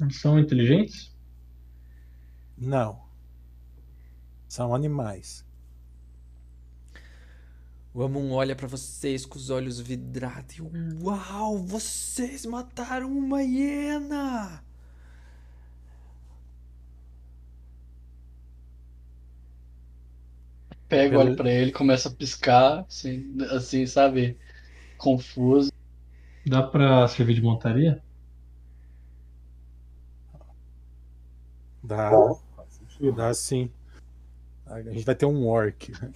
Eles são inteligentes? Não. São animais. O Amun olha pra vocês com os olhos vidrados e uau, vocês mataram uma hiena! Pega, olha pra ele, começa a piscar, assim, assim, sabe? Confuso. Dá pra servir de montaria? Dá, dá sim. A gente vai ter um orc. né?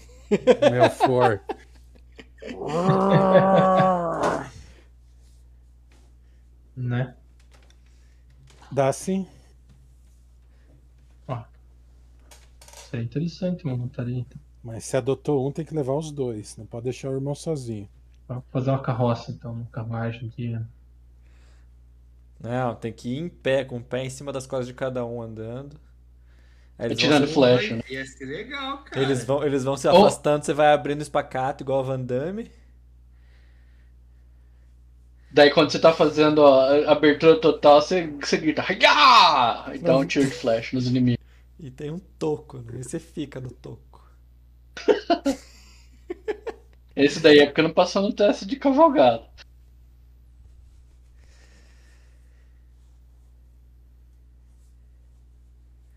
Meu for. Né? Dá sim. Isso é interessante, uma montaria. Então. Mas se adotou um, tem que levar os dois. Não pode deixar o irmão sozinho. Vamos fazer uma carroça, então, uma carruagem aqui. Não, tem que ir em pé, com o pé em cima das costas de cada um andando. Aí eles vão Tirando se- flecha, né? Ia ser legal, cara. Eles vão, eles vão se Oh. afastando, você vai abrindo espacato igual a Van Damme. Daí quando você tá fazendo a abertura total, você, você grita "Hiya!" e dá um tiro de flash nos inimigos. E tem um toco, né? E você fica no toco. [LAUGHS] Esse daí é porque não passou no teste de cavalgada.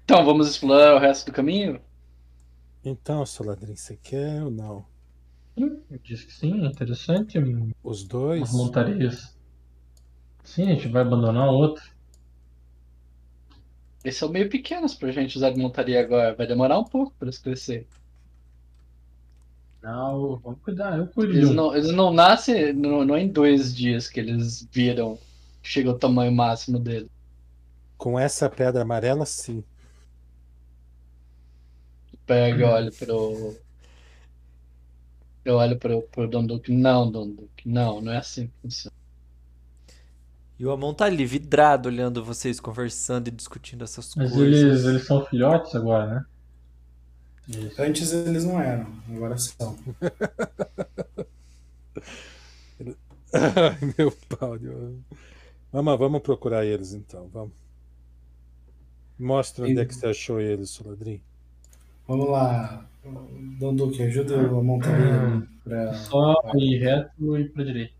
Então, vamos explorar o resto do caminho? Então, Soladrin, você quer ou não? Eu disse que sim, é interessante. Os dois? As montarias. Sim, a gente vai abandonar o outro. Eles são meio pequenos pra gente usar de montaria agora. Vai demorar um pouco pra eles crescer. Não, vamos cuidar, eu cuido. Eles um. não, eles não nascem, não, não é em dois dias que eles viram, chega o tamanho máximo dele. Com essa pedra amarela, sim. Pega e olha pro. Eu olho pro, pro Donduque. Não, Donduque, não, não é assim que funciona. E o Amon tá ali, vidrado, olhando vocês conversando e discutindo essas Mas coisas. eles, eles são filhotes agora, né? Isso. Antes eles não eram, agora são. Ai, [LAUGHS] meu pau. de- Vamos, vamos procurar eles então, vamos. Mostra onde é que você achou eles, Soladrin. Vamos lá, Dom Duque, ajuda eu a montar ele pra... Só ir reto e pra direita.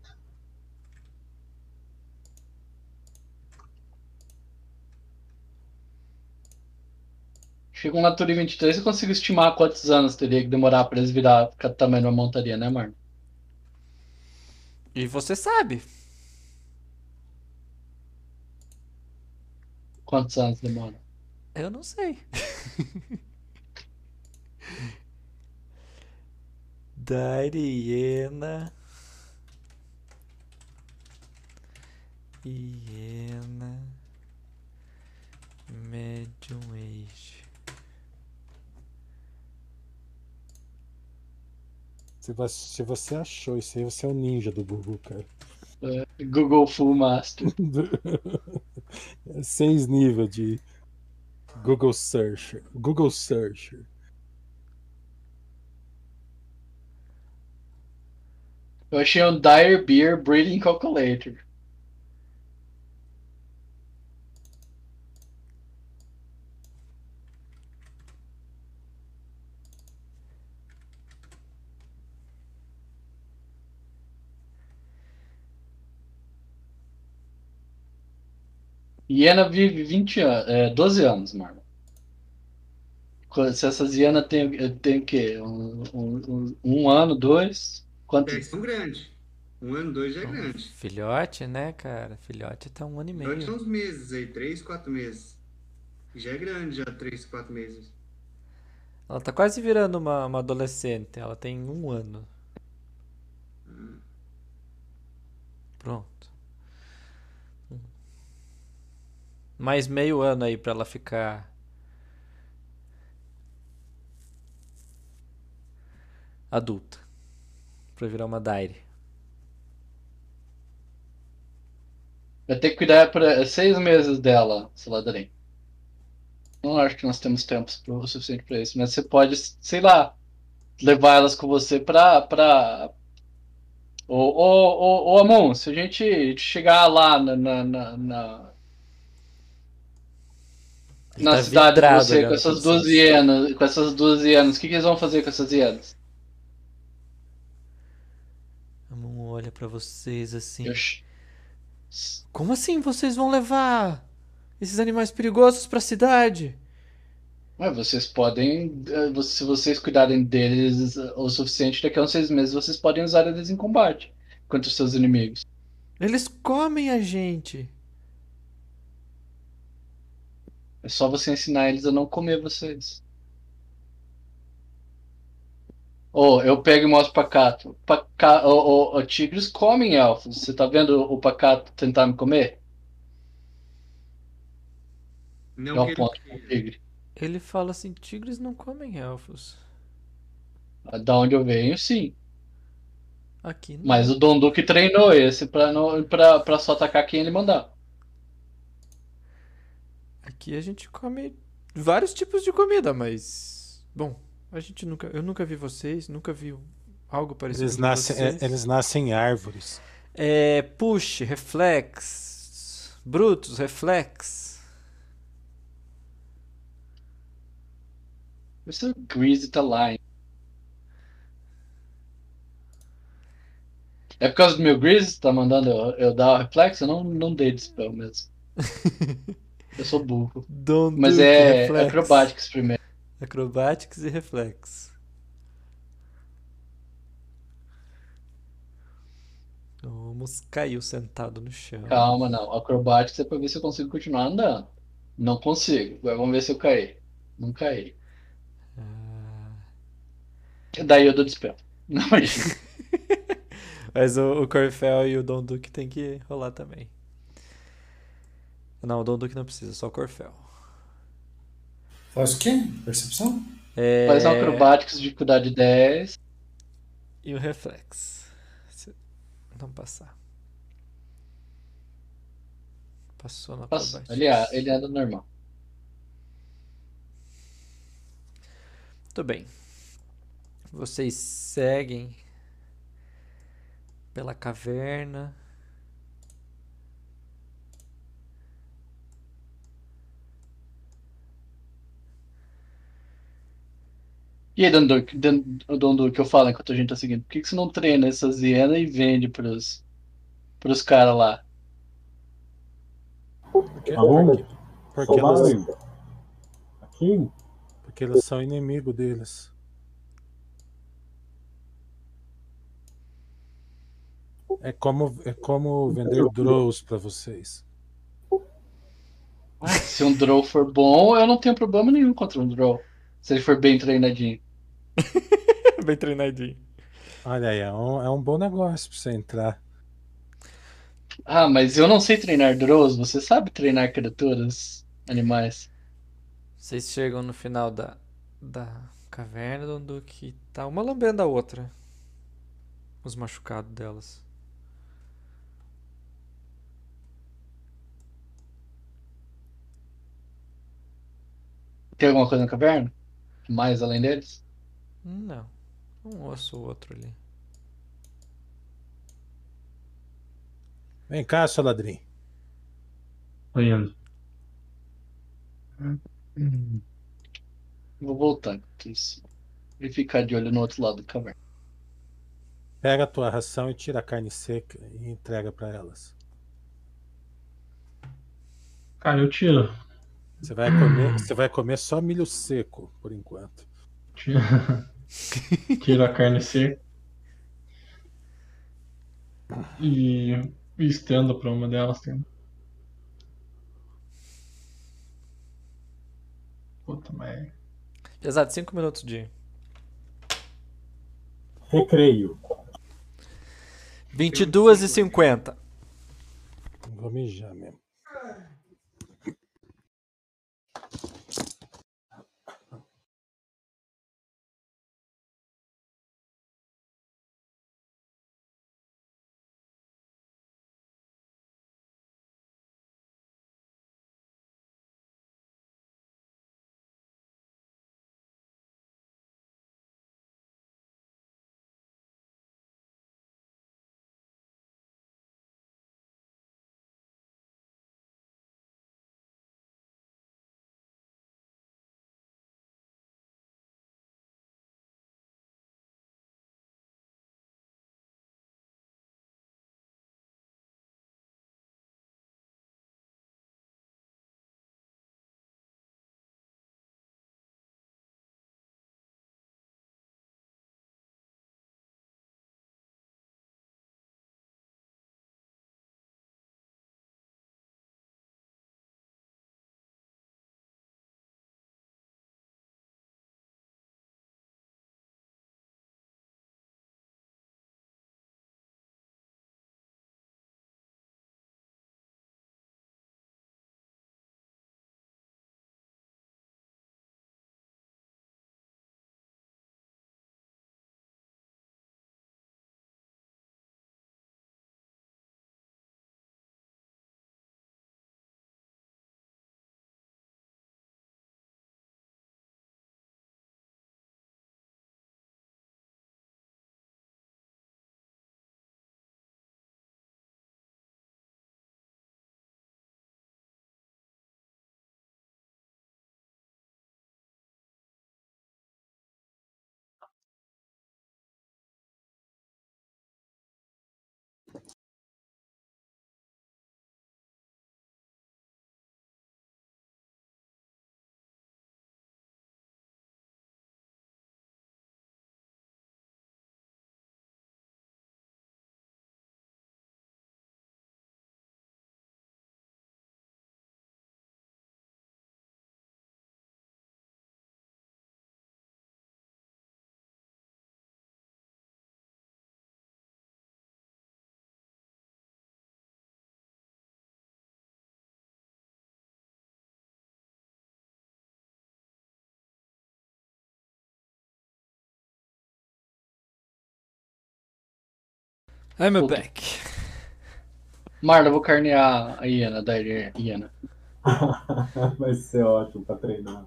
Chega um Natura 23, eu consigo estimar quantos anos teria que demorar pra eles virar ficar do tamanho de uma montaria, né, Marno? E você sabe. Quantos anos demora? Eu não sei. [LAUGHS] Dariena. Hiena. Medium Age. Se você, se você achou isso aí, você é o ninja do Google, cara. Google Full Master. É [LAUGHS] Seis níveis de Google Searcher. Google Searcher. Eu achei um Dire Beer Breeding Calculator. Hiena vive 20 anos, é, 12 anos, Marlon. Se essas hienas têm tem o quê? Um, um, um- um ano, dois? Quanto? É, eles são grandes. Um ano, dois já é grande. Filhote, né, cara? Filhote tá um ano e Agora são meio. uns meses aí, três, quatro meses. Já é grande, já três, quatro meses. Ela tá quase virando uma, uma adolescente. Ela tem um ano. Pronto. Mais meio ano aí pra ela ficar. Adulta. Pra virar uma Dire. Vai ter que cuidar por seis meses dela, Saladrin. Não acho que nós temos tempo o suficiente para isso, mas você pode, sei lá, levar elas com você pra. pra... Ô, ô, Amon, se a gente chegar lá na, na, na, na, Ele na tá cidade de você com essas duas hienas, com essas duas hienas, o que, que eles vão fazer com essas hienas? A mão olha pra vocês assim. Como assim vocês vão levar esses animais perigosos pra cidade? Ué, vocês podem, eh, se vocês cuidarem deles eh, o suficiente, daqui a uns seis meses vocês podem usar eles em combate contra os seus inimigos. Eles comem a gente. É só você ensinar eles a não comer vocês. Ô, eu pego e mostro pro Pacato. Paca... Ô, ô, ô, tigres comem elfos. Você tá vendo o Pacato tentar me comer? Não Dá que um ele ponto pro queira. tigre. Ele fala assim: tigres não comem elfos. Da onde eu venho, sim. Aqui não. Mas o Donduque treinou esse pra, não, pra, pra só atacar quem ele mandar. Aqui a gente come vários tipos de comida, mas. Bom, a gente nunca. Eu nunca vi vocês, nunca vi algo parecido Eles com nascem, é, vocês. eles nascem em árvores. É, push, reflex. Brutus, reflex. Vê se o Greasy tá lá. hein? É por causa do meu Greasy que tá mandando eu, eu dar o reflexo? Eu não, não dei dispel mesmo. [LAUGHS] Eu sou burro. Don't Mas é reflex. Acrobatics primeiro. Acrobatics e reflex. Vamos caiu sentado no chão. Calma, não. Acrobatics é pra ver se eu consigo continuar andando. Não consigo. Agora vamos ver se eu caí. Não caí. Ah, Daí eu dou dispel. Não. [LAUGHS] Mas o, o Corfel e o Don Duque tem que rolar também. Não, o Don Duque não precisa, só o Corfel. Faz o quê? Percepção? É... Faz Acrobatics de dificuldade 10. E o reflex. Se não passar. Passou Nossa, acrobatics. ele, a- ele anda normal. Muito bem. Vocês seguem pela caverna. E aí, Dondu, Dan- Dondu, que eu falo enquanto a gente tá seguindo, por que, que você não treina essas hienas e vende pros, pros caras lá? Porque, Aonde? porque, elas. Aqui? porque elas são inimigo deles. É como, é como vender drows pra vocês. Ah, Se um Drow for bom, eu não tenho problema nenhum contra um Drow. Se ele for bem treinadinho. [LAUGHS] Bem treinadinho. Olha aí, é um, é um bom negócio pra você entrar. Ah, mas eu não sei treinar Drows. Você sabe treinar criaturas, animais? Vocês chegam no final da, da caverna do Duque. Tá uma lambendo a outra. Os machucados delas. Tem alguma coisa na caverna? Mais além deles? Não. Um osso ou outro ali. Vem cá, seu ladrinho. Tô indo. Vou voltar. E ficar de olho no outro lado da caverna. Pega a tua ração e tira a carne seca e entrega pra elas. Cara, eu tiro. Você vai comer, você vai comer só milho seco por enquanto. [LAUGHS] Tiro a carne seca. E, e estendo pra uma delas. Tem... Puta, mas. Exato, 5 minutos de. Recreio. 22 e 50. Vou mijar mesmo. I'm Puta. back. Marla, eu vou carnear a hiena da hiena. [LAUGHS] Vai ser ótimo pra treinar.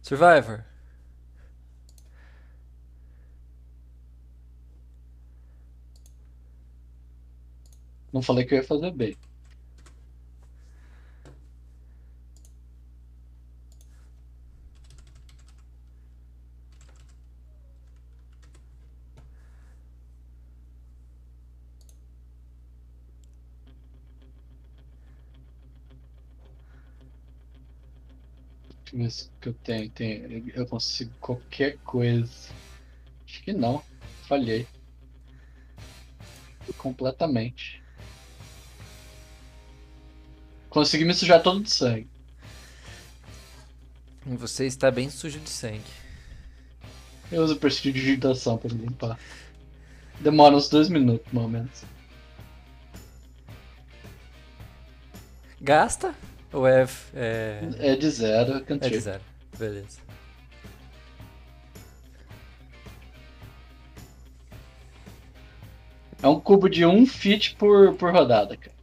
Survivor. Não falei que eu ia fazer bem. Que eu tenho, tenho. Eu consigo qualquer coisa. Acho que não. Falhei. Completamente. Consegui me sujar todo de sangue. Você está bem sujo de sangue. Eu uso prestidigitação pra me limpar. Demora uns dois minutos, mais ou menos. Gasta? Ou é. É, É de zero, é é de zero. Beleza. É um cubo de um feet por, por rodada, cara.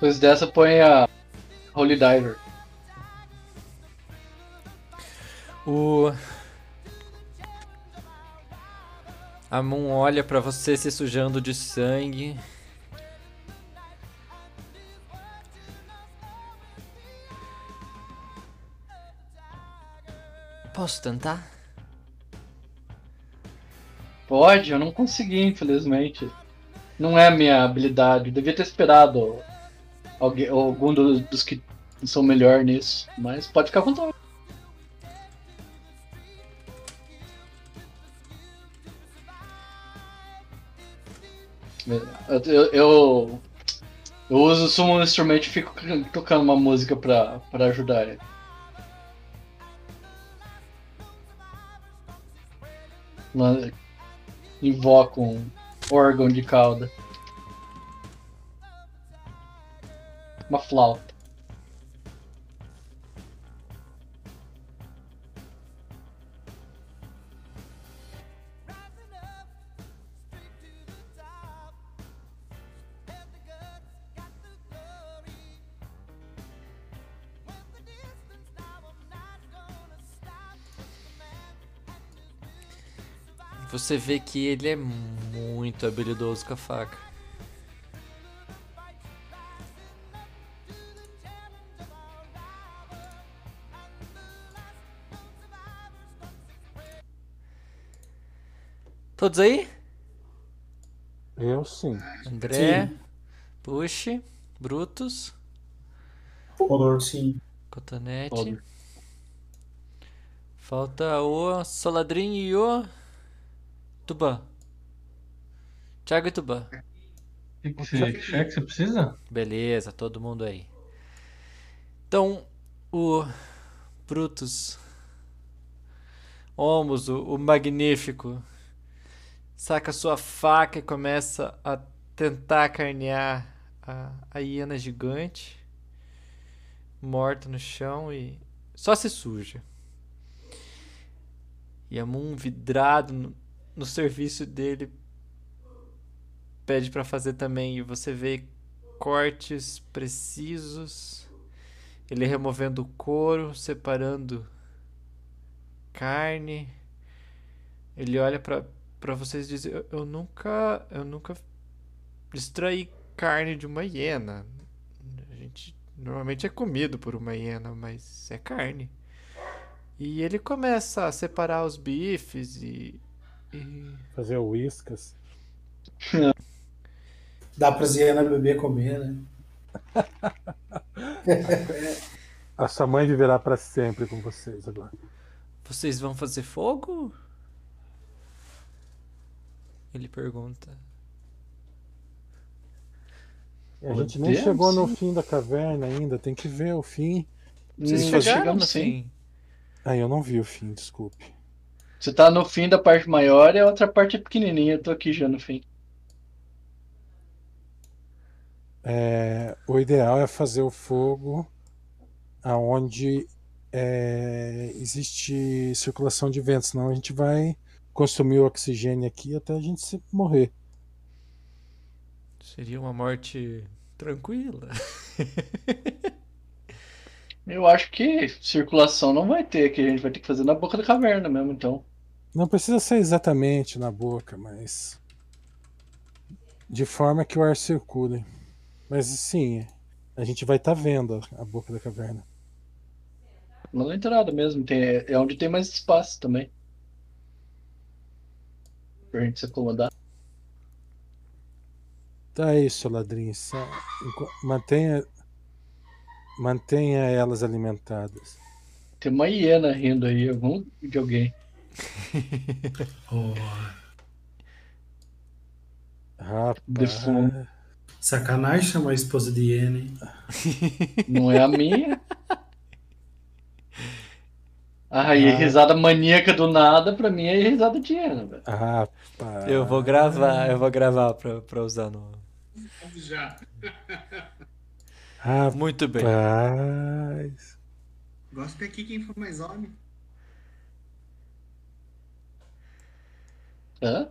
Depois dessa põe a Holy Diver. O. A Moon olha pra você se sujando de sangue. Posso tentar? Pode, eu não consegui, infelizmente. Não é a minha habilidade. Eu devia ter esperado alguém, algum do- dos que são melhor nisso. Mas pode ficar com vontade. Eu, eu, eu, eu uso o Summon Instrument e fico tocando uma música pra, pra ajudar ele. Invoco um órgão de cauda. Flauta. Você vê que ele é muito habilidoso com a faca. Todos aí? Eu sim. André, Push, Brutus, Odor, sim. Cotonete. Odor. Falta o Soladrin e o Tuban. Thiago e Tuban. O que, que você, que cheque você precisa? Beleza, todo mundo aí. Então, o Brutus, Omos, o, o Magnífico, saca sua faca e começa a tentar carnear a, a hiena gigante, morta no chão e só se suja. E a Moon, vidrado no, no serviço dele, pede pra fazer também. E você vê cortes precisos. Ele removendo o couro, separando carne. Ele olha pra para vocês e diz: eu, eu nunca, eu nunca extraí carne de uma hiena. A gente normalmente é comido por uma hiena, mas é carne. E ele começa a separar os bifes e, e Fazer uíscas. Dá pra Ziana beber comer, né? [LAUGHS] A sua mãe viverá para sempre com vocês agora. Vocês vão fazer fogo? Ele pergunta. A gente nem Podemos, chegou no sim. fim da caverna ainda, tem que ver o fim. Vocês chegaram chegamos no sim. fim? Ah, eu não vi o fim, desculpe. Você tá no fim da parte maior e a outra parte é pequenininha. Eu tô aqui já no fim. É, o ideal é fazer o fogo aonde é, existe circulação de vento, senão a gente vai consumir o oxigênio aqui até a gente se morrer. Seria uma morte tranquila. [LAUGHS] Eu acho que circulação não vai ter, que a gente vai ter que fazer na boca da caverna mesmo, então. Não precisa ser exatamente na boca, mas de forma que o ar circule. Mas sim, a gente vai estar vendo a boca da caverna. Na entrada mesmo, tem, é onde tem mais espaço também. Pra gente se acomodar. Tá isso, ladrinho. Enco- Mantenha, mantenha elas alimentadas. Tem uma hiena rindo aí, algum de alguém. [LAUGHS] Oh. Rapaz, sacanagem chamar a esposa de hiena, hein? Não é a minha. [LAUGHS] Ah, e Ah. risada maníaca do nada, pra mim é risada de hiena, velho. rapaz. Eu vou gravar, eu vou gravar pra, pra usar no. Já. Rapaz. Muito bem. Gosto aqui quem for mais homem. Hã?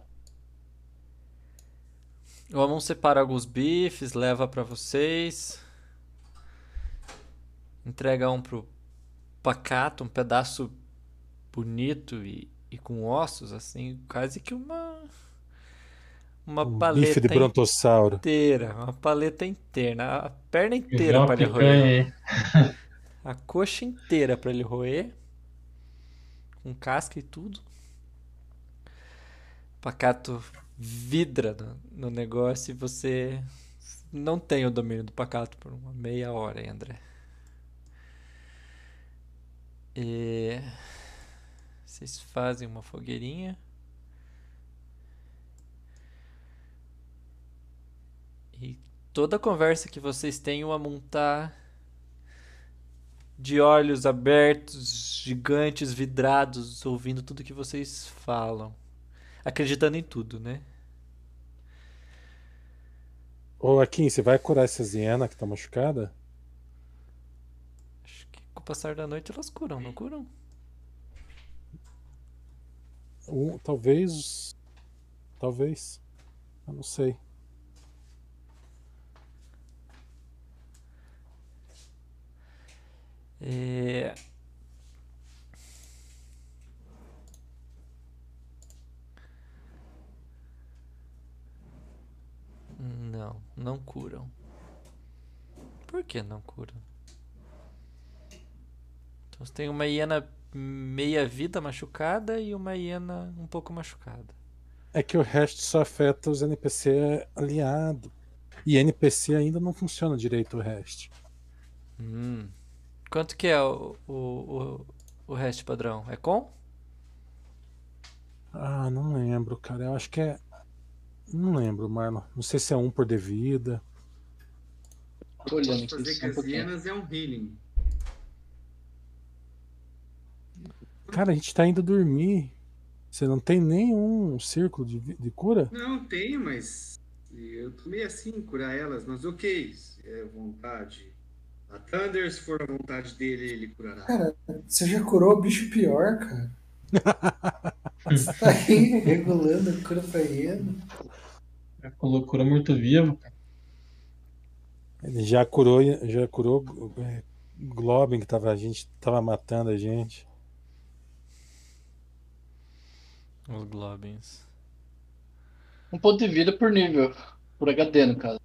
O Amon separa alguns bifes, leva pra vocês. Entrega um pro Pacato, um pedaço bonito e, e com ossos, assim, quase que uma. Uma Um paleta bife de brontossauro. inteira. Uma paleta inteira. A perna inteira uma pra ele roer. [LAUGHS] A coxa inteira pra ele roer. Com casca e tudo. Pacato vidra no, no negócio e você não tem o domínio do pacato por uma meia hora, hein, André. E vocês fazem uma fogueirinha. E toda conversa que vocês têm, o Amun tá de olhos abertos, gigantes, vidrados, ouvindo tudo que vocês falam. Acreditando em tudo, né? Ô, Akin, você vai curar essas hienas que tá machucada? Acho que com o passar da noite elas curam, não curam? Um, talvez. Talvez. Eu não sei. É... Não, não curam. Por que não curam? Então você tem uma hiena meia vida machucada e uma hiena um pouco machucada. É que o resto só afeta os NPC aliados. E NPC ainda não funciona direito o resto. Hum. Quanto que é o, o, o, o resto padrão? É com? Ah, não lembro, cara. Eu acho que é. Não lembro, Marlon. Não sei se é um por devida. Olhando aqui fazer um pouquinho. hienas é um healing. Cara, a gente tá indo dormir. Você não tem nenhum círculo de, de cura? Não, tenho, mas eu tô meio assim curar elas, mas ok, é vontade. A Thunder, se for a vontade dele, ele curará. Cara, você já curou o bicho pior, cara. Você [LAUGHS] tá aí regulando a cura pra. É com loucura morto-vivo, cara. Ele já curou, já curou é, Globin que tava, a gente tava matando a gente. Os Globins. Um ponto de vida por nível. Por HD, no caso.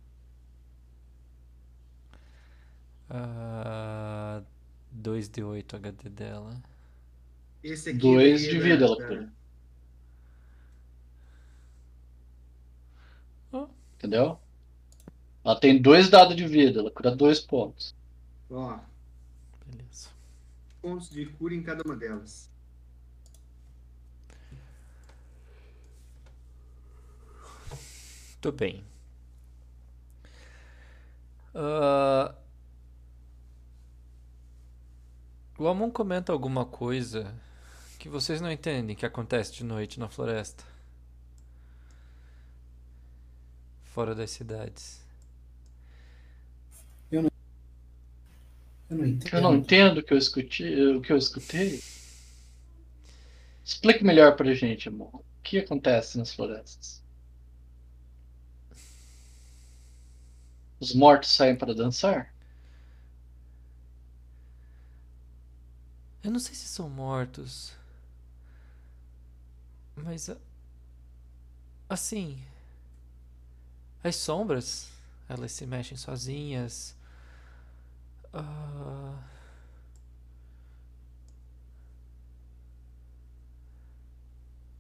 Ah, 2d8 HD dela. Esse aqui Dois daí de vida da- ela da- cura. Oh. Entendeu? Ela tem dois dados de vida, ela cura dois pontos. Ó, Beleza. pontos de cura em cada uma delas. Muito bem. O Amon comenta alguma coisa que vocês não entendem que acontece de noite na floresta. Fora das cidades. Eu não entendo. Eu não entendo o que eu escutei. O que eu escutei. Explique melhor pra gente, amor. O que acontece nas florestas? Os mortos saem para dançar? Eu não sei se são mortos. Mas. a- Assim. As sombras, elas se mexem sozinhas. Ah,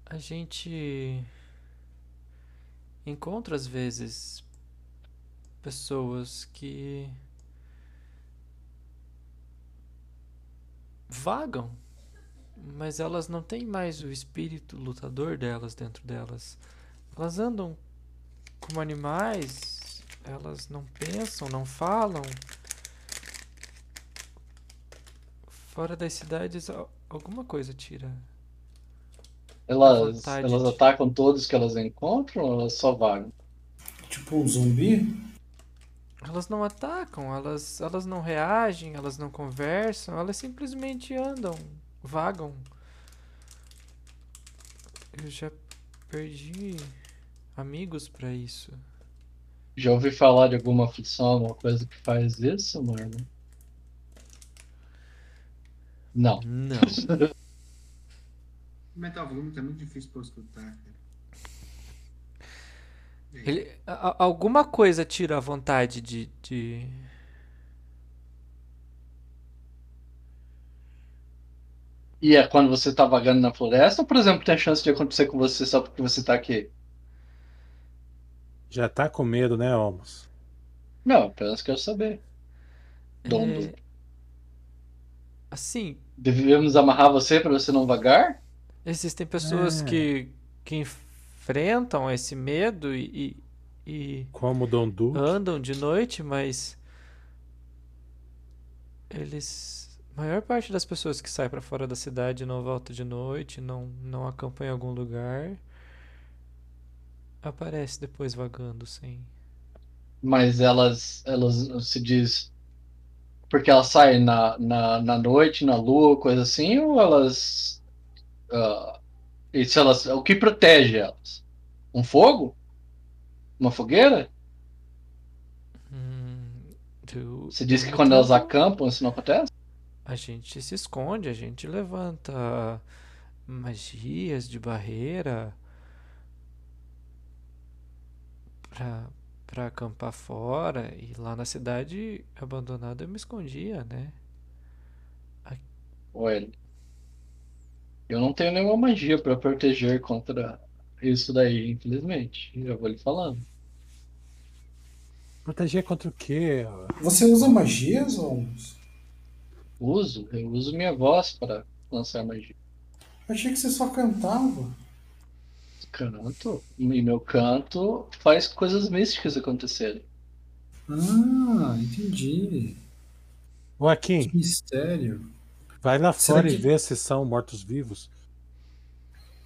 A gente encontra às vezes pessoas que vagam, mas elas não têm mais o espírito lutador delas dentro delas. Elas andam como animais, elas não pensam, não falam. Fora das cidades, al- alguma coisa tira. Elas, elas de- atacam todos que elas encontram ou elas só vagam? Tipo um zumbi? Elas não atacam, elas, elas não reagem, elas não conversam, elas simplesmente andam, vagam. Eu já perdi amigos pra isso. Já ouvi falar de alguma aflição, alguma coisa que faz isso, Marlon? Não. Não. [LAUGHS] O volume tá muito difícil pra eu escutar, cara. Ele, a- a- alguma coisa tira a vontade de, de. E é quando você tá vagando na floresta ou, por exemplo, tem a chance de acontecer com você só porque você tá aqui? Já tá com medo, né, Almos? Não, apenas quero saber. Dondo. É, assim, Devemos amarrar você para você não vagar? existem pessoas É. que, que enfrentam esse medo e, e, e Como o Dom Duque. andam de noite, mas eles. A maior parte das pessoas que sai pra fora da cidade não volta de noite, não, não acampa em algum lugar, aparece depois vagando sem. Mas elas, elas se diz porque elas saem na, na, na noite, na lua, coisa assim, ou elas. ah, e se elas. O que protege elas? Um fogo? Uma fogueira? Hum, Você diz que quando elas acampam isso não acontece? A gente se esconde, a gente levanta magias de barreira pra, pra acampar fora. E lá na cidade abandonada eu me escondia, né? Olha, eu não tenho nenhuma magia para proteger contra isso daí, infelizmente. Já vou lhe falando. Proteger contra o quê? Você usa magias, Olmos? Uso, eu uso minha voz para lançar magia. Achei que você só cantava. Canto, e meu canto faz coisas místicas acontecerem. Ah, entendi. Akin, Que mistério. Vai lá Será fora que- e vê se são mortos-vivos.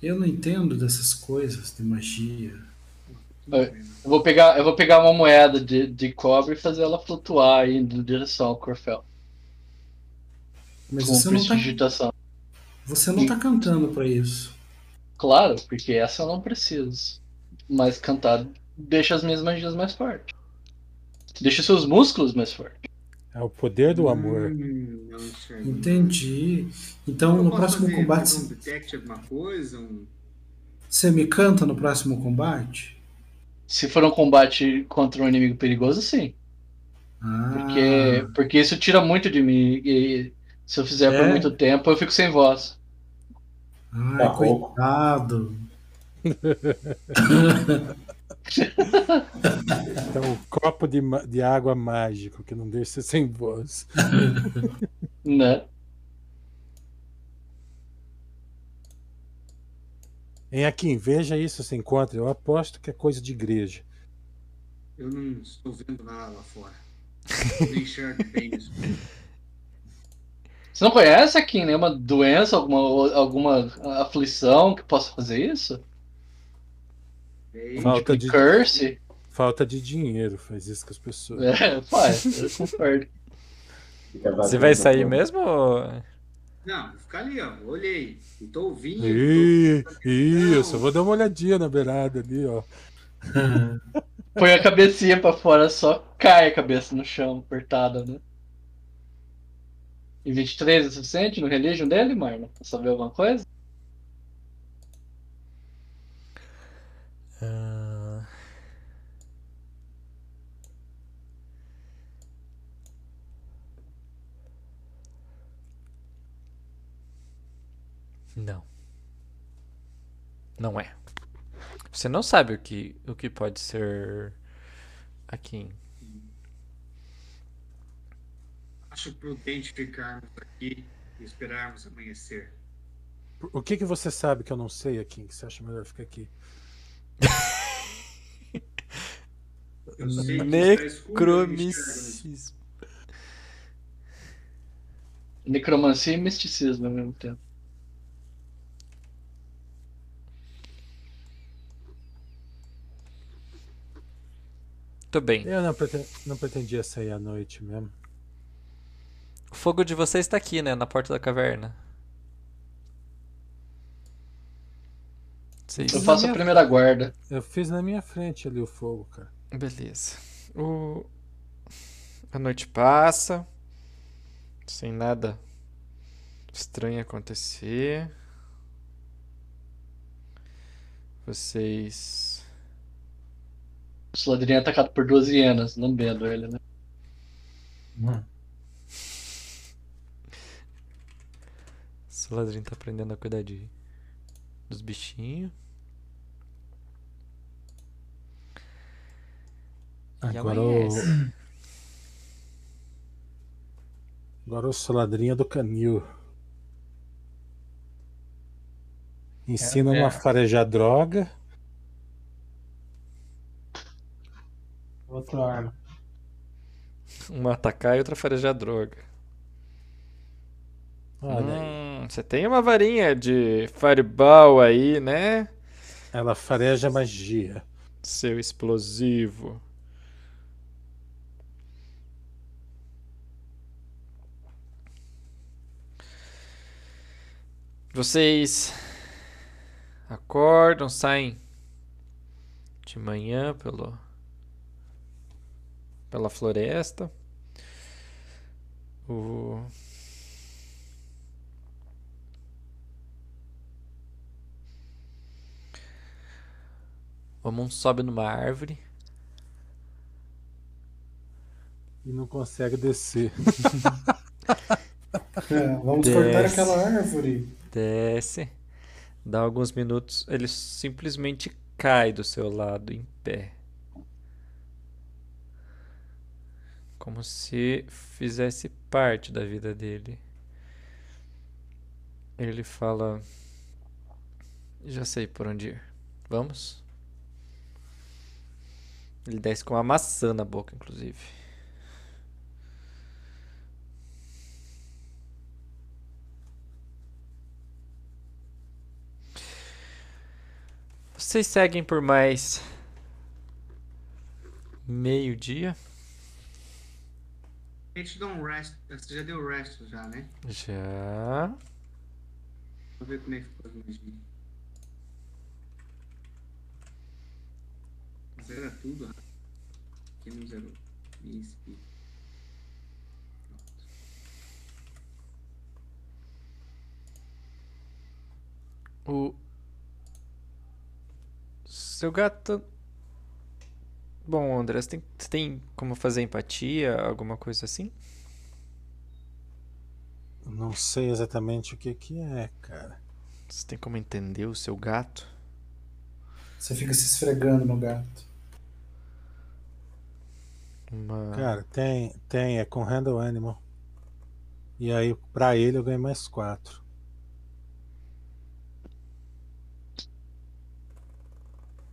Eu não entendo dessas coisas de magia. Eu vou pegar, eu vou pegar uma moeda de, de cobre e fazer ela flutuar aí em direção ao Corfel. Mas Com você não, tá, você não tá cantando pra isso. Claro, porque essa eu não preciso. Mas cantar deixa as minhas magias mais fortes. Deixa seus músculos mais fortes. É o poder do amor. Hum. Entendi. Então Eu no próximo fazer, combate fazer um detect alguma coisa? Um... você me canta no próximo combate? Se for um combate contra um inimigo perigoso, sim. Ah, Porque, porque isso tira muito de mim. E se eu fizer por É? muito tempo, eu fico sem voz. ai, Tá coitado. [LAUGHS] Então, o copo de, de água mágico que não deixa sem voz. [LAUGHS] Né? Em Akin, veja isso, se encontra. Eu aposto que é coisa de igreja. Eu não estou vendo nada lá fora. Enxergo bem isso. Você não conhece aqui nenhuma doença, alguma, alguma aflição que possa fazer isso? Falta de, curse? falta de dinheiro, faz isso com as pessoas. É, faz, eu concordo. Você vai sair mesmo? ou- Não, vou ficar ali, ó. Olhei. E tô ouvindo. Ih, tô- ih, eu só vou dar uma olhadinha na beirada ali, ó. [LAUGHS] Põe a cabecinha pra fora, só cai a cabeça no chão, apertada, né? E 23 é suficiente no religion dele, Marlon? Pra saber alguma coisa? Não. Não é. Você não sabe o que, o que pode ser aqui. Acho prudente ficarmos aqui e esperarmos amanhecer. O que que você sabe que eu não sei aqui, que você acha melhor ficar aqui? [LAUGHS] Necromicismo. Necromancia e misticismo ao mesmo tempo. Tudo bem. Eu não, preten- não pretendia sair à noite mesmo. O fogo de vocês está aqui, né? Na porta da caverna. Vocês... Eu faço a primeira guarda. Eu fiz na minha frente ali o fogo, cara. Beleza. O... A noite passa. Sem nada estranho acontecer. Vocês. O Sladrinho é atacado por duas hienas, lambendo ele, né? Hum. Saladrin tá aprendendo a cuidar de... dos bichinhos. E Agora o. Agora o soladrinho do canil. Ensina É, uma é. a farejar droga. Outra arma. Uma atacar e outra farejar droga. Olha aí. Hum, você tem uma varinha de fireball aí, né? Ela fareja magia. Seu explosivo. Vocês acordam, saem de manhã pelo pela floresta. O o Moon sobe numa árvore. E não consegue descer. [LAUGHS] É, vamos Desce. cortar aquela árvore. Desce, dá alguns minutos, ele simplesmente cai do seu lado em pé. Como se fizesse parte da vida dele. Ele fala: Já sei por onde ir. Vamos? Ele desce com uma maçã na boca, inclusive. Vocês seguem por mais meio-dia? A gente dá um rest. Você já deu rest já, né? Já. Vou ver como é que ficou as. Zera tudo, ó. Quem não zerou? Isso. O seu gato. Bom, André, você tem, você tem como fazer empatia, alguma coisa assim? Não sei exatamente o que que é, cara. Você tem como entender o seu gato? Você fica se esfregando no gato. Uma... Cara, tem, tem, é com Handle Animal. E aí, pra ele, eu ganho mais quatro.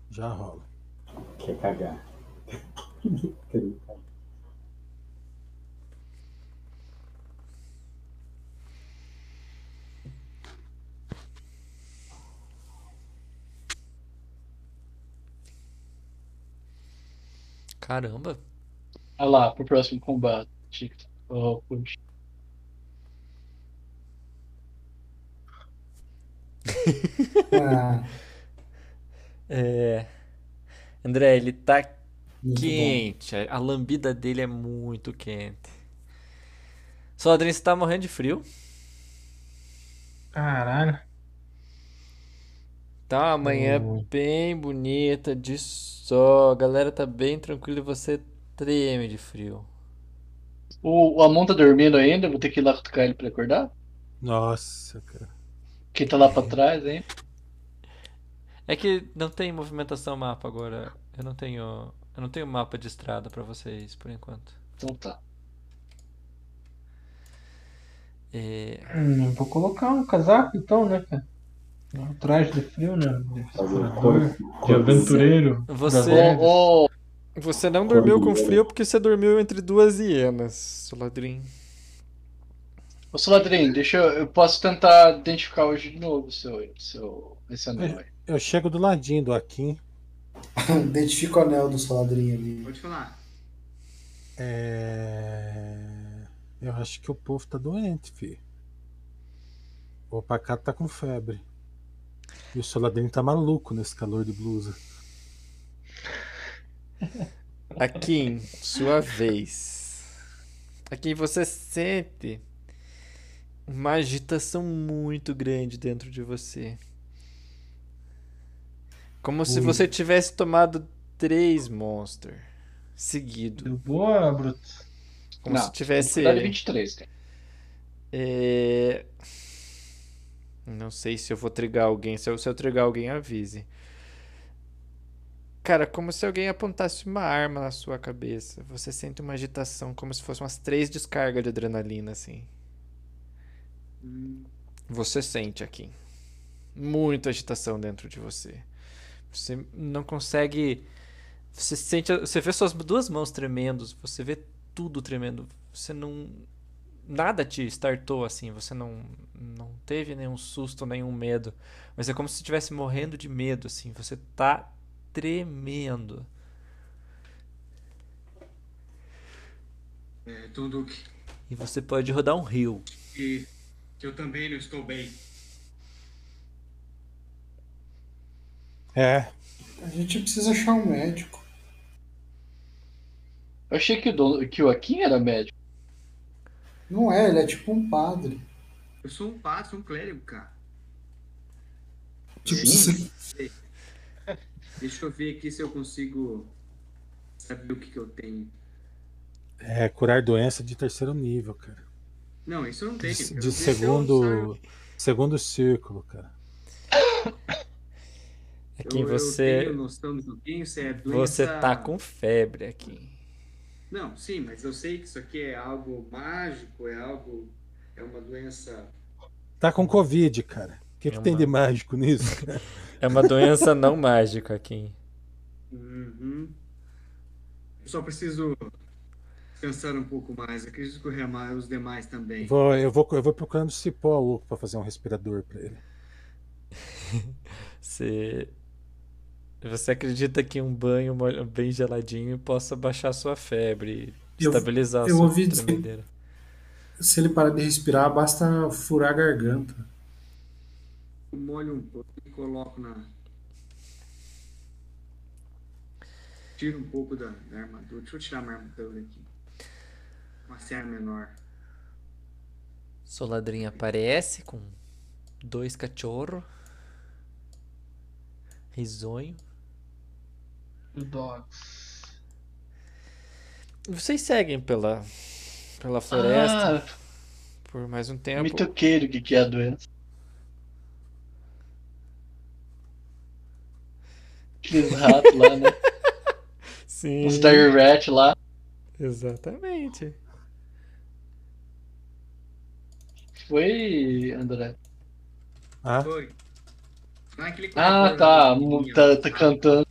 Já rola. Quer cagar. Incrível, cara. Caramba. Olha lá, pro próximo combate. Oh, puxa. [LAUGHS] Ah, É. André, ele tá muito bom. quente. A a lambida dele é muito quente. Soladrin, você tá morrendo de frio? Caralho. Tá uma manhã Ui. bem bonita, de sol. A galera tá bem tranquila e você treme de frio. O, o Amon tá dormindo ainda, vou ter que ir lá cutucar ele pra acordar. Nossa, cara. Quem tá lá pra trás, hein? É que não tem movimentação mapa agora. Eu não tenho, eu não tenho mapa de estrada pra vocês por enquanto. Então tá. É, Hum, vou colocar um casaco então, né, cara? Um traje de frio, né? De cor- aventureiro. Você- Você não dormiu com frio porque você dormiu entre duas hienas, Soladrin. ô Soladrin, deixa eu. Eu posso tentar identificar hoje de novo seu, seu, esse anel aí. Eu chego do ladinho do Akin. [LAUGHS] Identifica o anel do Saladrinho ali. Pode falar. É... Eu acho que o povo tá doente, fi. O Pacato tá com febre. E o Soladrinho tá maluco nesse calor de blusa. [LAUGHS] Akin, sua vez. Akin, você sente uma agitação muito grande dentro de você. Como se Ui. você tivesse tomado três Monster seguido. Deu boa, Bruto? Como Não, se tivesse. Dificuldade 23, cara. É... Não sei se eu vou trigar alguém. Se eu, se eu trigar alguém, avise. Cara, como se alguém apontasse uma arma na sua cabeça. Você sente uma agitação, como se fosse umas três descargas de adrenalina, assim. Hum, Você sente aqui. Muita agitação dentro de você. Você não consegue. Você sente. Você vê suas duas mãos tremendo. Você vê tudo tremendo. Você não. Nada te startou assim. Você não. Não teve nenhum susto, nenhum medo. Mas é como se estivesse morrendo de medo, assim. Você tá tremendo. é, Tunduque, E você pode rodar um rio. que, que eu também não estou bem. É, A gente precisa achar um médico. Eu achei que o, dono, que o Akin era médico. Não é, ele é tipo um padre. Eu sou um padre, sou um clérigo, cara. Tipo, Sim. se- [LAUGHS] Deixa eu ver aqui se eu consigo saber o que, que eu tenho. é curar doença de terceiro nível, cara. Não, isso eu não tenho. De, de segundo, segundo círculo, cara. [LAUGHS] Aqui eu, eu você. tenho noção do que eu se é doença... Você tá com febre aqui. Não, sim, mas eu sei que isso aqui é algo mágico, é algo... É uma doença... Tá com Covid, cara. O que, que É tem uma- de mágico nisso? [LAUGHS] É uma doença não mágica aqui. Uhum. Eu só preciso descansar um pouco mais. Acredito que o Remar os demais também. Vou, eu, vou, eu vou procurando cipó oco pra fazer um respirador pra ele. [LAUGHS] Você. Você acredita que um banho bem geladinho possa baixar sua febre, Eu- estabilizar a eu sua ouvi dizer- tremedeira? se ele parar de respirar, basta furar a garganta. Eu molho um pouco e coloco na. Tiro um pouco da, da armadura. Deixa eu tirar minha armadura aqui. Uma serra menor. Soladrinha aparece com dois cachorros. Risonho. Dogs. Vocês seguem pela, pela floresta Ah, por mais um me tempo. toquei o que, que é a doença. Aqueles ratos lá, né? [LAUGHS] Sim, Os Dire Rat lá. exatamente. Foi, André. Ah, Foi. É Ah, corredor tá. Tá, tá cantando.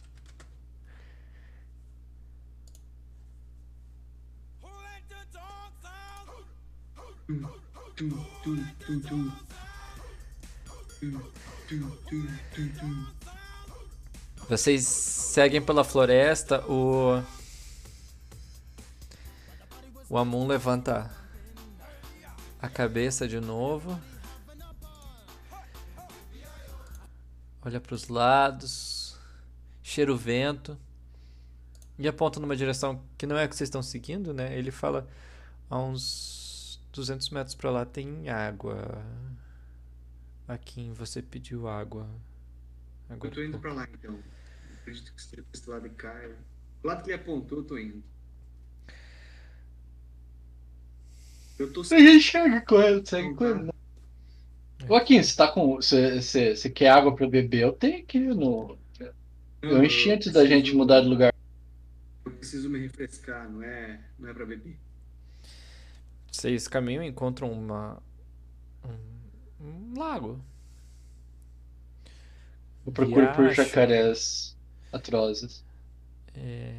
Vocês seguem pela floresta, o. O Amun levanta a cabeça de novo. Olha para os lados, cheira o vento e aponta numa direção que não é a que vocês estão seguindo, né? Ele fala a uns 200 metros para lá tem água. Aqui você pediu água. Eu Agora tô indo pra lá então. Acredito que esteja desse lado de cá. eu- Do lado que ele apontou, eu tô indo. Eu tô A gente chega com ele, segue com ele. né? Joaquim, você tá com. Você, você, você quer água pra beber? Eu tenho aqui no. Eu enchi antes da gente mudar de lugar. Eu preciso me refrescar, não é, não é pra beber. Vocês caminham e encontram uma. Um, um lago. Eu procuro por jacarés atrozes. É...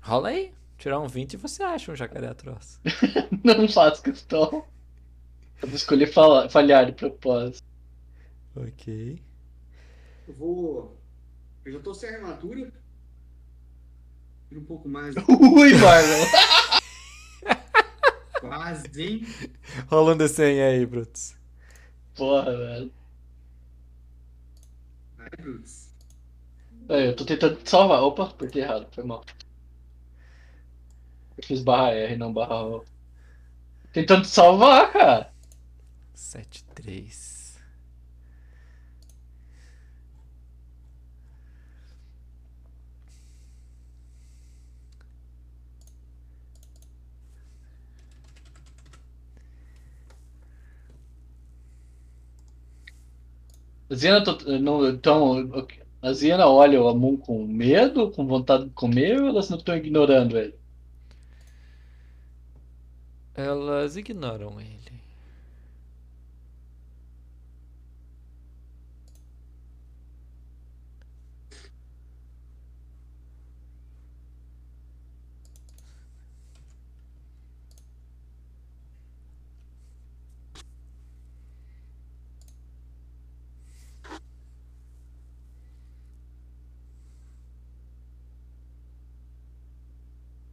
Rola aí. Tirar um 20 e você acha um jacaré atroz. [LAUGHS] Não faço questão. Eu vou escolher fala- falhar de propósito. Ok. Eu vou. Eu já tô sem armadura. Tira um pouco mais. [LAUGHS] Ui, Marlon. [LAUGHS] Quase, hein? Rola um desenho aí, Brutus. Porra, velho. Vai, Brutus. É, eu tô tentando te salvar. Opa, apertei errado, foi mal. Eu fiz barra R, não barra O. Tentando te salvar, cara. 7, 3. A Zena, não, então, a olha o Amun com medo, com vontade de comer, ou elas não estão ignorando ele? Elas ignoram ele.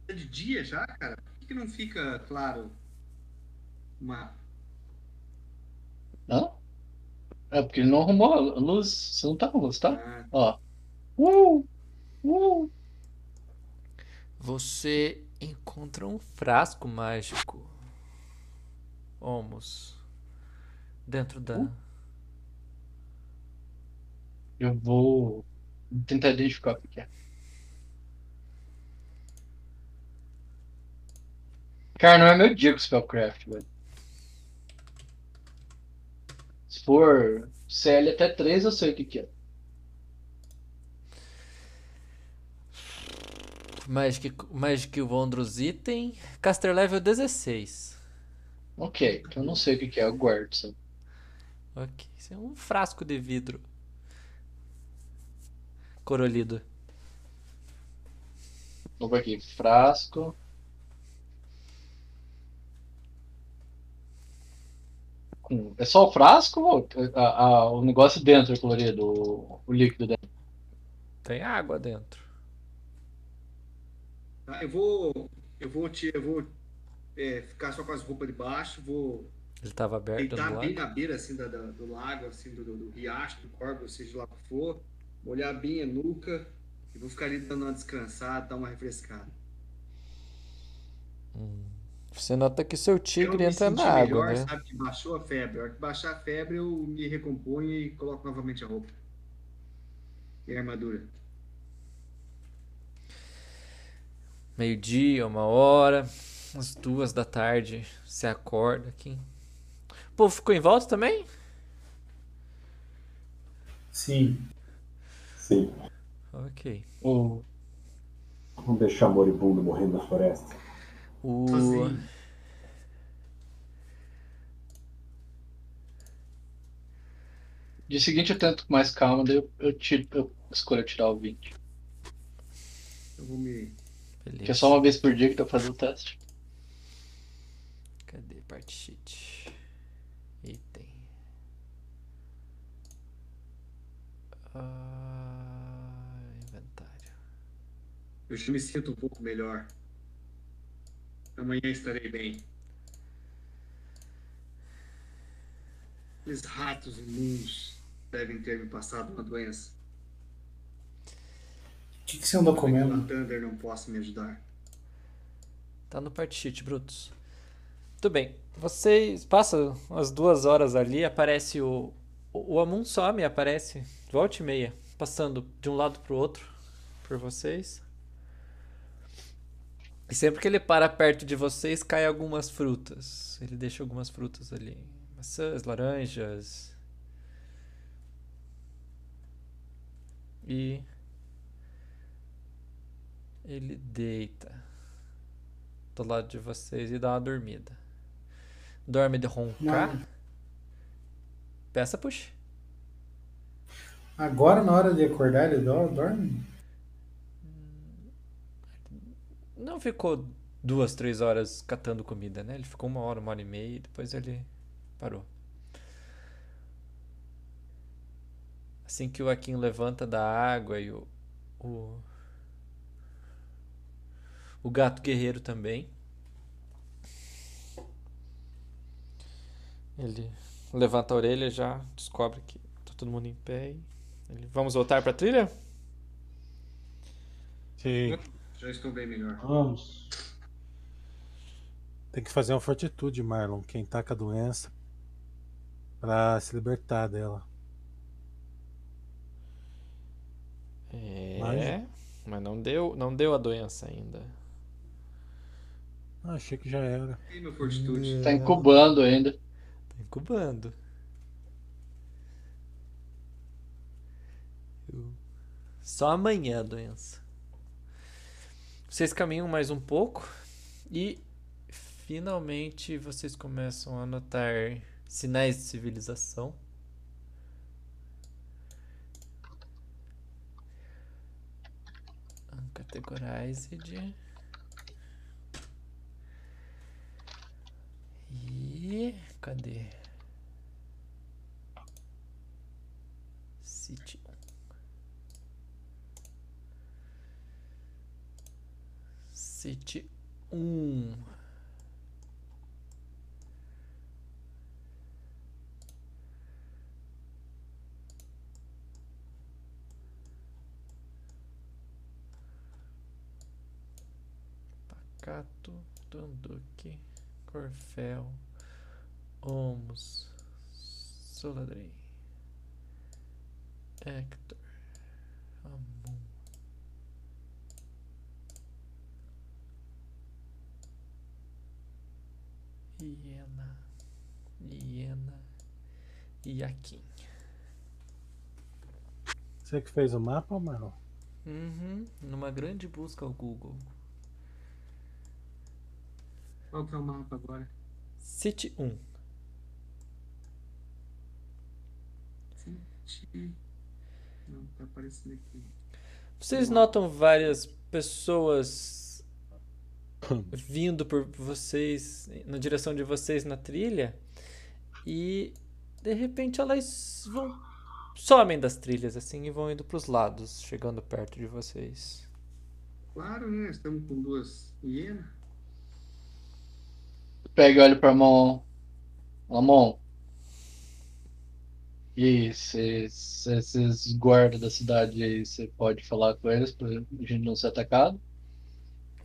É de dia já, cara? Por que, que não fica claro o mapa? Não? É porque ele não arrumou a luz. Você não tá com luz, tá? Ah, Ó. Uh! Uh! Você encontra um frasco mágico. Homos. Dentro da. Eu vou tentar identificar o que é. Cara, não é meu dia com Spellcraft, velho. Se for CL até 3, eu sei o que que é. Magic, Magic Wondrous Item. Caster Level 16. Ok, então eu não sei o que que é, eu guardo. Ok. Isso é um frasco de vidro. Corolido. Vou aqui, frasco. Com- É só o frasco ou a- a- o negócio dentro é colorido, o, o líquido dentro? Tem água dentro. tá, eu vou. Eu vou te. Eu vou é, ficar só com as roupas de baixo, vou Ele estava aberto no deitar bem lago. na beira assim, da, da- do lago, assim, do, do, do riacho, do corvo, seja lá o que for, molhar bem a nuca e vou ficar ali dando uma descansada, dar uma refrescada. Você nota que seu Eu tigre me entra senti na água, melhor, né? sabe, que baixou a febre. A hora que baixar a febre, eu me recomponho e coloco novamente a roupa. E a armadura. Meio-dia, uma hora, umas duas da tarde, você acorda aqui. O povo ficou em volta também? Sim. Sim. Ok. Vamos deixar moribundo morrendo na floresta. O... Sozinho. dia seguinte eu tento com mais calma, daí eu, eu, tiro, eu escolho tirar o 20. Eu vou me. Que é só uma vez por dia que tô fazendo o teste. Cadê? Part sheet. Item. Ah, inventário. Eu já me sinto um pouco melhor. Amanhã estarei bem. Aqueles ratos imundos devem ter me passado uma doença. O que, que você andou comendo? o Thunder não possa me ajudar. Tá no part sheet, Brutus. Tudo bem. Vocês passam as duas horas ali, aparece o. O o Amun some, aparece. Volta e meia. Passando de um lado pro outro. Por vocês. E sempre que ele para perto de vocês, cai algumas frutas. Ele deixa algumas frutas ali. Maçãs, laranjas. E. Ele deita do lado de vocês e dá uma dormida. Dorme de roncar. Não. Peça puxa. Agora, na hora de acordar, ele do- dorme? Não ficou duas, três horas catando comida, né? Ele ficou uma hora, uma hora e meia e depois ele parou. Assim que o Akin levanta da água e o, o, o gato guerreiro também. Ele levanta a orelha já descobre que tá todo mundo em pé. e Ele, vamos voltar pra trilha? Sim. Já estou bem melhor. Vamos. Tem que fazer uma fortitude, Marlon. Quem tá com a doença. Pra se libertar dela. É, mas não deu, não deu a doença ainda. Ah, achei que já era. E meu fortitude? Tá incubando ainda. Tá incubando. Só amanhã a doença. Vocês caminham mais um pouco e finalmente vocês começam a notar sinais de civilização. Categorized. E cadê? City 1. City 1. Pacato, Donduque, Corfel, Olmos, Soladrei, Hector, Amun, Iena, Iena e Akin. Você que fez o mapa, Marlon? Uhum, numa grande busca ao Google. Qual que é o mapa agora? City 1. Senti. Não, tá aparecendo aqui. Vocês notam várias pessoas [LAUGHS] vindo por vocês, na direção de vocês na trilha, e de repente elas vão somem das trilhas assim e vão indo para os lados, chegando perto de vocês. Claro, né? Estamos com duas hienas. Pega e olha pra mão. Lamon. E se, se esses guardas da cidade aí, você pode falar com eles pra gente não ser atacado?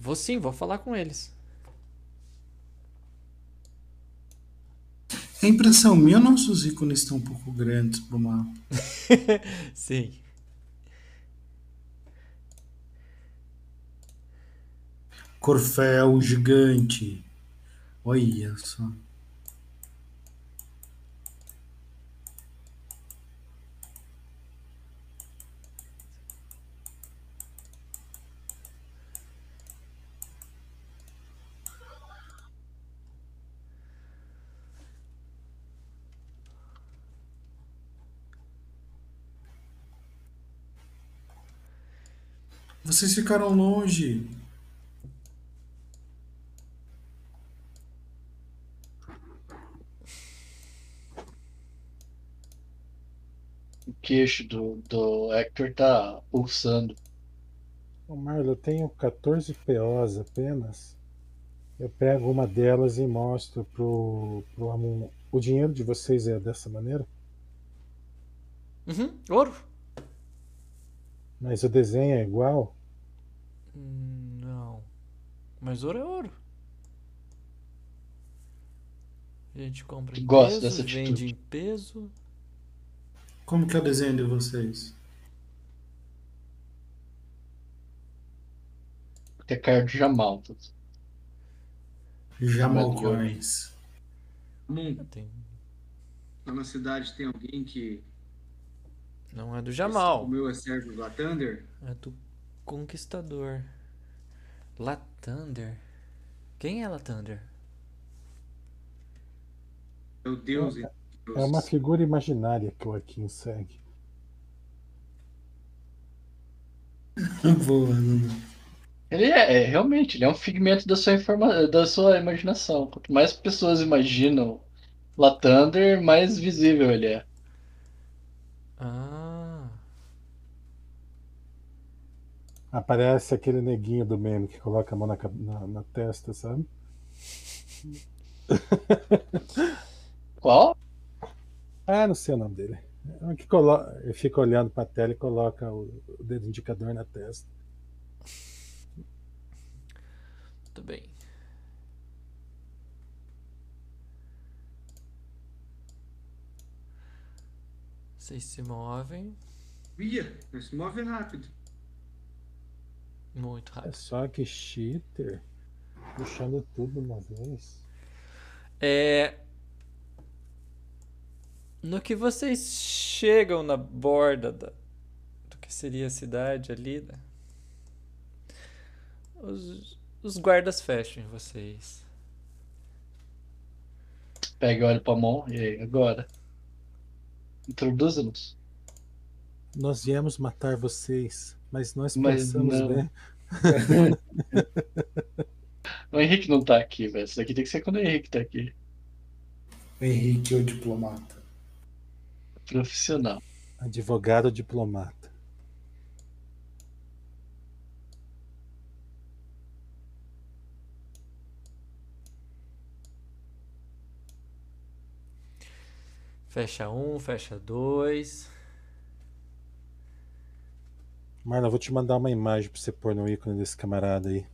Vou sim, vou falar com eles. É impressão minha nossos ícones estão um pouco grandes pro mapa? [LAUGHS] sim. Corfel gigante. Olha só. Vocês ficaram longe. O queixo do, do Hector tá pulsando. Ô Marlo, eu tenho 14 POs apenas. Eu pego uma delas e mostro pro, pro O dinheiro de vocês é dessa maneira? Uhum, ouro. Mas o desenho é igual? Hum, Não. Mas ouro é ouro. A gente compra em Gosto peso, dessa vende em peso. Como que é o desenho de vocês? Tem cara de Jamal. Jamalcoins. Mundo, Tem- lá na cidade tem alguém que Não é do o Jamal, meu é Sérgio Latander. é do Conquistador. Latander. Quem é Latander? É o Deus. É- É uma figura imaginária que o Akin segue. Boa, Dudu. Ele é, é, realmente, ele é um figmento da sua, informa... da sua imaginação. Quanto mais pessoas imaginam Latander, mais visível ele é. Ah. Aparece aquele neguinho do meme que coloca a mão na, na- na testa, sabe? [LAUGHS] Qual? Ah, não sei o nome dele. É um que colo... Ele fica olhando pra tela e coloca o, o dedo indicador na testa. Muito bem. Vocês se movem Ia, se move rápido. Muito É rápido. só que cheater. Puxando tudo uma vez. É. No que vocês chegam na borda da, do que seria a cidade ali, né? Os, os guardas fecham em vocês. Pega e olha pra mão. E aí, agora? Introduza-nos. Nós viemos matar vocês, mas nós Mas pensamos não. bem. [LAUGHS] O Henrique não tá aqui, velho. Isso daqui tem que ser quando o Henrique tá aqui. Henrique, o diplomata. Profissional. Advogado diplomata. Fecha um, fecha dois. Marlon, eu vou te mandar uma imagem pra você pôr no ícone desse camarada aí.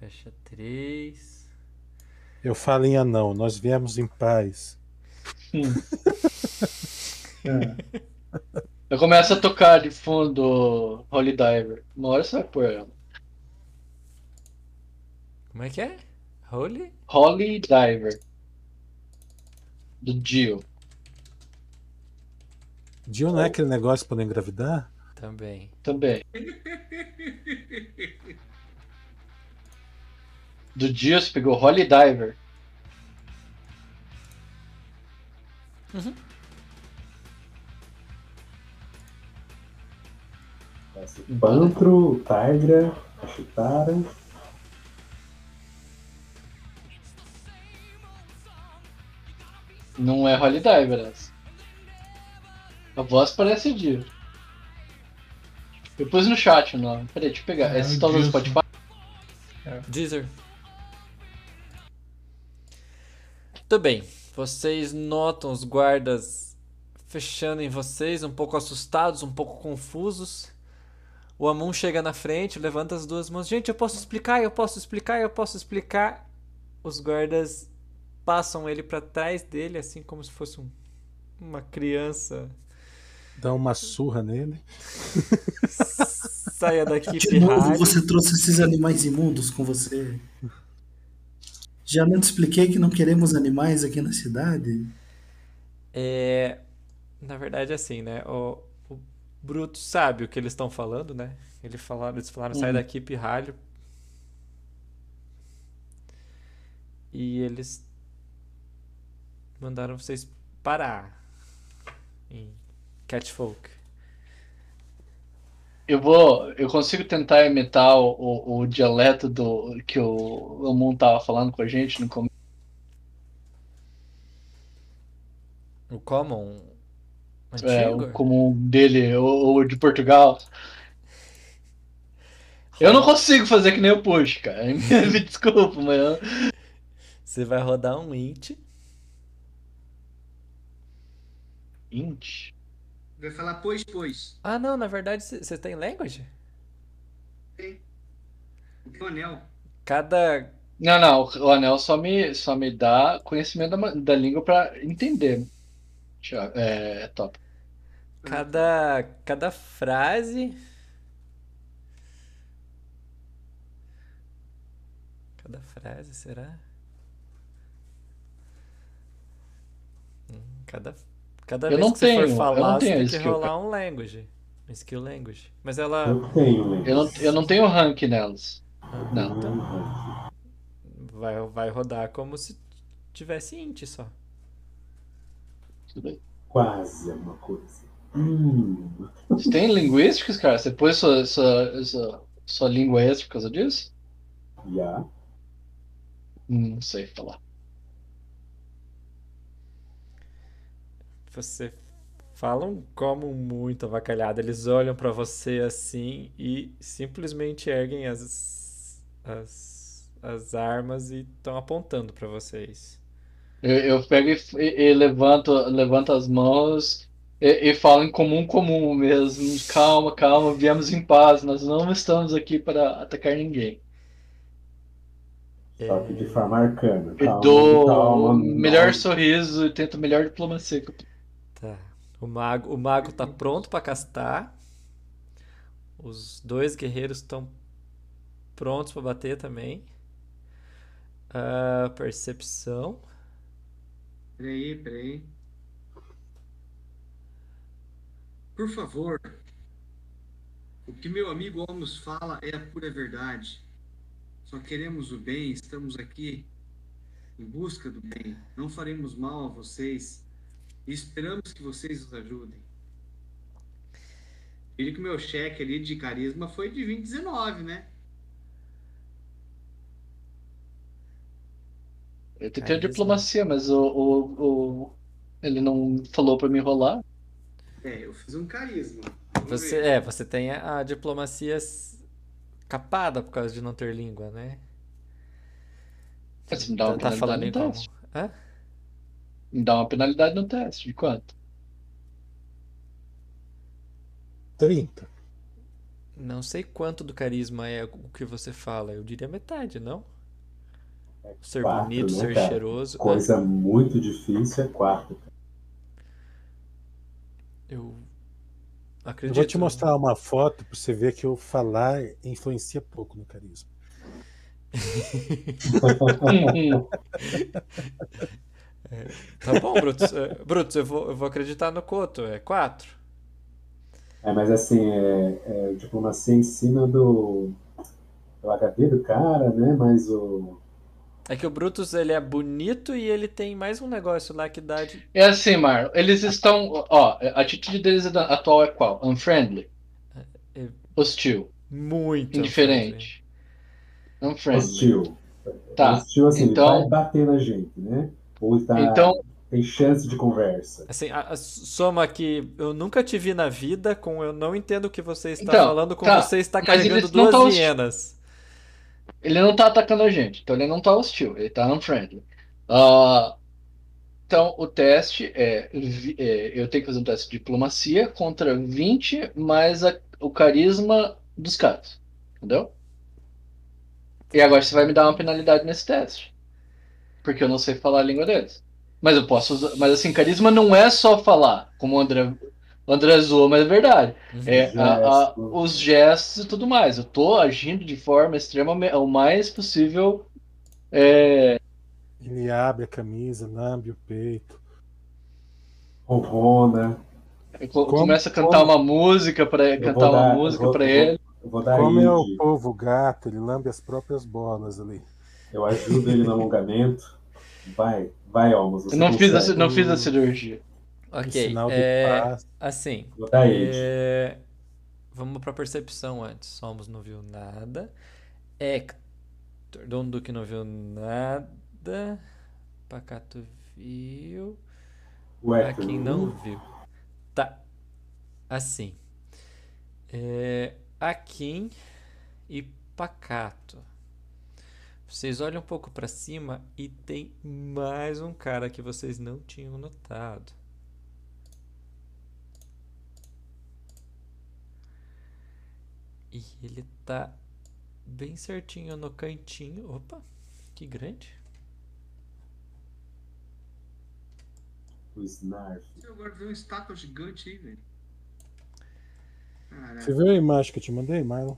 Fecha três. Eu falo em anão, nós viemos em paz. [LAUGHS] É. Eu começo a tocar de fundo Holy Diver. Uma hora você vai pôr ela. Como é que é? Holy? Holy Diver. Do Dio. Dio não é aquele negócio pra não engravidar? Também. Também. Do Dio você pegou Holy Diver. Esse Pantro, Tigra, Chitara. Não é Holy Diver essa. A voz parece Dio. Eu pus no chat o nome. Peraí, deixa eu pegar. É, Esse o no Dio, Spotify? Deezer. Muito bem. Vocês notam os guardas fechando em vocês, um pouco assustados, um pouco confusos. O Amun chega na frente, levanta as duas mãos. Gente, eu posso explicar, eu posso explicar, eu posso explicar. Os guardas passam ele pra trás dele, assim como se fosse um- uma criança. Dá uma surra nele. [LAUGHS] Saia daqui, De novo, pirralho. você trouxe esses animais imundos com você. Já não te expliquei que não queremos animais aqui na cidade? É, na verdade, assim, né? O, o Bruto sabe o que eles estão falando, né? Ele falaram, eles falaram, sai Uhum. daqui, pirralho. E eles mandaram vocês parar em Catfolk. Eu vou. Eu consigo tentar imitar o, o, o dialeto do que o Amon tava falando com a gente no começo. O common É, antigo? o comum dele, ou, ou de Portugal. Eu não consigo fazer que nem o Push, cara. [LAUGHS] Me desculpa, mas eu... Você vai rodar um int. Int. Vai falar pois, pois. Ah, não, na verdade você você tem language? Tem o anel. Cada. Não, não, o anel só me, só me dá conhecimento da, da língua pra entender. Thiago, É, top. Cada. Cada frase. Cada frase, será? Hum, Cada, cada Eu vez não que você tenho, for eu falar, não você tenho tem que skill, rolar um language. Um skill language. Mas ela Eu tenho? Eu não, eu não tenho rank nelas. Ah, Não. então vai, vai rodar como se tivesse int só. Tudo bem. Quase alguma coisa. Hum. Você tem linguísticas, cara? Você pôs sua, sua, sua, sua língua extra por causa disso? Já. Hum, Não sei falar. Você fala um como muito avacalhado. Eles olham pra você assim e simplesmente erguem as, as, as armas e estão apontando pra vocês. Eu, eu pego e, e- e levanto, levanto as mãos e, e falo em comum, comum mesmo. Calma, calma, viemos em paz. Nós não estamos aqui para atacar ninguém. Só que de forma arcana. Eu Calma, dou calma, o melhor não. sorriso e tento a melhor diplomacia. que eu. O mago, o mago tá pronto pra castar. Os dois guerreiros estão prontos pra bater também. Ah, percepção. Peraí, peraí. Por favor. O que meu amigo Almos fala é a pura verdade. Só queremos o bem, estamos aqui em busca do bem. Não faremos mal a vocês e esperamos que vocês nos ajudem. Ele que o meu cheque ali de carisma foi de 2019, né? Eu tentei a Carisma. diplomacia, mas o, o, o- ele não falou para me rolar. É, eu fiz um carisma. Vamos Você, ver. é, você tem a, a diplomacia capada por causa de não ter língua, né? Você me dá Tá, tá falando teste. Hã? Me dá uma penalidade no teste. De quanto? 30. Não sei quanto do carisma é o que você fala. Eu diria metade, não? Ser quatro, bonito, né, ser cara? cheiroso. Coisa muito difícil é 4. Eu Eu acredito. vou te mostrar uma foto pra você ver que eu falar influencia pouco no carisma. [LAUGHS] [LAUGHS] [LAUGHS] Tá bom, Brutus. É, Brutus, eu vou, eu vou acreditar no Coto. É quatro. É, mas assim, é, é diplomacia em cima do, do HD do cara, né? Mas o. É que o Brutus ele é bonito e ele tem mais um negócio lá que dá de. É assim, Marlon. Eles estão. Ó, a atitude deles atual é qual? Unfriendly. É- Hostil. Muito Indiferente. Unfriendly. Hostil. Tá. Hostil, assim, Então- ele vai bater na gente, né? Ou está, Então, tem chance de conversa. Assim, a, a soma que eu nunca te vi na vida, com eu não entendo o que você está Então, falando, com tá, você está carregando não duas hostil. hienas. ele não tá atacando a gente. Então ele não tá hostil. Ele tá unfriendly. Ah, então o teste é, é, Eu tenho que fazer um teste de diplomacia contra 20 mais a- o carisma dos caras. Entendeu? E agora você vai me dar uma penalidade nesse teste. Porque eu não sei falar a língua deles. Mas eu posso usar. Mas assim, carisma não é só falar, como o André, o André zoou, mas é verdade. É, a- a- os gestos e tudo mais. Eu tô agindo de forma extremamente, o mais possível. É, Ele abre a camisa, lambe o peito. Ronrona. eu co- Como- começo a cantar como- uma música para cantar uma dar- eu música para ele. Eu vou dar Como é o povo gato, ele lambe as próprias bolas ali. Eu ajudo ele no alongamento. Vai, vai, Almos. Não fiz, a, não fiz a cirurgia. Ok. sinal de é, paz. assim. É, vamos pra percepção antes. Somos não viu nada. Hector. Dom Duque não viu nada. Pacato viu. O Pra Hector. quem não viu. Tá. Assim. É, Akin e Pacato. Vocês olham um pouco pra cima e tem mais um cara que vocês não tinham notado. E ele tá bem certinho no cantinho. Opa, que grande. O Snarf. Eu agora vi uma estátua gigante aí, velho. Caraca. Você viu a imagem que eu te mandei, Marlon?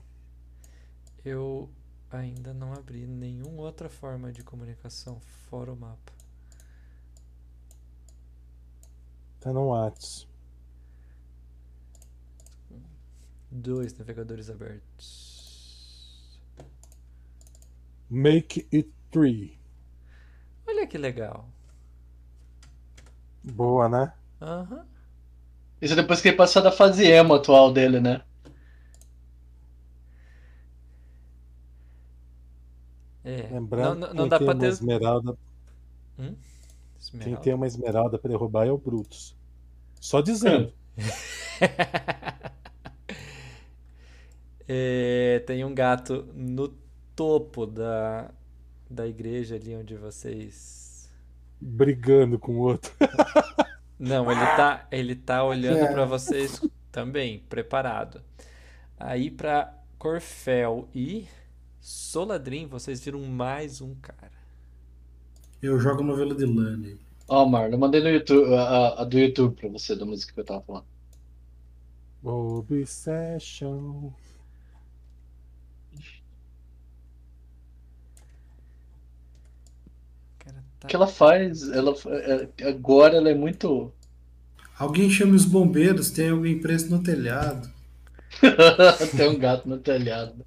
Eu ainda não abri nenhuma outra forma de comunicação fora o mapa. Tá no Whats. Dois navegadores abertos. Make it three. Olha que legal. Boa, né? Aham. Isso é depois que ele passou da fase emo atual dele, né? É. Lembrando não, não, que não quem dá tem pra uma ter. esmeralda, quem Esmeralda. tem uma esmeralda pra derrubar é o Brutus. Só dizendo. [LAUGHS] É, tem um gato no topo da, da igreja ali onde vocês. Brigando com o outro. [LAUGHS] Não, ele tá, ele tá olhando É. pra vocês também, preparado. Aí pra Corfel e Soladrim, vocês viram mais um cara. Eu jogo novela de Lani. Ó, Marlon, eu mandei no YouTube, a, a- do YouTube pra você, da música que eu tava falando. Obsession. O tá- O que ela faz? Ela, é- agora ela é muito. Alguém chame os bombeiros, tem alguém preso no telhado. [LAUGHS] Tem um gato no telhado.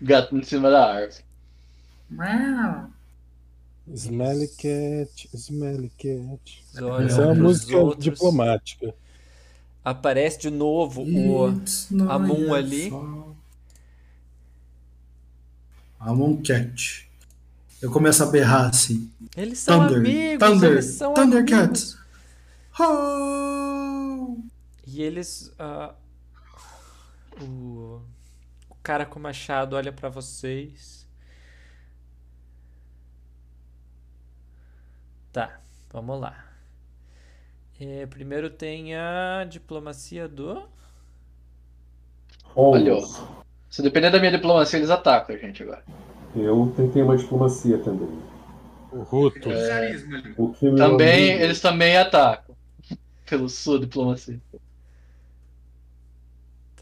Gato em cima da árvore. Smelly cat, smelly cat. Essa é uma música outros. diplomática. Aparece de novo o. It's Amon ali. Amon Cat. Eu começo a berrar assim. Eles são Thunder, amigos, Thunder, eles são Thundercats. amigos. Oh! E eles. ah, o, o cara com o machado olha pra vocês. Tá, vamos lá. É, primeiro tem a diplomacia do. Olha. Se depender da minha diplomacia, eles atacam a gente agora. Eu tentei uma diplomacia também. O Ruto. Ali. O que Também, amigo- eles também atacam. Pelo sua diplomacia.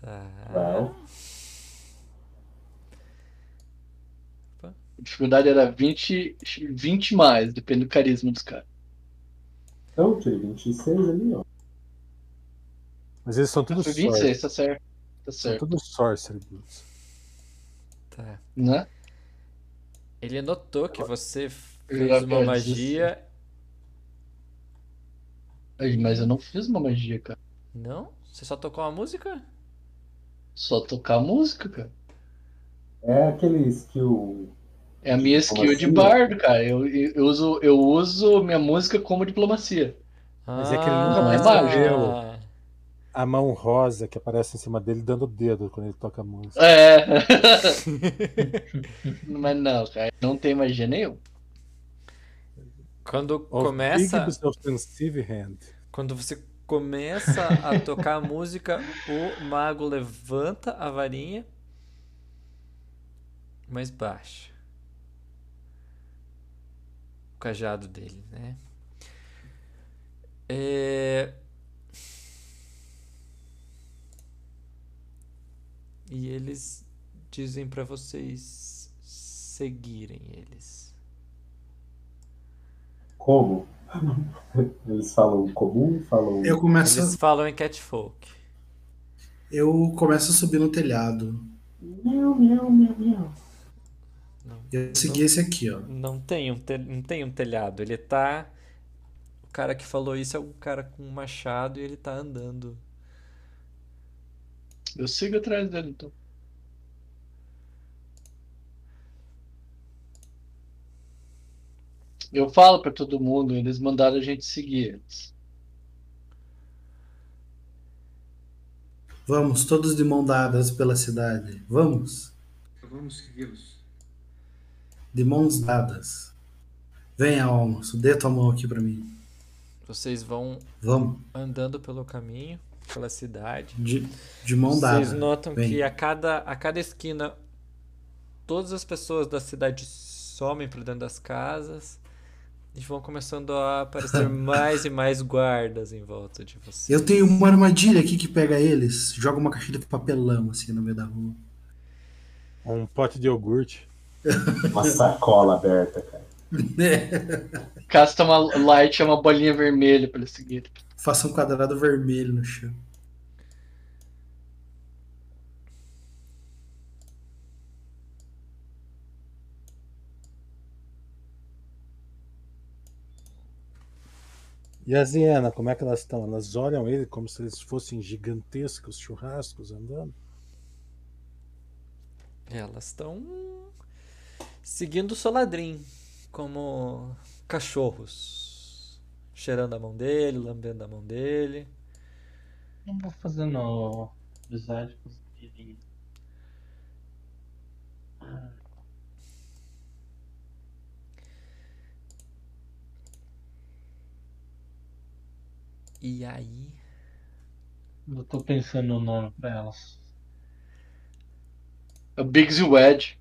Tá. Well, A dificuldade era 20, 20 mais, depende do carisma dos caras. então, tirei 26 ali, ó. Mas eles são tudo Foi sorcery. 26, tá certo. Tá São certo. tudo sorcery. Brutus. Tá. Né? Ele notou que você fez já uma magia. Ai, Mas eu não fiz uma magia, cara. Não? Você só tocou uma música? Só tocar música, cara. É aquele skill. É a minha skill de bardo, cara. Eu, eu, eu uso, eu uso minha música como diplomacia. Mas é que ele nunca Ah, mais é a mão rosa que aparece em cima dele dando o dedo quando ele toca a música. É. [LAUGHS] Mas não, cara. Não tem magia nenhuma. Quando começa. Big Offensive Hand. Quando você começa a tocar a música, o mago levanta a varinha, mas baixa. O cajado dele, né? É... E eles dizem pra vocês seguirem eles. Como? [LAUGHS] Eles falam comum, falam. Eu começo, Eles falam em catfolk. eu começo a subir no telhado. Miau, miau, miau, miau. Eu segui esse aqui, ó. Não tem um, tel- não tem um telhado. Ele tá. O cara que falou isso é um cara com um machado e ele tá andando. Eu sigo atrás dele, então. Eu falo para todo mundo, eles mandaram a gente seguir eles. Vamos, todos de mão dadas pela cidade. Vamos. Vamos segui-los. De mãos dadas. Venha, Almoço, dê tua mão aqui para mim. Vocês vão Vamos. andando pelo caminho, pela cidade. De, de mão dada. Vocês notam Vem. que a cada, a cada esquina, todas as pessoas da cidade somem para dentro das casas e vão começando a aparecer [LAUGHS] mais e mais guardas em volta de você. Eu tenho uma armadilha aqui que pega eles. Joga uma caixinha de papelão assim no meio da rua. Um pote de iogurte. [LAUGHS] Uma sacola aberta, cara. Casta uma light, é uma bolinha vermelha pra ele seguir. Faça um quadrado vermelho no chão. E as hienas, como é que elas estão? Elas olham ele como se eles fossem gigantescos churrascos andando? Elas estão seguindo o Soladrim como cachorros, cheirando a mão dele, lambendo a mão dele. Não vou fazendo amizade com os menininhos. E aí, Eu tô pensando no nome pra elas. É o Biggs e Ed.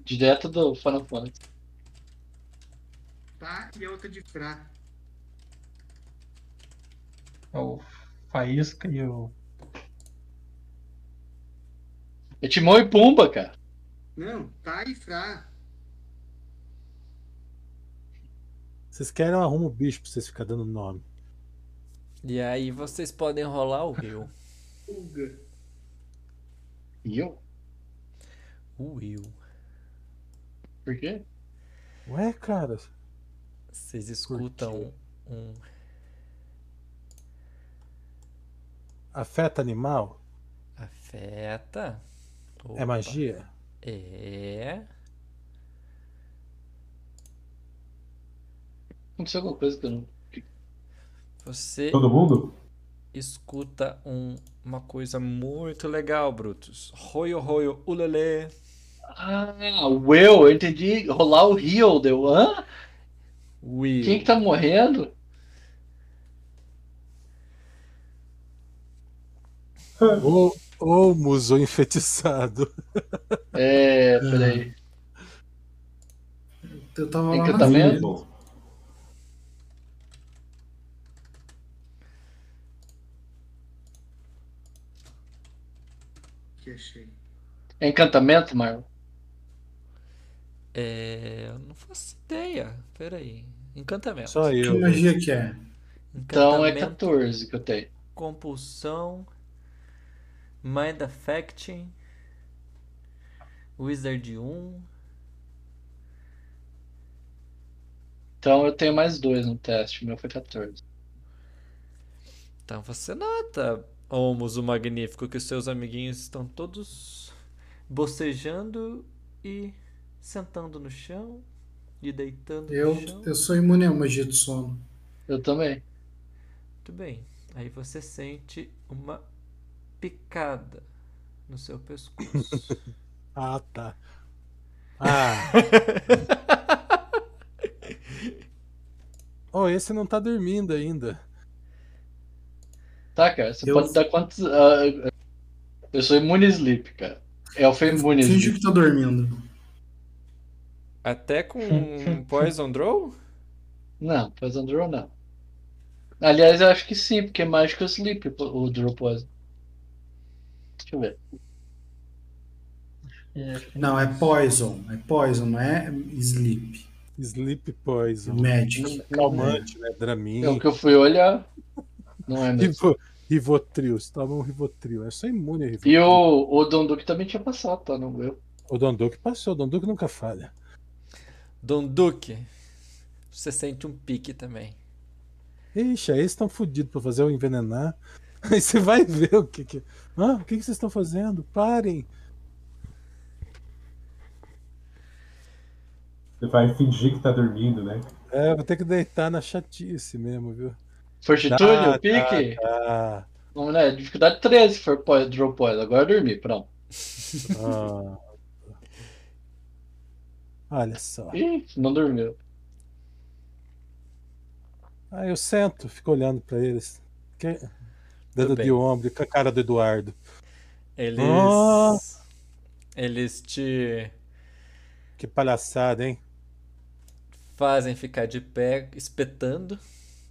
Direto do Final Fantasy. Tá, e a outra de Fra. É o Faísca e o. É Timão e Pumba, cara. Não, tá e Fra. Vocês querem eu arrumo o bicho pra vocês ficarem dando nome. e aí vocês podem rolar o. E eu? O Will. Por quê? Ué, cara, Vocês escutam um afeta animal? afeta. É Opa. magia? É. Aconteceu alguma coisa que eu não. Você Todo mundo? escuta um- uma coisa muito legal, Brutus. Roio, roio, ulele. Ah, o Will, eu entendi. Rolar o Heal, deu. Hã? Will. Quem que tá morrendo? [LAUGHS] Ou, ou musou enfeitiçado. É, peraí. Eu tava lá na Encantamento? frente. Que achei. É encantamento, Marlon? É. Eu não faço ideia. Peraí. Encantamento. Só Que eu. magia que é? Então é Encantamento, 14 que eu tenho. compulsão, mind affecting, wizard 1. Então eu tenho mais dois no teste. O meu foi 14. Então você nota, Olmos o Magnífico, que os seus amiguinhos estão todos bocejando e sentando no chão e deitando Eu, no chão. eu sou imune à magia do sono. Eu também. Muito bem. Aí você sente uma picada no seu pescoço. [LAUGHS] Ah, tá. [LAUGHS] Ah. oh, esse não tá dormindo ainda. Tá, cara, você Eu- pode dar quantos. ah, eu sou imune sleep, cara. Elfa é imune a Finge sleep. que tá dormindo. Até com [LAUGHS] Poison Draw? Não, Poison Draw não. Aliás, eu acho que sim, porque é mais que o sleep, o Draw Poison. Deixa eu ver. É, Não, é poison. É poison, não é sleep. Sleep Poison. Magic. Calmante, né? Dramin. É o que eu fui olhar. Não é mesmo. Rivo, Rivotril. Você toma um Rivotril. É só imune a Rivotril. E o, o Donduque também tinha passado, tá? Não eu. O Donduque passou. O Donduque nunca falha. Don Duque. Você sente um pique também. Ixi, aí eles estão fodidos pra fazer o envenenar. [LAUGHS] Aí você vai ver o que que. Ah, o que, que vocês estão fazendo? Parem! Você vai fingir que tá dormindo, né? É, vou ter que deitar na chatice mesmo, viu? Fortitude, Tá, o pique? Ah, Vamos lá, dificuldade 13 se for po- draw poison. Agora eu dormi, pronto. ah. [LAUGHS] Olha só. Ih, não dormiu. Aí eu sento, fico olhando pra eles. Que... Dedo bem. de ombro, com a cara do Eduardo. Eles. Ah. Eles te Que palhaçada, hein? fazem ficar de pé, espetando,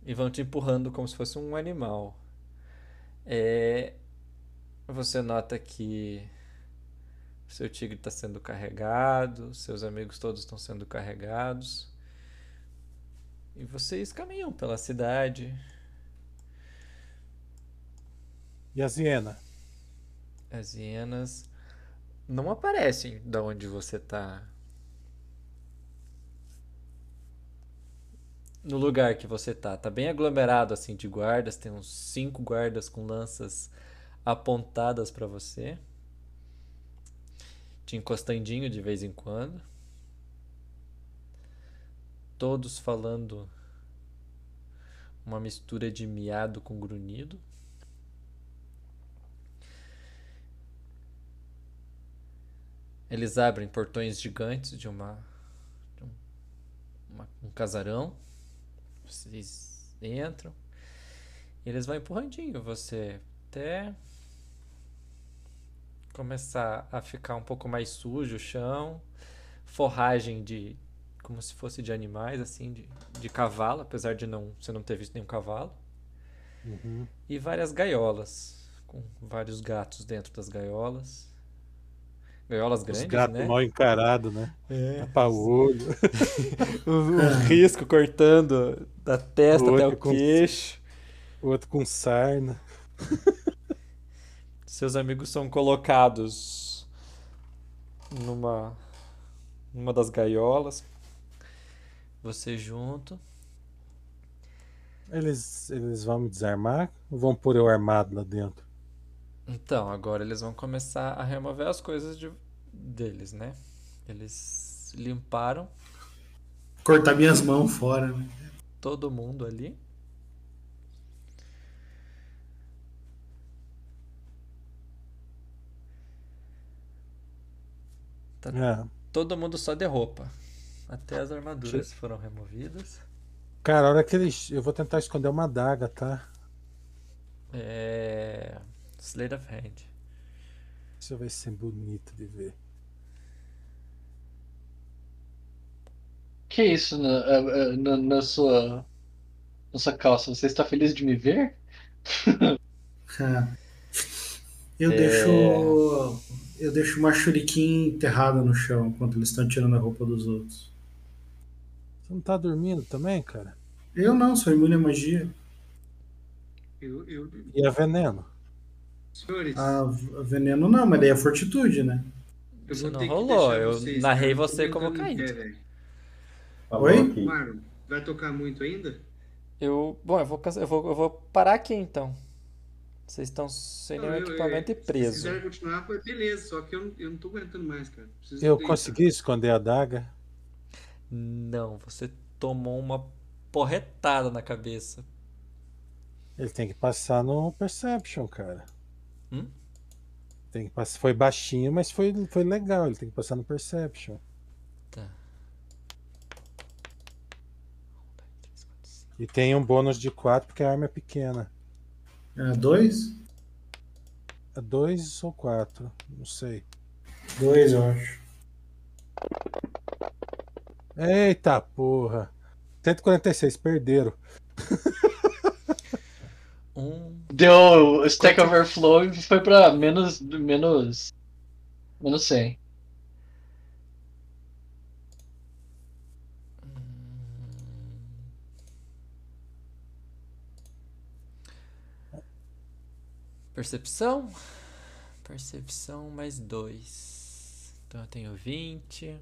e vão te empurrando como se fosse um animal. É, Você nota que seu tigre está sendo carregado, seus amigos todos estão sendo carregados. E vocês caminham pela cidade. E a Ziena? As hienas não aparecem da onde você tá. No lugar que você tá. Tá bem aglomerado assim de guardas. Tem uns cinco guardas com lanças apontadas pra você. Te encostandinho de vez em quando. Todos falando uma mistura de miado com grunhido. Eles abrem portões gigantes de uma, de um, uma- um casarão. Vocês entram. E eles vão empurrandinho você até começar a ficar um pouco mais sujo o chão. Forragem de como se fosse de animais assim, de, de cavalo, apesar de não você não ter visto nenhum cavalo. Uhum. E várias gaiolas, com vários gatos dentro das gaiolas. Gaiolas Os grandes, gatos né? mal encarados, né? É. Tapa o olho. [LAUGHS] O, o risco cortando da testa O até o com- queixo. O outro com sarna. [LAUGHS] Seus amigos são colocados numa numa das gaiolas. Você junto. Eles, eles vão me desarmar ou vão pôr eu armado lá dentro? Então, agora eles vão começar a remover as coisas de- deles, né? Eles limparam Cortar minhas mãos fora, né? todo mundo ali. É. Todo mundo só de roupa. Até as armaduras foram removidas. Cara, a hora que eles. Eu vou tentar esconder uma adaga, tá? É. Slate of Hand. Isso vai ser bonito de ver. Que isso na, eh, eh, na, na sua, na sua calça? Você está feliz de me ver? Ah. [LAUGHS] Eu É. deixo. Eu deixo uma shuriken enterrada no chão enquanto eles estão tirando a roupa dos outros. Você não tá dormindo também, cara? Eu não, sou imune à magia. Eu, eu, E a veneno? Senhores, A, a veneno não, mas daí é fortitude, né? eu Isso vou não rolou, eu vocês, narrei cara, eu você como caído. pé, Oi? Marlon, vai tocar muito ainda? Eu. Bom, eu vou, eu vou, eu vou parar aqui então. Vocês estão sem Não, nenhum eu- equipamento e Se vocês preso. quiserem continuar, foi beleza, só que eu, não- eu não tô aguentando mais, cara. Preciso Eu consegui esconder a adaga. Não, você tomou uma porretada na cabeça. Ele tem que passar no Perception, cara. Hum? Tem que passar. Foi baixinho, mas foi, foi legal. Ele tem que passar no Perception. Tá. E tem um bônus de 4 porque a arma é pequena. É dois? É 2 ou 4? Não sei. Dois, eu acho. Eita porra! 146, perderam. [LAUGHS] Um. Deu stack overflow e foi pra menos, menos, menos 100. Percepção. Percepção mais dois. Então eu tenho 20.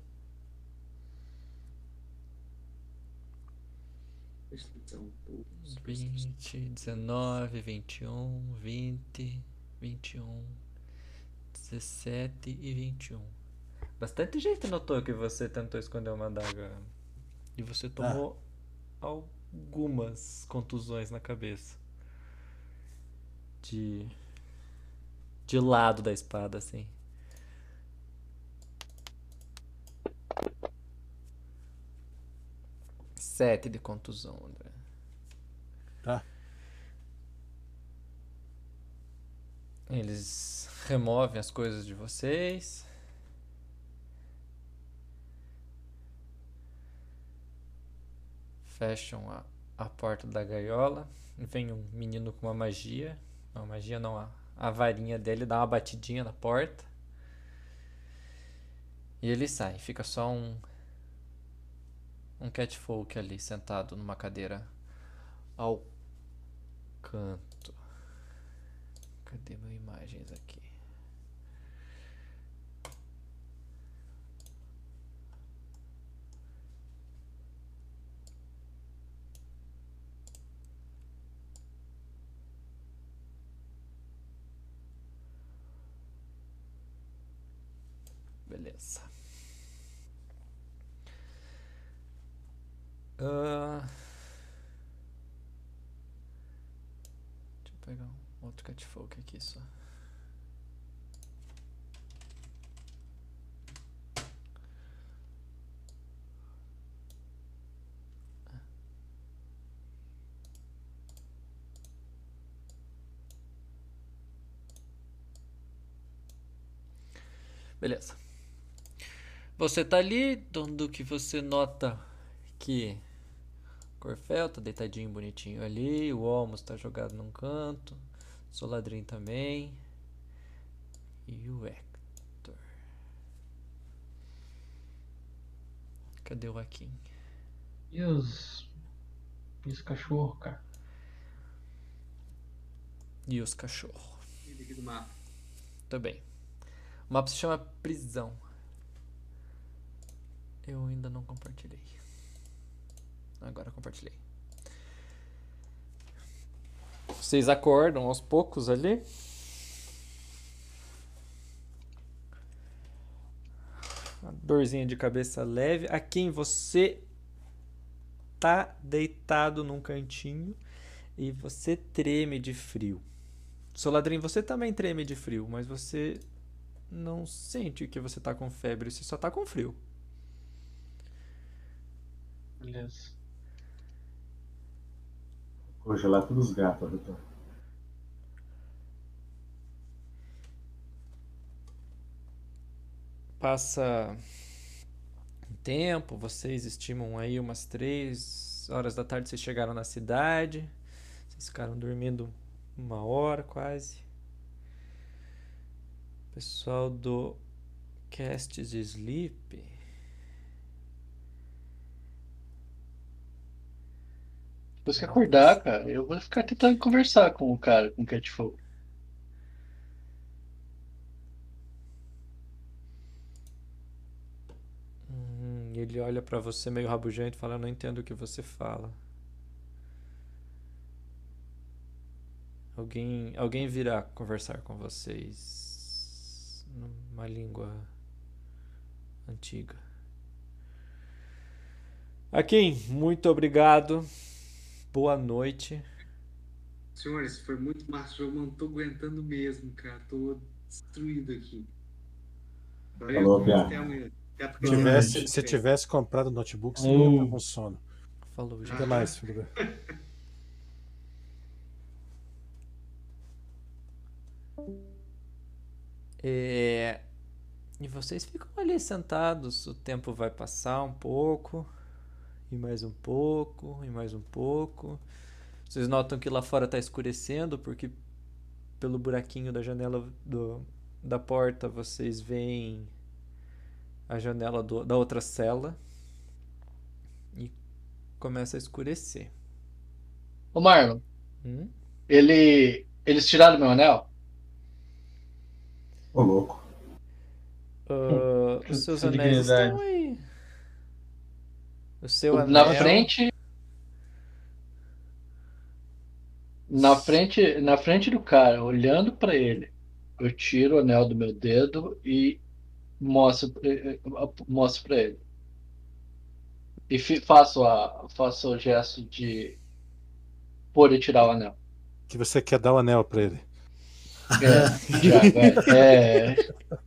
Percepção, pô. 20, 19, 21, 20, 21, 17 e 21. Bastante gente notou que você tentou esconder uma adaga. E você tomou algumas contusões na cabeça. De. De lado da espada, assim. Sete de contusão, André. Tá. Eles removem as coisas de vocês. Fecham a, a porta da gaiola. Vem um menino com uma magia. Uma magia não, a, a varinha dele dá uma batidinha na porta. E ele sai. Fica só um. Um catfolk ali sentado numa cadeira ao canto. Cadê meu imagens aqui? Beleza. Ah, Deixa eu pegar um outro catfolk aqui só. Beleza. Você tá ali, do que você nota que Corfel tá deitadinho bonitinho ali, o Olmos tá jogado num canto, Soladrin também. E o Hector. Cadê o Akin? E os. E os cachorros, cara? E os cachorros. Ele aqui do mapa. Também. O mapa se chama Prisão. Eu ainda não compartilhei. Agora compartilhei. Vocês acordam aos poucos ali. Uma dorzinha de cabeça leve. Aqui em você tá deitado num cantinho e você treme de frio. Soladrinho, você também treme de frio, mas você não sente que você tá com febre, você só tá com frio. Beleza. Congelar todos os gatos, doutor. Passa um tempo, vocês estimam aí umas três horas da tarde, vocês chegaram na cidade. Vocês ficaram dormindo uma hora quase. Pessoal do Cast Sleep. Depois que acordar, cara, eu vou ficar tentando conversar com o cara, com o Catfolk. Hum, ele olha pra você meio rabugento e fala: Eu não entendo o que você fala. Alguém, alguém virá conversar com vocês numa língua antiga. Akin, muito obrigado. Boa noite. Senhores, foi muito massa. Eu não tô aguentando mesmo, cara. Tô destruído aqui. Valeu, Falou, até amanhã. Até tivesse, se tivesse comprado o notebook, você não estar com sono. Falou, gente. Até mais, filho. [LAUGHS] É, E vocês ficam ali sentados, o tempo vai passar um pouco, e mais um pouco, e mais um pouco. Vocês notam que lá fora está escurecendo, porque pelo buraquinho da janela do, da porta vocês veem a janela do- da outra cela e começa a escurecer. Ô Marlon, Hum? ele. Eles tiraram meu anel? Ô, louco. Que- os seus anéis estão aí. O seu Na anel. frente. Na frente, na frente do cara, olhando pra ele, eu tiro o anel do meu dedo e mostro, eh, eh, mostro para ele. E faço, a, faço o gesto de pôr e tirar o anel. Que você quer dar o anel pra ele. É, [LAUGHS] Thiago, é,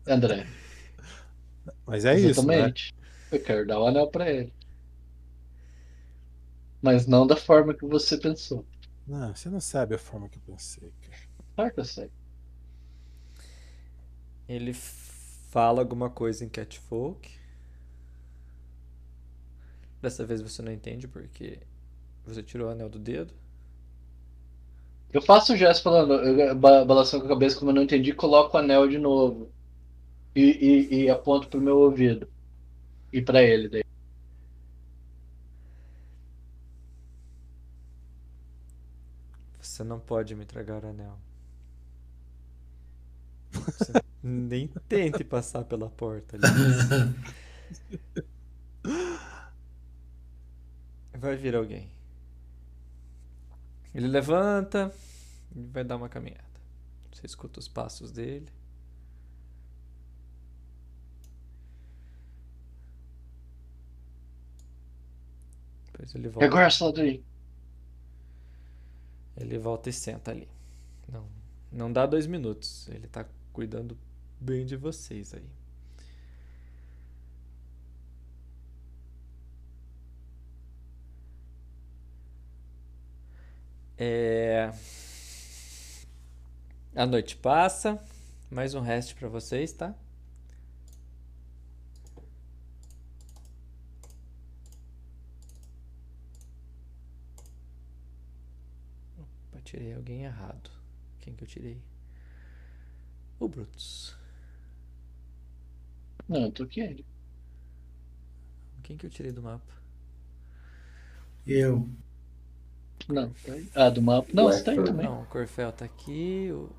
é, André. Mas é isso, né? Exatamente. Eu quero dar o anel pra ele. Mas não da forma que você pensou. Não, você não sabe a forma que eu pensei, cara. Claro que eu sei. Ele fala alguma coisa em Catfolk. Dessa vez você não entende porque você tirou o anel do dedo. Eu faço o gesto falando, eu, balançando com a cabeça como eu não entendi, coloco o anel de novo. E, e, e aponto pro meu ouvido. E pra ele daí. Você não pode me entregar o anel. Você [LAUGHS] nem tente passar pela porta ali. Vai vir alguém. Ele levanta e vai dar uma caminhada. Você escuta os passos dele. Depois ele volta. Agora, Saladrim. Ele volta e senta ali. Não, não dá dois minutos. Ele tá cuidando bem de vocês aí. É... A noite passa. Mais um rest pra vocês, tá? Tirei alguém errado. Quem que eu tirei? O Brutus. Não, eu tô aqui. Quem que eu tirei do mapa? Eu. Não, tá aí. Ah, do mapa. Não, você tá aí Hector. também. Não, o Corfel tá aqui. O,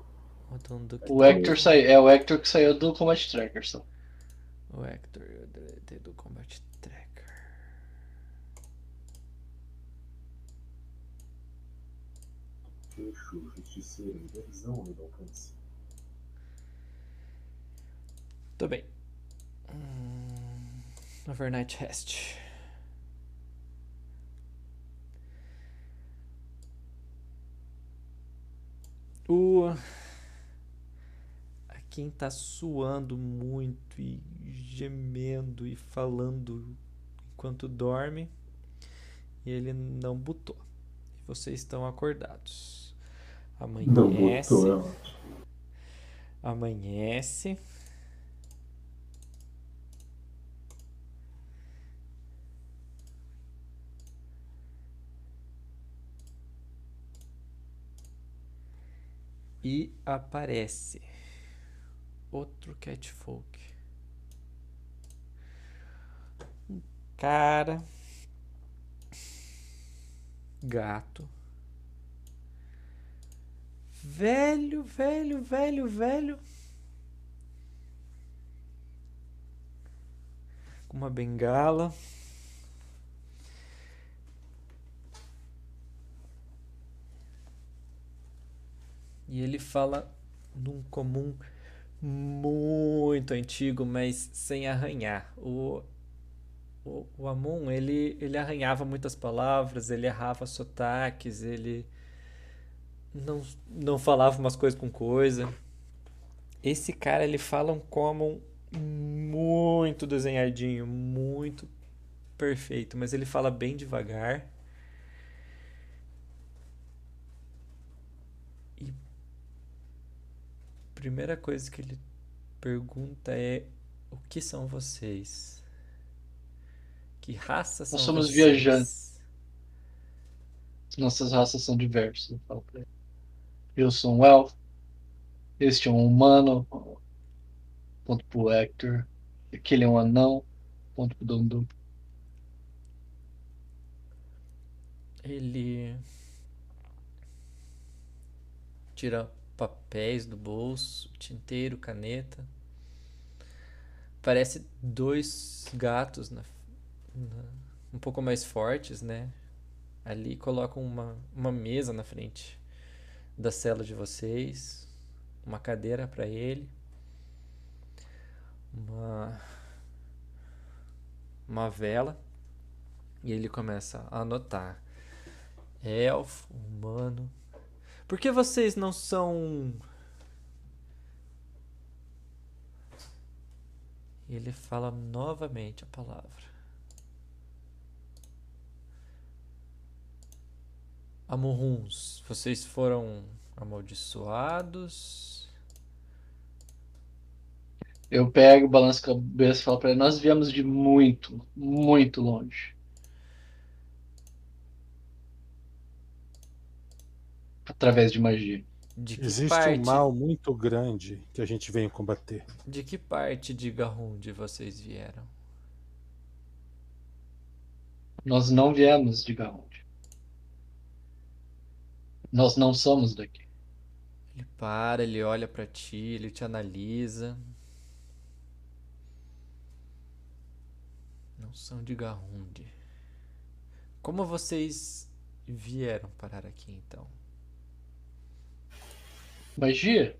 o Donduque O Hector saiu. É o Hector que saiu do Combat Tracker só. O Hector, eu deletei do Combat Tracker. Queixo, justiceiro, visão e alcance. Tô bem. Hum, overnight Rest. O. A quem tá suando muito e gemendo e falando enquanto dorme. E ele não botou. Vocês estão acordados. Amanhece. é. Amanhece. E aparece outro catfolk. Um cara. Gato. Velho, velho, velho, velho. Com uma bengala. E ele fala num comum muito antigo, mas sem arranhar. O, o, o Amon, ele, ele arranhava muitas palavras, ele errava sotaques, ele não, não falava umas coisas com coisa. Esse cara, ele fala um common muito desenhadinho, muito perfeito, mas ele fala bem devagar. E a primeira coisa que ele pergunta é: o que são vocês? Que raça são Nós somos vocês? viajantes. Nossas raças são diversas. Eu falo pra ele. Um elfo. Este é um humano. Ponto pro Hector. Aquele é um anão. Ponto pro Dondu. Ele tira papéis do bolso, tinteiro, caneta. Parece dois gatos na, na- um pouco mais fortes, né? Ali colocam uma, uma mesa na frente da cela de vocês, uma cadeira para ele, uma uma vela E ele começa a anotar. Elfo, humano. Por que vocês não são. Ele fala novamente a palavra. Amorruns, vocês foram amaldiçoados. Eu pego, balanço a cabeça e falo pra ele, nós viemos de muito, muito longe. Através de magia. De que Existe parte, um mal muito grande que a gente vem combater. De que parte de Garrund vocês vieram? Nós não viemos de Garrund. Nós não somos daqui. Ele para, ele olha pra ti, ele te analisa. Não são de Garrund. Como vocês vieram parar aqui então? Magia?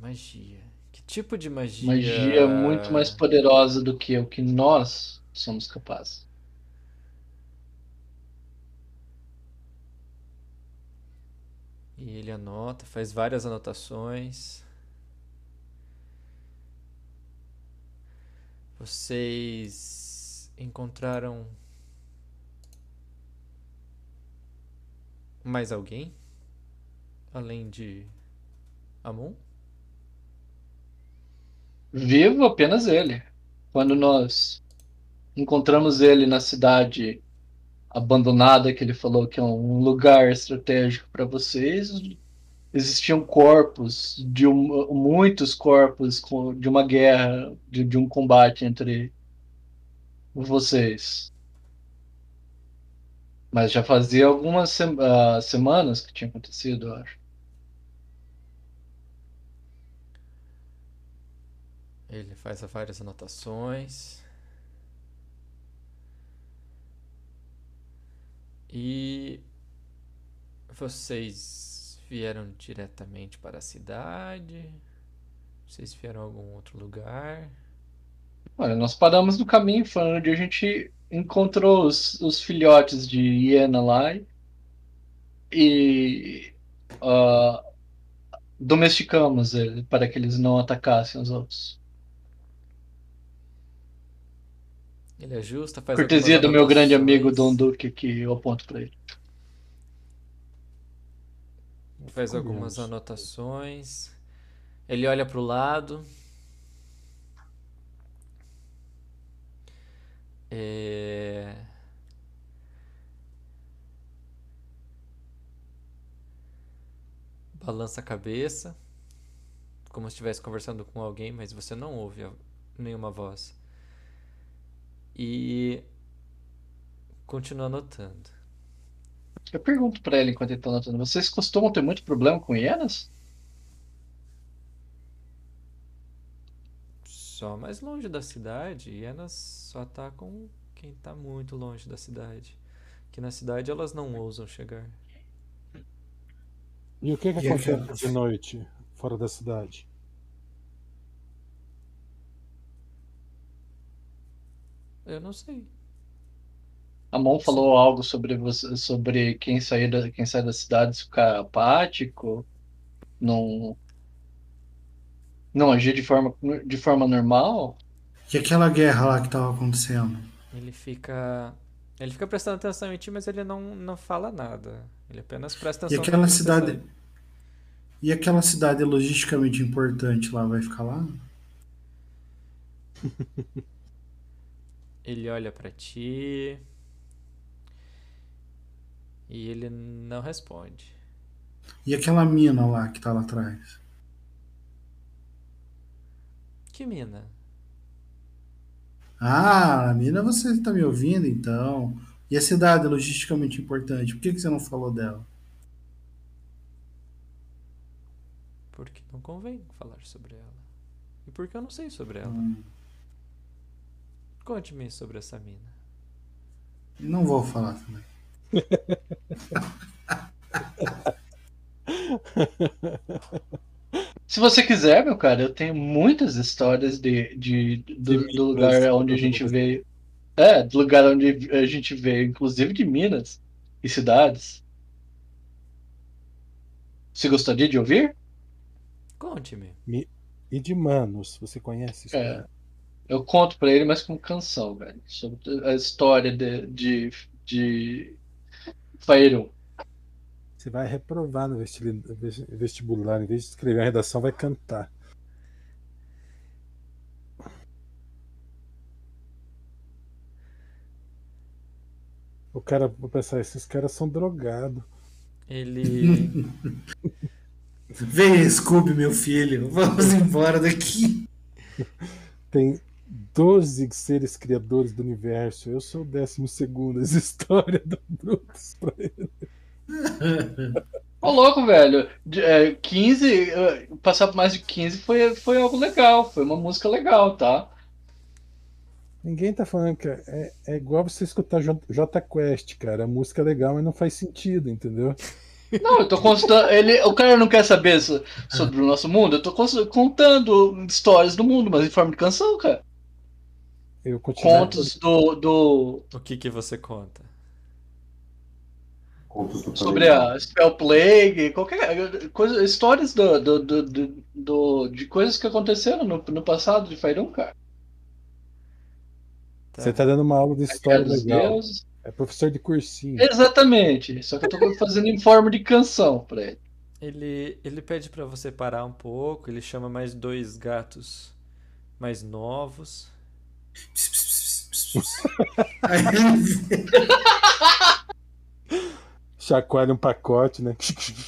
Magia. Que tipo de magia? Magia muito mais poderosa do que o que nós somos capazes. E ele anota, faz várias anotações. Vocês encontraram mais alguém? Além de Amon? Vivo apenas ele. Quando nós encontramos ele na cidade abandonada, que ele falou que é um lugar estratégico para vocês, existiam corpos, de um, muitos corpos de uma guerra, de, de um combate entre vocês. Mas já fazia algumas se uh, semanas que tinha acontecido, eu acho. Ele faz várias anotações. E vocês vieram diretamente para a cidade? Vocês vieram a algum outro lugar? Olha, nós paramos no caminho, foi onde a gente encontrou os, os filhotes de hiena lá e uh, domesticamos ele para que eles não atacassem os outros. Ele ajusta, faz Cortesia do meu grande amigo Dom Duque que eu aponto para ele. Faz algumas anotações. Ele olha para o lado. É... Balança a cabeça, como se estivesse conversando com alguém, mas você não ouve nenhuma voz. E continua anotando. Eu pergunto para ele enquanto ele está anotando: vocês costumam ter muito problema com hienas? Só mais longe da cidade. Hienas só atacam quem está muito longe da cidade. Que na cidade elas não ousam chegar. E o que, que acontece de noite fora da cidade? Eu não sei. Amon falou algo sobre você, sobre quem sair da, quem sai da cidade ficar apático, não não agir de forma de forma normal. E aquela guerra lá que tava acontecendo? Ele fica. Ele fica prestando atenção em ti, mas ele não, não fala nada. Ele apenas presta E atenção aquela que você cidade. E aquela cidade logisticamente importante lá vai ficar lá? [LAUGHS] Ele olha pra ti. E ele não responde. E aquela mina lá que tá lá atrás? Que mina? Ah, a mina você tá me ouvindo então. E a cidade logisticamente importante? Por que, que você não falou dela? Porque não convém falar sobre ela. E porque eu não sei sobre ela. Hum, Conte-me sobre essa mina. não vou falar também. [LAUGHS] Se você quiser, meu cara, eu tenho muitas histórias de, de, do, De do lugar onde a gente Minas. veio. É, do lugar onde a gente veio, inclusive de Minas e cidades. Você gostaria de ouvir? Conte-me. E de Manos, você conhece isso? É. Eu conto pra ele, mas com canção, velho. Sobre a história de, de, de Faerum. Você vai reprovar no vestibul- vestibular, em vez de escrever a redação, vai cantar. O cara, vou pensar, esses caras são drogados. Ele. [LAUGHS] Vem, Scooby, meu filho. Vamos embora daqui. Tem 12 seres criadores do universo. Eu sou o décimo segundo. Essa [LAUGHS] história do Brutus pra ele. Ô, louco, velho. De- é, 15, eh, passar por mais de 15 foi, foi algo legal. Foi uma música legal, tá? Ninguém tá falando que é, é igual você escutar J, J Quest, cara. A música é legal, mas não faz sentido, entendeu? Não, eu tô contando. Ele, o cara não quer saber so- sobre o nosso mundo. Eu tô contando histórias do mundo, mas em forma de canção, cara. Eu continuo. Contos do, do, O que que você conta? Contos do sobre a Spell Plague, qualquer coisa, histórias do, do, do, do- do- de coisas que aconteceram no, no passado de Fairão, cara. Você tá dando uma aula de história legal. Deuses. É professor de cursinho. Exatamente. Só que eu tô fazendo em forma de canção pra ele. Ele, ele pede pra você parar um pouco, ele chama mais dois gatos mais novos. Pss, pss, pss, pss, pss. Aí ele Chacoalha um pacote, né?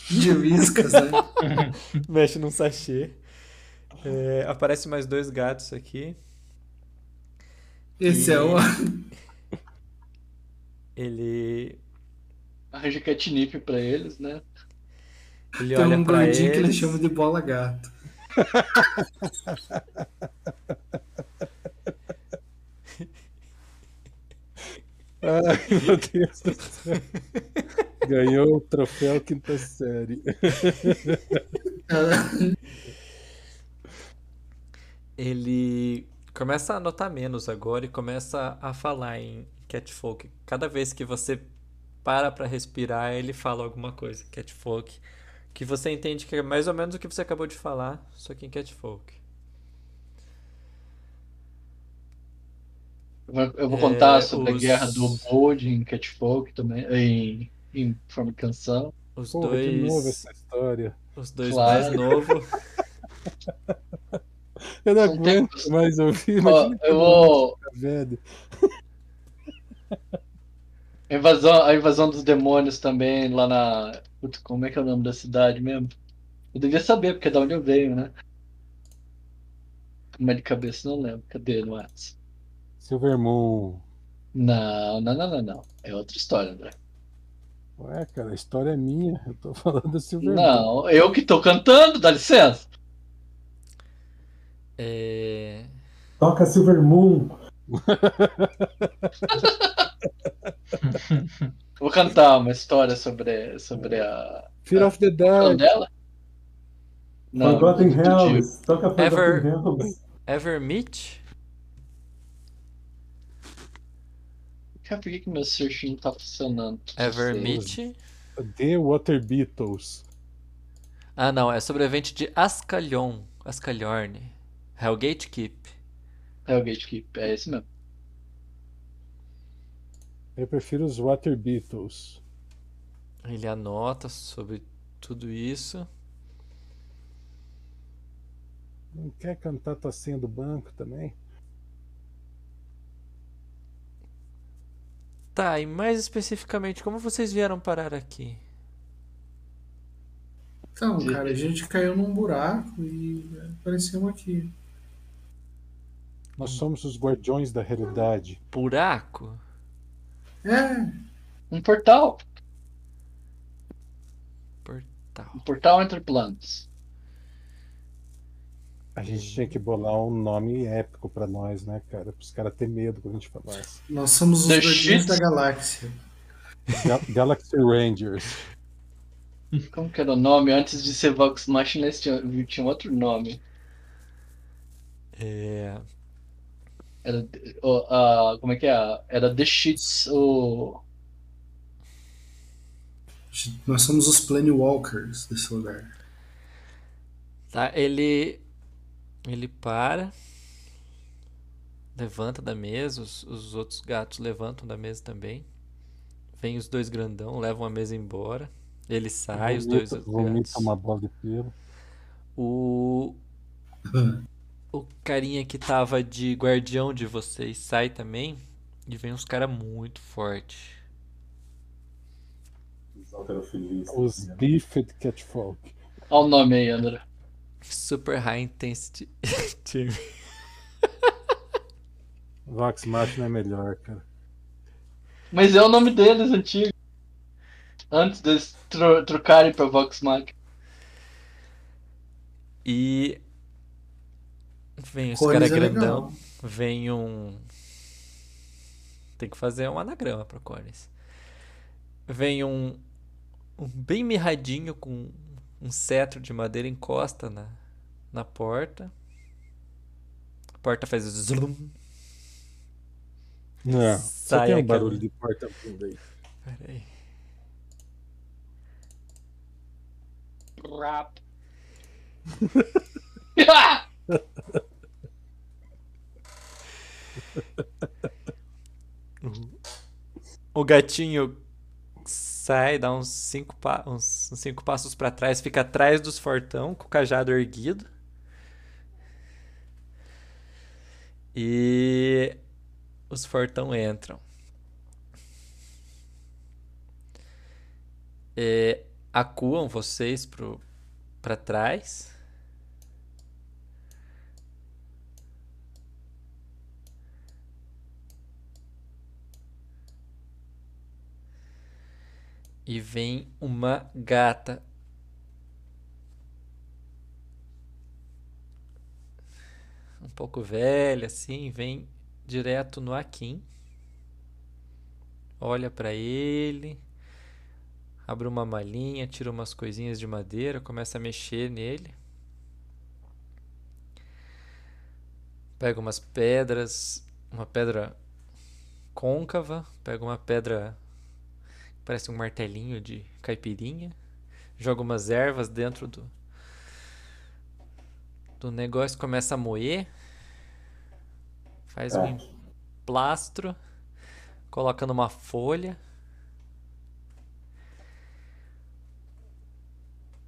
de uíscas, né? [LAUGHS] Mexe num sachê. É, aparece mais dois gatos aqui. Esse é o. Ele, Arranja catnip pra eles, né? ele Tem olha um pra gordinho que ele eles. chama de bola gato. [LAUGHS] Ai, meu Deus do céu. Ganhou o troféu quinta série. Ele começa a notar menos agora e começa a falar em catfolk. Cada vez que você para pra respirar, ele fala alguma coisa, catfolk, que você entende que é mais ou menos o que você acabou de falar, só que em catfolk. Eu vou- É, contar sobre os- a guerra do Bold em Catfolk também, em, em forma de canção. Os Porra, de novo dois, essa história. os dois Claro. mais novos. Eu não Não tem- aguento mais ouvir. Ó, eu vou. velho. A [LAUGHS] invasão, a invasão dos demônios também lá na. Putz, como é que é o nome da cidade mesmo? Eu devia saber, porque é da onde eu venho, né? Mas de cabeça não lembro. Cadê no WhatsApp? Silvermoon. Não, não, não, não, não. É outra história, André. Ué, cara, a história é minha. Eu tô falando do Silvermoon. Não, eu que tô cantando, dá licença. É, Toca Silver Moon. [LAUGHS] Vou cantar uma história sobre, sobre a. Fear of the Dark. dela? Não, Forgotten. Hells. Toca Forgotten Ever- Hells. Ever Meet? Cara, por que, que meu search não tá funcionando? Ever Sei. Meet? The Water Beatles. Ah, não, é sobrevivente de Ascalhon, Ascalhorn, Hellgate Keep. É o Gatekeep, é esse mesmo. Eu prefiro os Water Beatles. Ele anota sobre tudo isso. Não quer cantar tua senha do banco também? Tá, e mais especificamente, como vocês vieram parar aqui? Então, cara, a gente caiu num buraco e aparecemos aqui. Nós somos os guardiões da realidade. Buraco? É, Um portal. Portal. Um portal entre planos. A gente tinha que bolar um nome épico pra nós, né, cara? Para os caras terem medo quando a gente falasse. nós somos os The guardiões da galáxia. Gal- Galaxy Rangers. Como que era o nome? Antes de ser Vox Machina, eles tinham, tinha outro nome. É. Era, o, a, como é que é? Era The Sheets, o... Nós somos os Planewalkers desse lugar. Tá, ele. Ele para. Levanta da mesa, os, os outros gatos levantam da mesa também. Vem os dois grandão, levam a mesa embora. Ele sai, os dois Vomita, vomita gatos. uma bola de pelo. O. O carinha que tava de guardião de vocês sai também. E vem uns caras muito fortes. Os alterofilistas. Os né? Beefed Catfolk. Olha o nome aí, André. Super High Intensity [LAUGHS] Team. Vox Machina é melhor, cara. Mas é o nome deles, antigo. Antes deles tro trocarem pra Vox Machina. E. Vem os caras é grandão. legal. Vem um. Tem que fazer um anagrama pra Cores. Vem um. Um bem mirradinho com um cetro de madeira encosta na, na porta. A porta faz zulum. Não, só Sai tem um aquela- barulho de porta funda aí. Pera aí. Rap. [LAUGHS] O gatinho sai, dá uns cinco, pa- uns, uns cinco passos pra trás, fica atrás dos fortão, com o cajado erguido. E os fortão entram. Acuam vocês pro, trás. E vem uma gata. Um pouco velha, assim, vem direto no Akin. Olha pra ele. Abre uma malinha, tira umas coisinhas de madeira, começa a mexer nele. Pega umas pedras, uma pedra côncava, pega uma pedra parece um martelinho de caipirinha, joga umas ervas dentro do do negócio, começa a moer, faz um Tá. emplastro, coloca numa folha,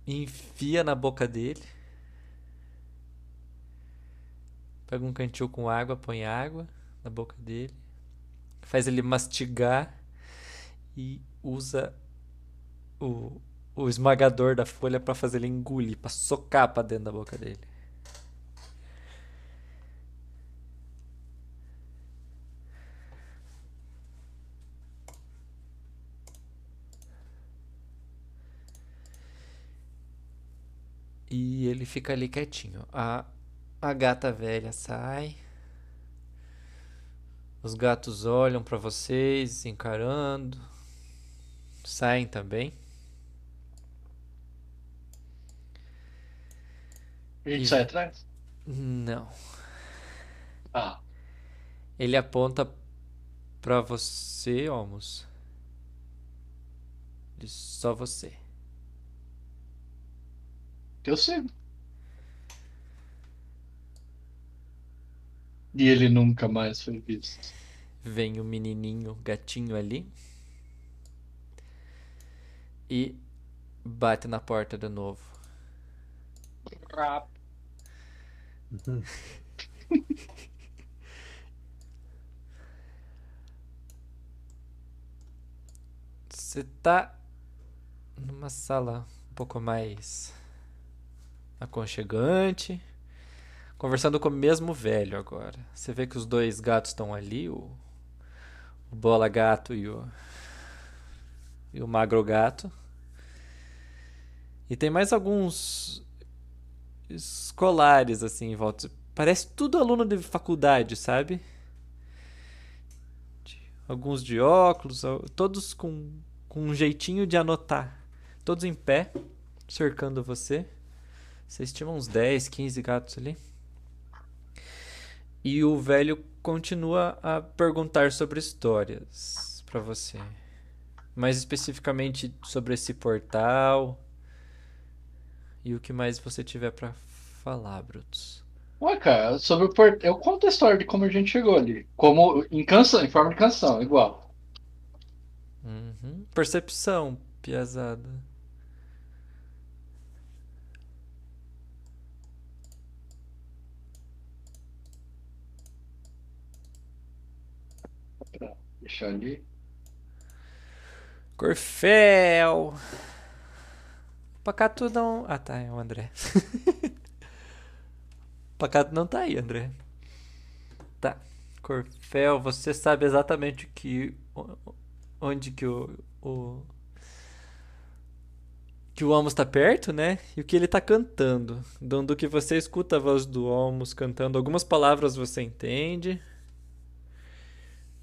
enfia na boca dele, pega um cantil com água, põe água na boca dele, faz ele mastigar e usa o, o esmagador da folha pra fazer ele engolir, pra socar pra dentro da boca dele. E ele fica ali quietinho. A, a gata velha sai. Os gatos olham pra vocês, encarando. Saem também. A gente E- sai atrás? Não. Ah, Ele aponta pra você, Almos. Diz só você. eu sigo. E ele nunca mais foi visto. Vem o menininho gatinho ali. E bate na porta de novo. [LAUGHS] Você tá numa sala um pouco mais aconchegante, conversando com o mesmo velho agora. Você vê que os dois gatos estão ali, o, o bola gato e o e o magro gato. E tem mais alguns escolares assim em volta. Parece tudo aluno de faculdade, sabe? Alguns de óculos, todos com, com um jeitinho de anotar. todos em pé, cercando você. Vocês tinham uns 10, 15 gatos ali. E o velho continua a perguntar sobre histórias pra você. Mais especificamente sobre esse portal. E o que mais você tiver pra falar, Brutus. Ué, cara, sobre o portal. Eu conto a história de como a gente chegou ali. Como em canção, em forma de canção, igual. Uhum. Percepção, piazada. Deixa ali. Corfel. Pacato não. Ah, tá, é o André. [LAUGHS] Pacato não tá aí, André. Tá. Corfel, você sabe exatamente que. Onde que o. o que o Almos tá perto, né? E o que ele tá cantando. Dando que você escuta a voz do Almos cantando algumas palavras você entende.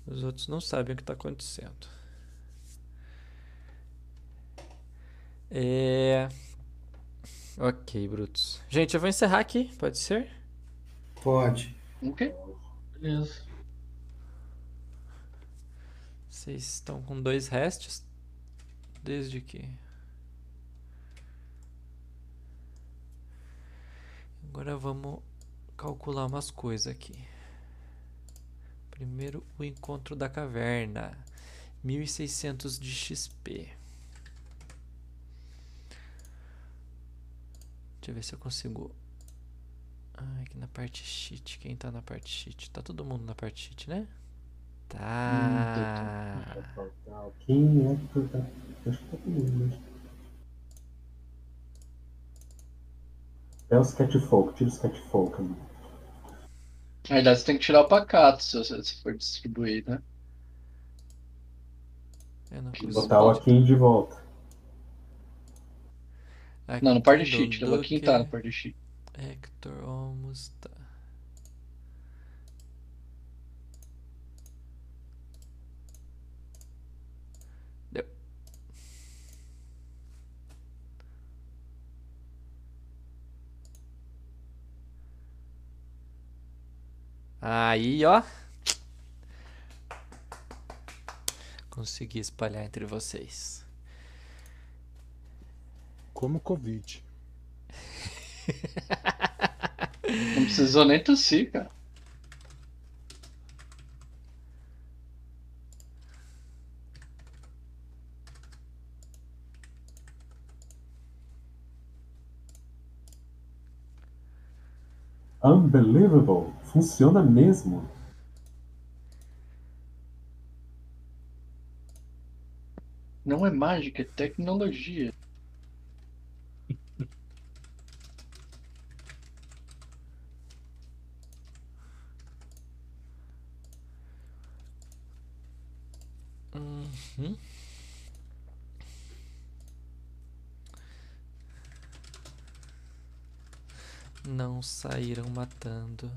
Os outros não sabem o que tá acontecendo. É. Ok, Brutus. Gente, eu vou encerrar aqui, pode ser? Pode. Ok. Beleza. Vocês estão com dois restos? Desde que. Agora vamos calcular umas coisas aqui. Primeiro, o encontro da caverna. 1600 de XP. Deixa eu ver se eu consigo. Ah, aqui na parte sheet. Quem tá na parte sheet? Tá todo mundo na parte sheet, né? Tá. Quem é que tá? Acho que tá comigo, né? É o Sketchfolk, tira o Sketchfolk. Na verdade, você tem que tirar o pacato se você se for distribuir, né? Eu não. Botar o Akin de volta. Não, no sheet. do O Joaquim Duque, tá no party sheet. Hector Olmos tá. Deu. Aí, ó. Consegui espalhar entre vocês. Como Covid. Não precisou nem tossir, cara. Unbelievable! Funciona mesmo. Não é mágica, é tecnologia. Uhum. Não saíram matando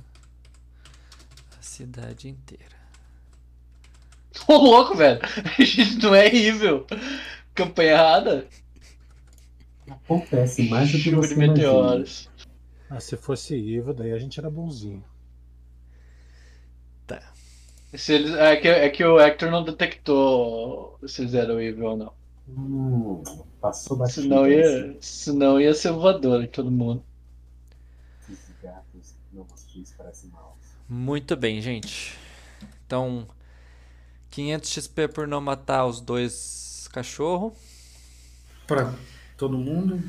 a cidade inteira. Ô, louco, velho. A [LAUGHS] gente não é evil. Campanha errada. Acontece mais do que Chuva você de meteoros. Ah, se fosse Ivo, daí a gente era bonzinho. Tá. Se eles, é, que, é que o Hector não detectou se eles eram evil ou não. Hum, passou batido. Senão ia, senão ia ser voador em todo mundo. Esses gatos não hostis parecem maus. Muito bem, gente. Então, 500 XP por não matar os dois cachorros. Pra todo mundo.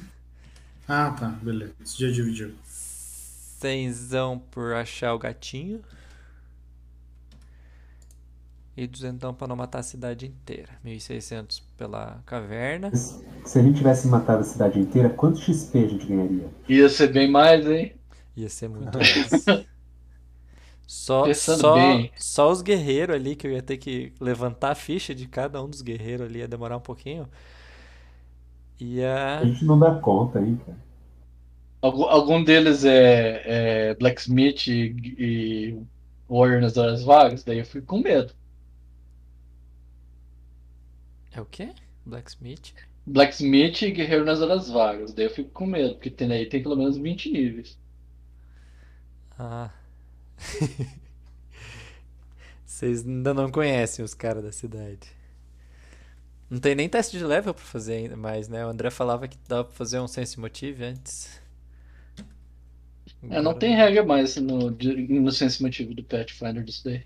Ah, tá. Beleza. Esse já dividiu. Cenzão por achar o gatinho. E duzentão pra não matar a cidade inteira. 1.600 pela caverna. Se a gente tivesse matado a cidade inteira, quanto XP a gente ganharia? Ia ser bem mais, hein? Ia ser muito [LAUGHS] mais. Só, Pensando só, bem. só os guerreiros ali, que eu ia ter que levantar a ficha de cada um dos guerreiros ali, ia demorar um pouquinho. Ia. A gente não dá conta aí, cara. Algum, algum deles é, é Blacksmith e, e Warrior nas horas vagas, daí eu fico com medo. É o quê? Blacksmith? Blacksmith e Guerreiro nas Horas Vagas. Daí eu fico com medo, porque tem aí tem pelo menos 20 níveis. Ah. [LAUGHS] Vocês ainda não conhecem os caras da cidade. Não tem nem teste de level pra fazer ainda mais, né? O André falava que dava pra fazer um sense motive antes. É, não Agora- tem regra mais no, no sense motivo do Pathfinder disso daí.